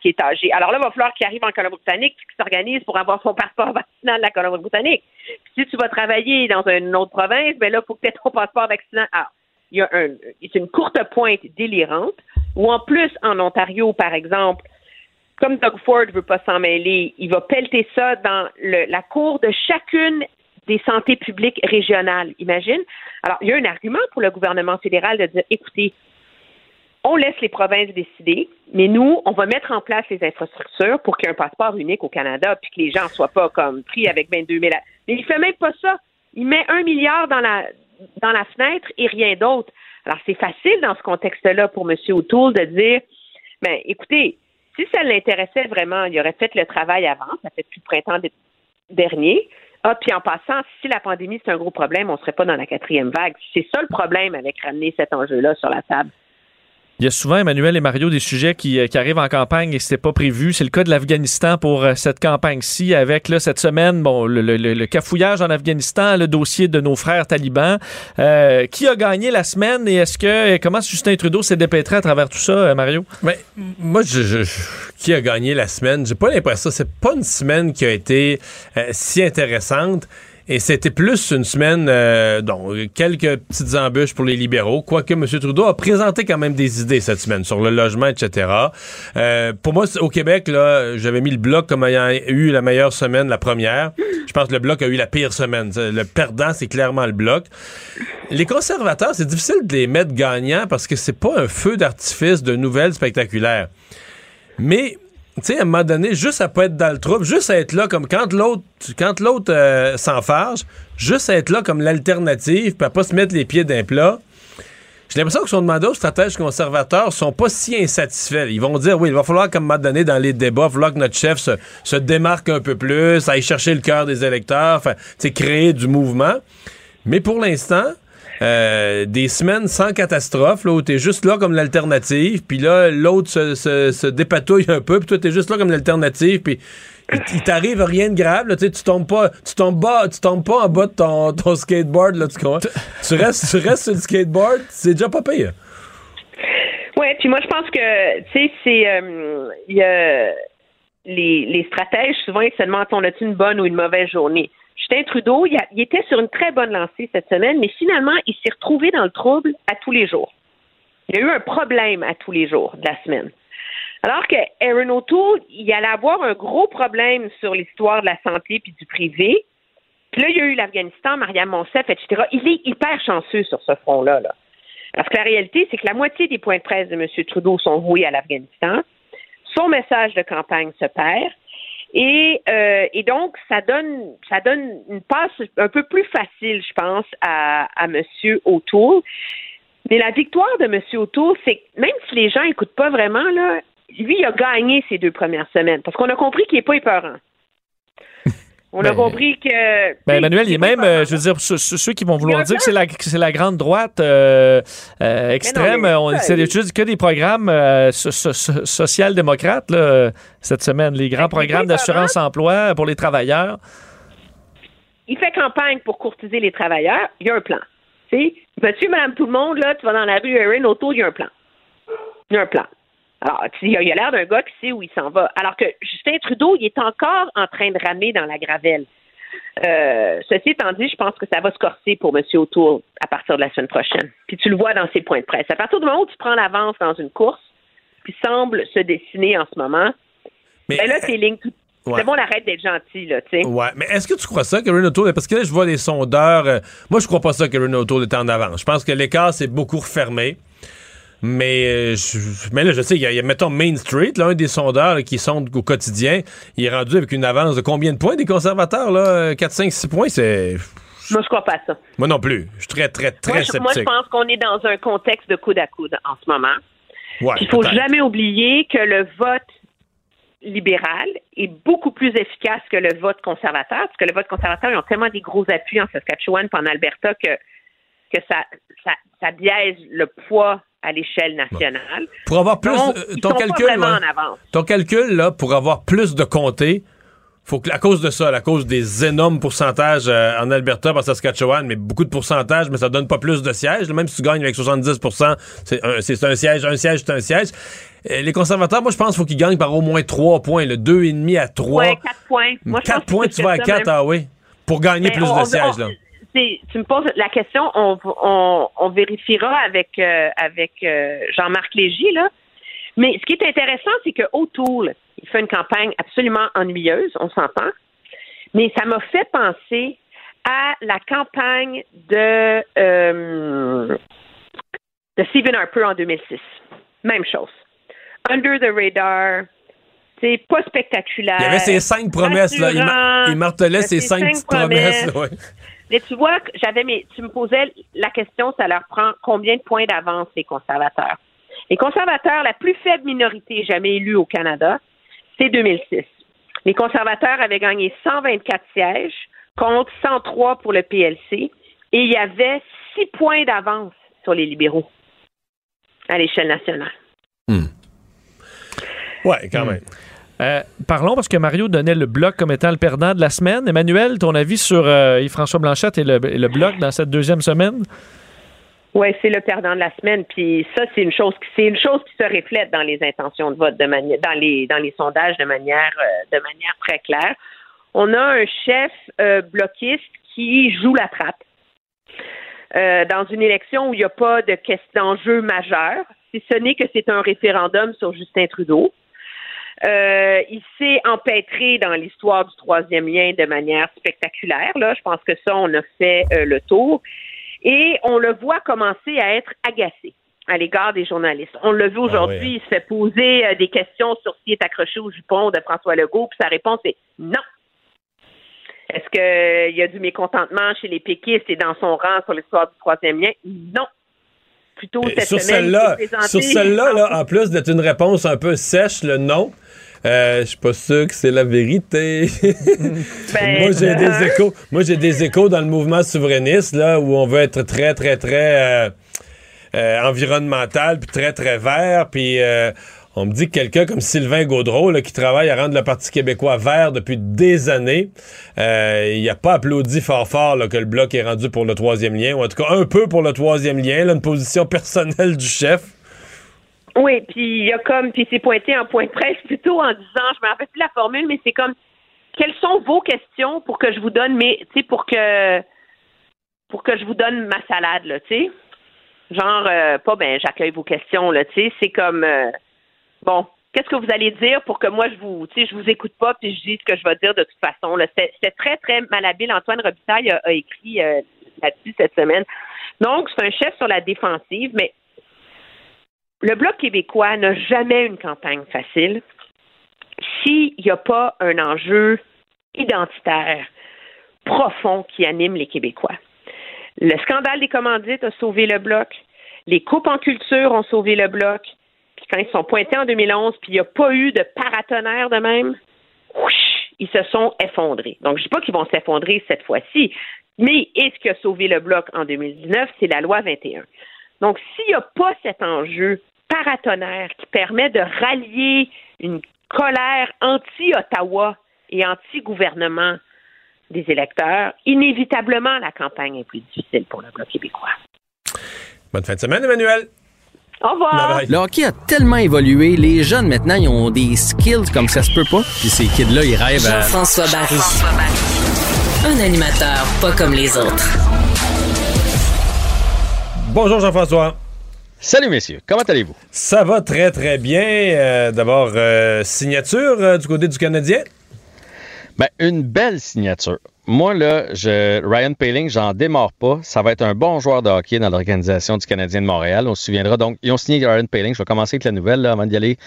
qui est âgée. Alors là, il va falloir qu'il arrive en Colombie-Britannique qu'il s'organise pour avoir son passeport vaccinal de la Colombie-Britannique. Si tu vas travailler dans une autre province, ben là, il faut que tu aies ton passeport vaccinal. Ah, il y a un, c'est une courte pointe délirante, ou en plus, en Ontario, par exemple, comme Doug Ford veut pas s'en mêler, il va pelleter ça dans la cour de chacune des santé publiques régionales. Imagine? Alors, il y a un argument pour le gouvernement fédéral de dire, écoutez, on laisse les provinces décider, mais nous, on va mettre en place les infrastructures pour qu'il y ait un passeport unique au Canada, puis que les gens ne soient pas comme pris avec 22 000. Mais il fait même pas ça. Il met un milliard dans la dans la fenêtre et rien d'autre. Alors, c'est facile dans ce contexte-là pour M. O'Toole de dire, ben, écoutez, si ça l'intéressait vraiment, il aurait fait le travail avant, ça fait depuis le printemps dernier. Ah, puis en passant, si la pandémie c'est un gros problème, on ne serait pas dans la quatrième vague. C'est ça le problème avec ramener cet enjeu-là sur la table. Il y a souvent, Emmanuel et Mario, des sujets qui, euh, qui arrivent en campagne et c'était pas prévu. C'est le cas de l'Afghanistan pour euh, cette campagne-ci, avec là, cette semaine, bon, le, le, le, cafouillage en Afghanistan, le dossier de nos frères talibans. Euh, qui a gagné la semaine et est-ce que comment Justin Trudeau s'est dépêtré à travers tout ça, Mario? Mais moi, je, je, qui a gagné la semaine? J'ai pas l'impression. C'est pas une semaine qui a été si intéressante. Et c'était plus une semaine, euh, donc quelques petites embûches pour les libéraux, quoique M. Trudeau a présenté quand même des idées cette semaine sur le logement, etc. Euh, pour moi, au Québec, là, j'avais mis le bloc comme ayant eu la meilleure semaine, la première. Je pense que le bloc a eu la pire semaine. Le perdant, c'est clairement le bloc. Les conservateurs, c'est difficile de les mettre gagnants parce que c'est pas un feu d'artifice de nouvelles spectaculaires. Mais tu sais, à un moment donné, juste à pas être dans le trouble, juste à être là comme quand l'autre quand l'autre euh, s'enfarge, juste à être là comme l'alternative, puis à pas se mettre les pieds d'un plat. J'ai l'impression que son demandé aux stratèges conservateurs sont pas si insatisfaits. Ils vont dire, oui, il va falloir, comme m'a donné dans les débats, il va falloir que notre chef se, se démarque un peu plus, aille chercher le cœur des électeurs, créer du mouvement. Mais pour l'instant, euh, des semaines sans catastrophe, là, où t'es juste là comme l'alternative, puis là, l'autre se, dépatouille un peu, puis toi, t'es juste là comme l'alternative, puis il, t'arrive rien de grave, là, tu tombes pas, tu tombes pas, tu tombes pas en bas de ton, skateboard, là, tu tu restes, tu restes sur le skateboard, c'est déjà pas pire. Oui, puis moi, je pense que, tu sais, c'est, euh, les, les stratèges, souvent, ils se demandent, on a-tu une bonne ou une mauvaise journée? Justin Trudeau, il, était sur une très bonne lancée cette semaine, mais finalement, il s'est retrouvé dans le trouble à tous les jours. Il y a eu un problème à tous les jours de la semaine. Alors que Aaron O'Toole, il allait avoir un gros problème sur l'histoire de la santé puis du privé. Puis là, il y a eu l'Afghanistan, Mariam Monsef, etc. Il est hyper chanceux sur ce front-là. Là. Parce que la réalité, c'est que la moitié des points de presse de M. Trudeau sont voués à l'Afghanistan. Son message de campagne se perd. Et, euh, et donc, ça donne, ça donne une passe un peu plus facile, je pense, à, à M. O'Toole. Mais la victoire de M. O'Toole, c'est que même si les gens n'écoutent pas vraiment, là, lui, il a gagné ces deux premières semaines parce qu'on a compris qu'il n'est pas épeurant. On a ben, compris que. Ben, Emmanuel, il est même, euh, je veux dire, ceux, qui vont vouloir dire que c'est la, la, grande droite euh, euh, extrême, c'est juste que des programmes social-démocrates cette semaine, les grands ben, programmes d'assurance-emploi pour les travailleurs. Il fait campagne pour courtiser les travailleurs. Il y a un plan. monsieur, madame, tout le monde, là, tu vas dans la rue Erin, autour, il y a un plan. Il y a un plan. Alors, il a l'air d'un gars qui sait où il s'en va. Alors que Justin Trudeau, il est encore en train de ramer dans la gravelle. Euh, ceci étant dit, je pense que ça va se corser pour M. O'Toole à partir de la semaine prochaine. Puis tu le vois dans ses points de presse. À partir du moment où tu prends l'avance dans une course, qui semble se dessiner en ce moment, mais ben là, tes lignes C'est bon, arrête d'être gentil, là, tu sais. Ouais, mais est-ce que tu crois ça, Karen O'Toole? Parce que là, je vois les sondeurs. Euh, moi, je crois pas ça, que O'Toole est en avance. Je pense que l'écart s'est beaucoup refermé. Mais, euh, mais là, je sais, il y, a, mettons, Main Street, l'un des sondeurs qui sondent au quotidien, il est rendu avec une avance de combien de points des conservateurs, là? 4, 5, 6 points, c'est... Moi, je crois pas à ça. Moi non plus. Je suis très, très, très moi, sceptique. Moi, je pense qu'on est dans un contexte de coude à coude en ce moment. Ouais, il faut jamais oublier que le vote libéral est beaucoup plus efficace que le vote conservateur, parce que le vote conservateur, ils ont tellement des gros appuis en Saskatchewan et en Alberta que, que ça, ça, ça biaise le poids à l'échelle nationale. Pour avoir plus, euh, ton calcul, ton calcul là, pour avoir plus de comtés, faut que à cause de ça, à cause des énormes pourcentages euh, en Alberta, par Saskatchewan, mais beaucoup de pourcentages, mais ça donne pas plus de sièges. Même si tu gagnes avec 70% c'est un, siège, un siège, c'est un siège. Euh, les conservateurs, moi, je pense qu'il faut qu'ils gagnent par au moins 3 points, le 2,5 à 3. Ouais, 4 points. Moi, 4 points, tu vas à 4, ah oui, pour gagner plus de sièges. là c'est, tu me poses la question, on, on, on vérifiera avec euh, avec euh, Jean-Marc Légy là. Mais ce qui est intéressant, c'est que O'Toole, il fait une campagne absolument ennuyeuse, on s'entend. Mais ça m'a fait penser à la campagne de euh, de Stephen Harper en 2006. Même chose. Under the radar, c'est pas spectaculaire. Il y avait ces cinq promesses, là. Il, mar- il martelait ces cinq, petites promesses. ouais. Mais tu vois, j'avais mes, tu me posais la question, ça leur prend combien de points d'avance les conservateurs? Les conservateurs, la plus faible minorité jamais élue au Canada, c'est 2006. Les conservateurs avaient gagné 124 sièges contre 103 pour le PLC et il y avait six points d'avance sur les libéraux à l'échelle nationale. Ouais, quand même. Euh, parlons parce que Mario donnait le bloc comme étant le perdant de la semaine. Emmanuel, ton avis sur euh, Yves-François Blanchette et le, bloc dans cette deuxième semaine? Oui, c'est le perdant de la semaine. Puis ça, c'est une chose qui c'est une chose qui se reflète dans les intentions de vote de manière dans les dans les sondages de manière euh, de manière très claire. On a un chef euh, bloquiste qui joue la trappe. Dans une élection où il n'y a pas de d'enjeu majeur, si ce n'est que c'est un référendum sur Justin Trudeau. Euh, il s'est empêtré dans l'histoire du troisième lien de manière spectaculaire. Là, je pense que ça, on a fait euh, le tour. Et on le voit commencer à être agacé à l'égard des journalistes. On l'a vu aujourd'hui, il se fait poser euh, des questions sur s'il est accroché au jupon de François Legault, puis sa réponse est non. Est-ce qu'il y a du mécontentement chez les péquistes et dans son rang sur l'histoire du troisième lien? Non. Cette sur semaine, celle-là, sur là, en plus d'être une réponse un peu sèche, le non, euh, je suis pas sûr que c'est la vérité. Ben, moi, j'ai euh, des échos. Moi, j'ai des échos dans le mouvement souverainiste, là, où on veut être très, très, très euh, euh, environnemental, puis très, très vert, puis euh, on me dit que quelqu'un comme Sylvain Gaudreau, qui travaille à rendre le Parti québécois vert depuis des années, euh, il a pas applaudi fort fort que le bloc est rendu pour le troisième lien, ou en tout cas un peu pour le troisième lien, une position personnelle du chef. Oui, puis il y a comme, puis c'est pointé en point de presse plutôt en disant, je me rappelle plus la formule, mais c'est comme, quelles sont vos questions pour que je vous donne mes, tu sais, pour que, pour que je vous donne ma salade, tu sais? Genre, euh, pas, ben, j'accueille vos questions, tu sais, c'est comme, euh, bon, qu'est-ce que vous allez dire pour que moi, je vous, tu sais, je vous écoute pas, puis je dis ce que je vais dire de toute façon. C'était très, très malhabile. Antoine Robitaille a, a écrit euh, là-dessus cette semaine. Donc, c'est un chef sur la défensive, mais le Bloc québécois n'a jamais une campagne facile s'il n'y a pas un enjeu identitaire profond qui anime les Québécois. Le scandale des commandites a sauvé le Bloc. Les coupes en culture ont sauvé le Bloc. Quand ils sont pointés en 2011, puis il n'y a pas eu de paratonnerre de même, ils se sont effondrés. Donc, je ne dis pas qu'ils vont s'effondrer cette fois-ci, mais et ce qui a sauvé le Bloc en 2019, c'est la loi 21. Donc, s'il n'y a pas cet enjeu paratonnerre qui permet de rallier une colère anti-Ottawa et anti-gouvernement des électeurs, inévitablement, la campagne est plus difficile pour le Bloc québécois. Bonne fin de semaine, Emmanuel. Au revoir. Le hockey a tellement évolué, les jeunes maintenant, ils ont des skills comme ça se peut pas. Puis ces kids-là, ils rêvent à... Jean-François Barry. Un animateur pas comme les autres. Bonjour Jean-François. Salut messieurs, comment allez-vous? Ça va très très bien. Euh, D'abord, euh, signature euh, du côté du Canadien? Ben, une belle signature. Moi, là, je, Ryan Paling, j'en démarre pas. Ça va être un bon joueur de hockey dans l'organisation du Canadien de Montréal. On se souviendra donc, ils ont signé Ryan Paling. Je vais commencer avec la nouvelle là, avant d'y aller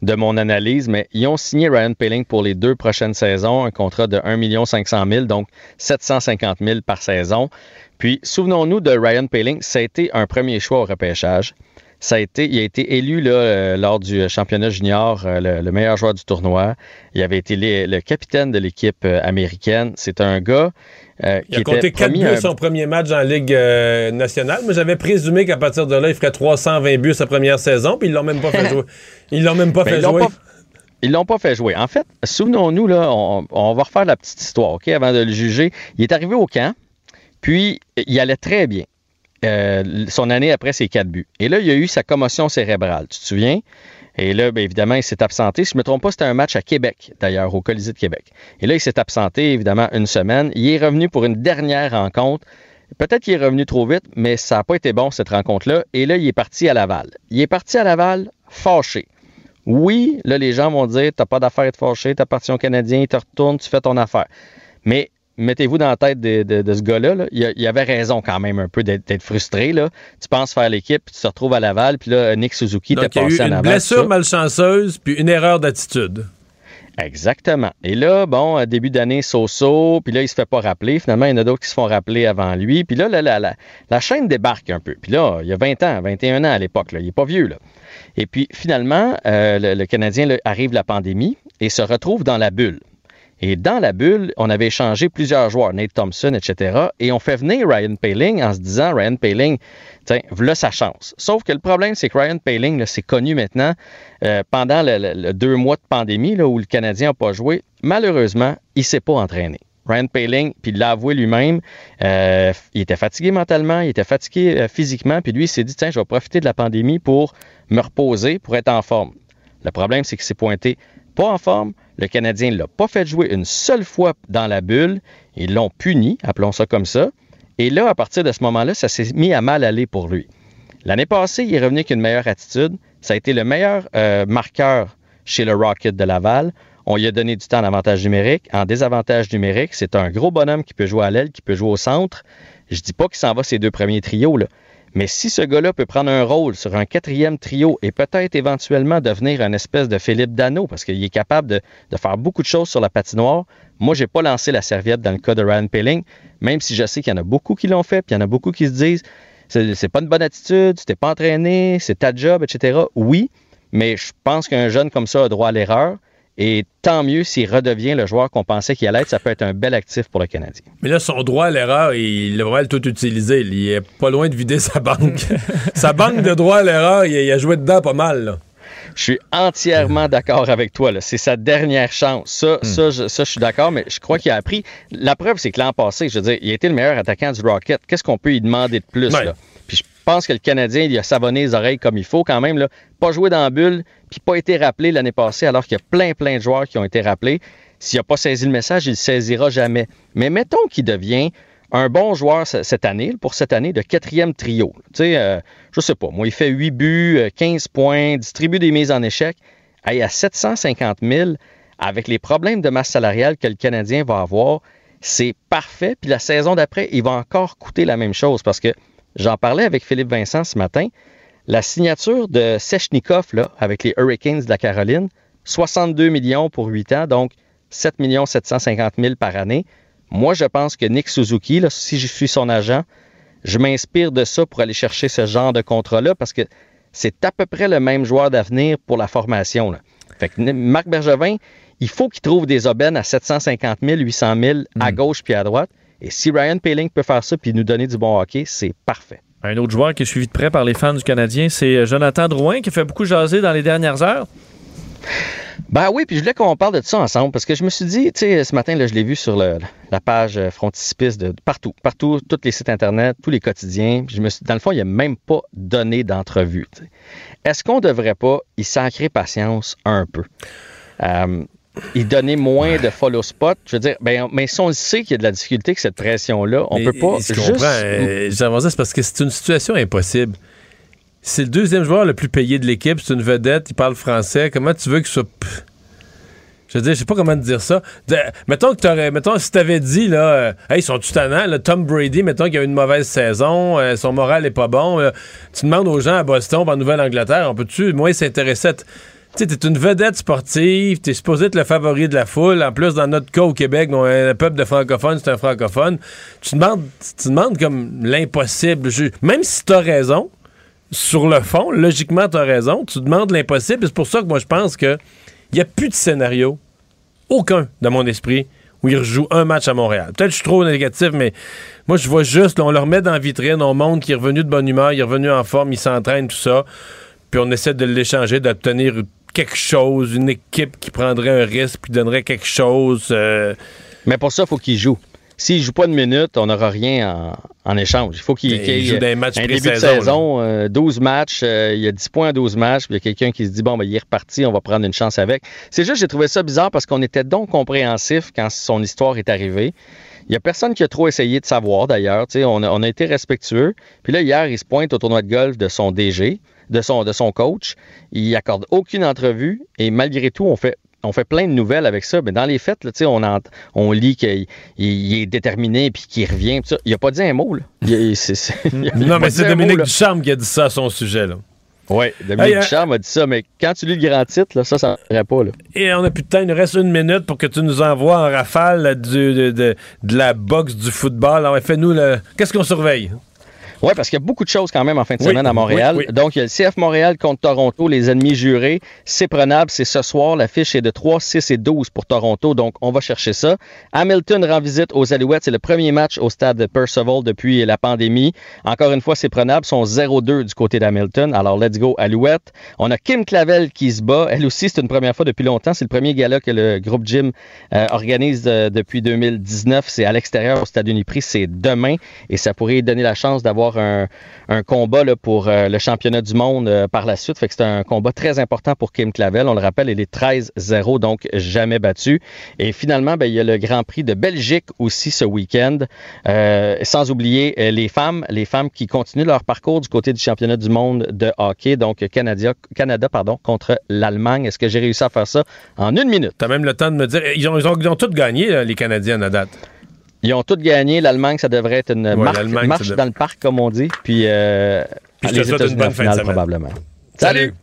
de mon analyse, mais ils ont signé Ryan Paling pour les deux prochaines saisons, un contrat de 1 500 000, donc 750 000 par saison. Puis, souvenons-nous de Ryan Paling, ça a été un premier choix au repêchage. Ça a été, il a été élu là, euh, lors du championnat junior euh, le, le meilleur joueur du tournoi. Il avait été les- le capitaine de l'équipe euh, américaine. C'est un gars euh, Il a qui compté était 4 promis buts à son premier match en Ligue euh, nationale, mais j'avais présumé qu'à partir de là, il ferait 320 buts sa première saison, puis ils l'ont même pas fait jouer. Ils l'ont même pas Ben, fait ils jouer. pas- Ils l'ont pas fait jouer. En fait, souvenons-nous, là, on, on va refaire la petite histoire, OK, avant de le juger. Il est arrivé au camp, puis il allait très bien. Euh, son année après ses quatre buts. Et là, il y a eu sa commotion cérébrale, tu te souviens? Et là, bien évidemment, il s'est absenté. Si je ne me trompe pas, c'était un match à Québec, d'ailleurs, au Colisée de Québec. Et là, il s'est absenté, évidemment, une semaine. Il est revenu pour une dernière rencontre. Peut-être qu'il est revenu trop vite, mais ça n'a pas été bon, cette rencontre-là. Et là, il est parti à Laval. Il est parti à Laval fâché. Oui, là, les gens vont dire, t'as pas d'affaire à être fâché, parti au Canadien, il te retourne, tu fais ton affaire. Mais mettez-vous dans la tête de, ce gars-là, Il, il, avait raison quand même un peu d'être frustré. Là. Tu penses faire l'équipe, puis tu te retrouves à Laval, puis là, Nick Suzuki t'a passé à Laval. Une blessure malchanceuse, puis une erreur d'attitude. Exactement. Et là, bon, début d'année, so-so, puis là, il se fait pas rappeler. Finalement, il y en a d'autres qui se font rappeler avant lui. Puis là, la, la, chaîne débarque un peu. Puis là, il y a 20 ans, 21 ans à l'époque, il est pas vieux, là. Et puis, finalement, euh, le, Canadien arrive la pandémie et se retrouve dans la bulle. Et dans la bulle, on avait échangé plusieurs joueurs, Nate Thompson, etc. Et on fait venir Ryan Paling en se disant, Ryan Paling, tiens, voilà sa chance. Sauf que le problème, c'est que Ryan Paling, c'est connu maintenant euh, pendant le, deux mois de pandémie où le Canadien n'a pas joué. Malheureusement, il ne s'est pas entraîné. Ryan Paling, puis il l'a avoué lui-même, euh, il était fatigué mentalement, il était fatigué euh, physiquement, puis lui, il s'est dit, tiens, je vais profiter de la pandémie pour me reposer, pour être en forme. Le problème, c'est qu'il s'est pointé pas en forme. Le Canadien ne l'a pas fait jouer une seule fois dans la bulle. Ils l'ont puni, appelons ça comme ça. Et là, à partir de ce moment-là, ça s'est mis à mal aller pour lui. L'année passée, il est revenu avec une meilleure attitude. Ça a été le meilleur euh, marqueur chez le Rocket de Laval. On lui a donné du temps en avantage numérique. En désavantage numérique, c'est un gros bonhomme qui peut jouer à l'aile, qui peut jouer au centre. Je dis pas qu'il s'en va ses deux premiers trios, là. Mais si ce gars-là peut prendre un rôle sur un quatrième trio et peut-être éventuellement devenir un espèce de Philippe Dano, parce qu'il est capable de, faire beaucoup de choses sur la patinoire, moi, j'ai pas lancé la serviette dans le cas de Ryan Pilling, même si je sais qu'il y en a beaucoup qui l'ont fait, puis il y en a beaucoup qui se disent c'est pas une bonne attitude, tu t'es pas entraîné, c'est ta job, etc. Oui, mais je pense qu'un jeune comme ça a droit à l'erreur. Et tant mieux s'il redevient le joueur qu'on pensait qu'il allait être. Ça peut être un bel actif pour le Canadien. Mais là, son droit à l'erreur, il devrait le tout utiliser. Il est pas loin de vider sa banque. sa banque de droit à l'erreur, il, a joué dedans pas mal. Je suis entièrement d'accord avec toi. C'est sa dernière chance. Ça, hmm. ça, je, suis d'accord, mais je crois qu'il a appris. La preuve, c'est que l'an passé, je veux dire, il a été le meilleur attaquant du Rocket. Qu'est-ce qu'on peut lui demander de plus? Là? Je pense que le Canadien, il a savonné les oreilles comme il faut quand même. Là. Pas joué dans la bulle, puis pas été rappelé l'année passée, alors qu'il y a plein, plein de joueurs qui ont été rappelés. S'il n'a pas saisi le message, il ne le saisira jamais. Mais mettons qu'il devient un bon joueur cette année, pour cette année, de quatrième trio. Tu sais, euh, je sais pas, moi, il fait 8 buts, 15 euh, points, distribue des mises en échec. Hey, à 750 000, avec les problèmes de masse salariale que le Canadien va avoir, c'est parfait. Puis la saison d'après, il va encore coûter la même chose parce que j'en parlais avec Philippe Vincent ce matin. La signature de Sechnikov là, avec les Hurricanes de la Caroline, 62 millions pour 8 ans, donc 7 750 000 par année. Moi, je pense que Nick Suzuki, là, si je suis son agent, je m'inspire de ça pour aller chercher ce genre de contrat-là parce que c'est à peu près le même joueur d'avenir pour la formation. Là. Fait que Marc Bergevin, il faut qu'il trouve des aubaines à 750 000, 800 000 à hmm. gauche puis à droite. Et si Ryan Paling peut faire ça puis nous donner du bon hockey, c'est parfait. Un autre joueur qui est suivi de près par les fans du Canadien, c'est euh, Jonathan Drouin, qui fait beaucoup jaser dans les dernières heures. Ben oui, puis je voulais qu'on parle de ça ensemble parce que je me suis dit, tu sais, ce matin, là, je l'ai vu sur la page euh, frontispice de partout, partout, tous les sites Internet, tous les quotidiens. je me suis, dans le fond, il a même pas donné d'entrevue. Est-ce qu'on devrait pas y sacrer patience un peu? Euh, il donnait moins de follow spot. Je veux dire, ben, mais si on sait qu'il y a de la difficulté avec cette pression-là, on peut pas juste... Euh, c'est parce que c'est une situation impossible. C'est le deuxième joueur le plus payé de l'équipe, c'est une vedette, il parle français. Comment tu veux que ce soit... Je veux dire, je sais pas comment te dire ça. mettons que t'aurais, mettons, si t'avais dit, là, euh, hey, ils sont tout là, Tom Brady, mettons qu'il a eu une mauvaise saison, euh, son moral est pas bon, tu demandes aux gens à Boston, en Nouvelle-Angleterre, on peut-tu, moins s'intéresser à tu t'es une vedette sportive, t'es supposé être le favori de la foule. En plus, dans notre cas au Québec, on un peuple de francophones, c'est un francophone. Tu demandes, tu demandes comme l'impossible. Même si t'as raison, sur le fond, logiquement, t'as raison, tu demandes l'impossible. C'est pour ça que moi, je pense que il n'y a plus de scénario, aucun dans mon esprit, où il rejoue un match à Montréal. Peut-être que je suis trop négatif, mais moi, je vois juste, on le remet dans la vitrine, on montre qu'il est revenu de bonne humeur, il est revenu en forme, il s'entraîne, tout ça. Puis on essaie de l'échanger, d'obtenir quelque chose, une équipe qui prendrait un risque puis donnerait quelque chose. Euh. Mais pour ça, il faut qu'il joue. S'il joue pas une minute, on n'aura rien en, en, échange. Il faut qu'il qu y ait un début de saison, euh, 12 matchs, euh, il y a 10 points à 12 matchs, puis il y a quelqu'un qui se dit, bon, ben, il est reparti, on va prendre une chance avec. C'est juste, j'ai trouvé ça bizarre parce qu'on était donc compréhensif quand son histoire est arrivée. Il n'y a personne qui a trop essayé de savoir, d'ailleurs. On a, on a été respectueux. Puis là, hier, il se pointe au tournoi de golf de son DG, de son, de son coach. Il accorde aucune entrevue et malgré tout, on fait on fait plein de nouvelles avec ça, mais dans les faits, là, on, on lit qu'il est déterminé puis qu'il revient. Il n'a pas dit un mot. Là. Il, c non, mais c'est Dominique Ducharme qui a dit ça à son sujet. Là. Oui, Dominique hey, Ducharme a dit ça, mais quand tu lis le grand titre, là, ça, ça ne pas. Là. Et on a plus de temps, il nous reste une minute pour que tu nous envoies en rafale du, de, de, de, la boxe du football. Alors, fais-nous le. Qu'est-ce qu'on surveille? Oui, parce qu'il y a beaucoup de choses quand même en fin de semaine à Montréal. Donc, il y a le CF Montréal contre Toronto, les ennemis jurés. C'est prenable, c'est ce soir. La fiche est de 3, 6 et 12 pour Toronto, donc on va chercher ça. Hamilton rend visite aux Alouettes. C'est le premier match au stade de Percival depuis la pandémie. Encore une fois, c'est prenable. Ils sont 0-2 du côté d'Hamilton. Alors, let's go, Alouette. On a Kim Clavel qui se bat. Elle aussi, c'est une première fois depuis longtemps. C'est le premier gala que le groupe Jim euh, organise euh, depuis 2019. C'est à l'extérieur au stade Uniprix. C'est demain et ça pourrait donner la chance d'avoir un, combat là, pour euh, le championnat du monde euh, par la suite. C'est un combat très important pour Kim Clavel. On le rappelle, elle est 13-0, donc jamais battue. Et finalement, ben, il y a le Grand Prix de Belgique aussi ce week-end. Euh, sans oublier les femmes, les femmes qui continuent leur parcours du côté du championnat du monde de hockey, donc Canada, Canada pardon, contre l'Allemagne. Est-ce que j'ai réussi à faire ça en une minute? Tu as même le temps de me dire, ils ont, ils ont, toutes gagné, les Canadiens à date. Ils ont tous gagné. L'Allemagne, ça devrait être une marche, marche dans le parc, comme on dit. Puis, euh, Puis je te souhaite une bonne fin de semaine. probablement. Salut.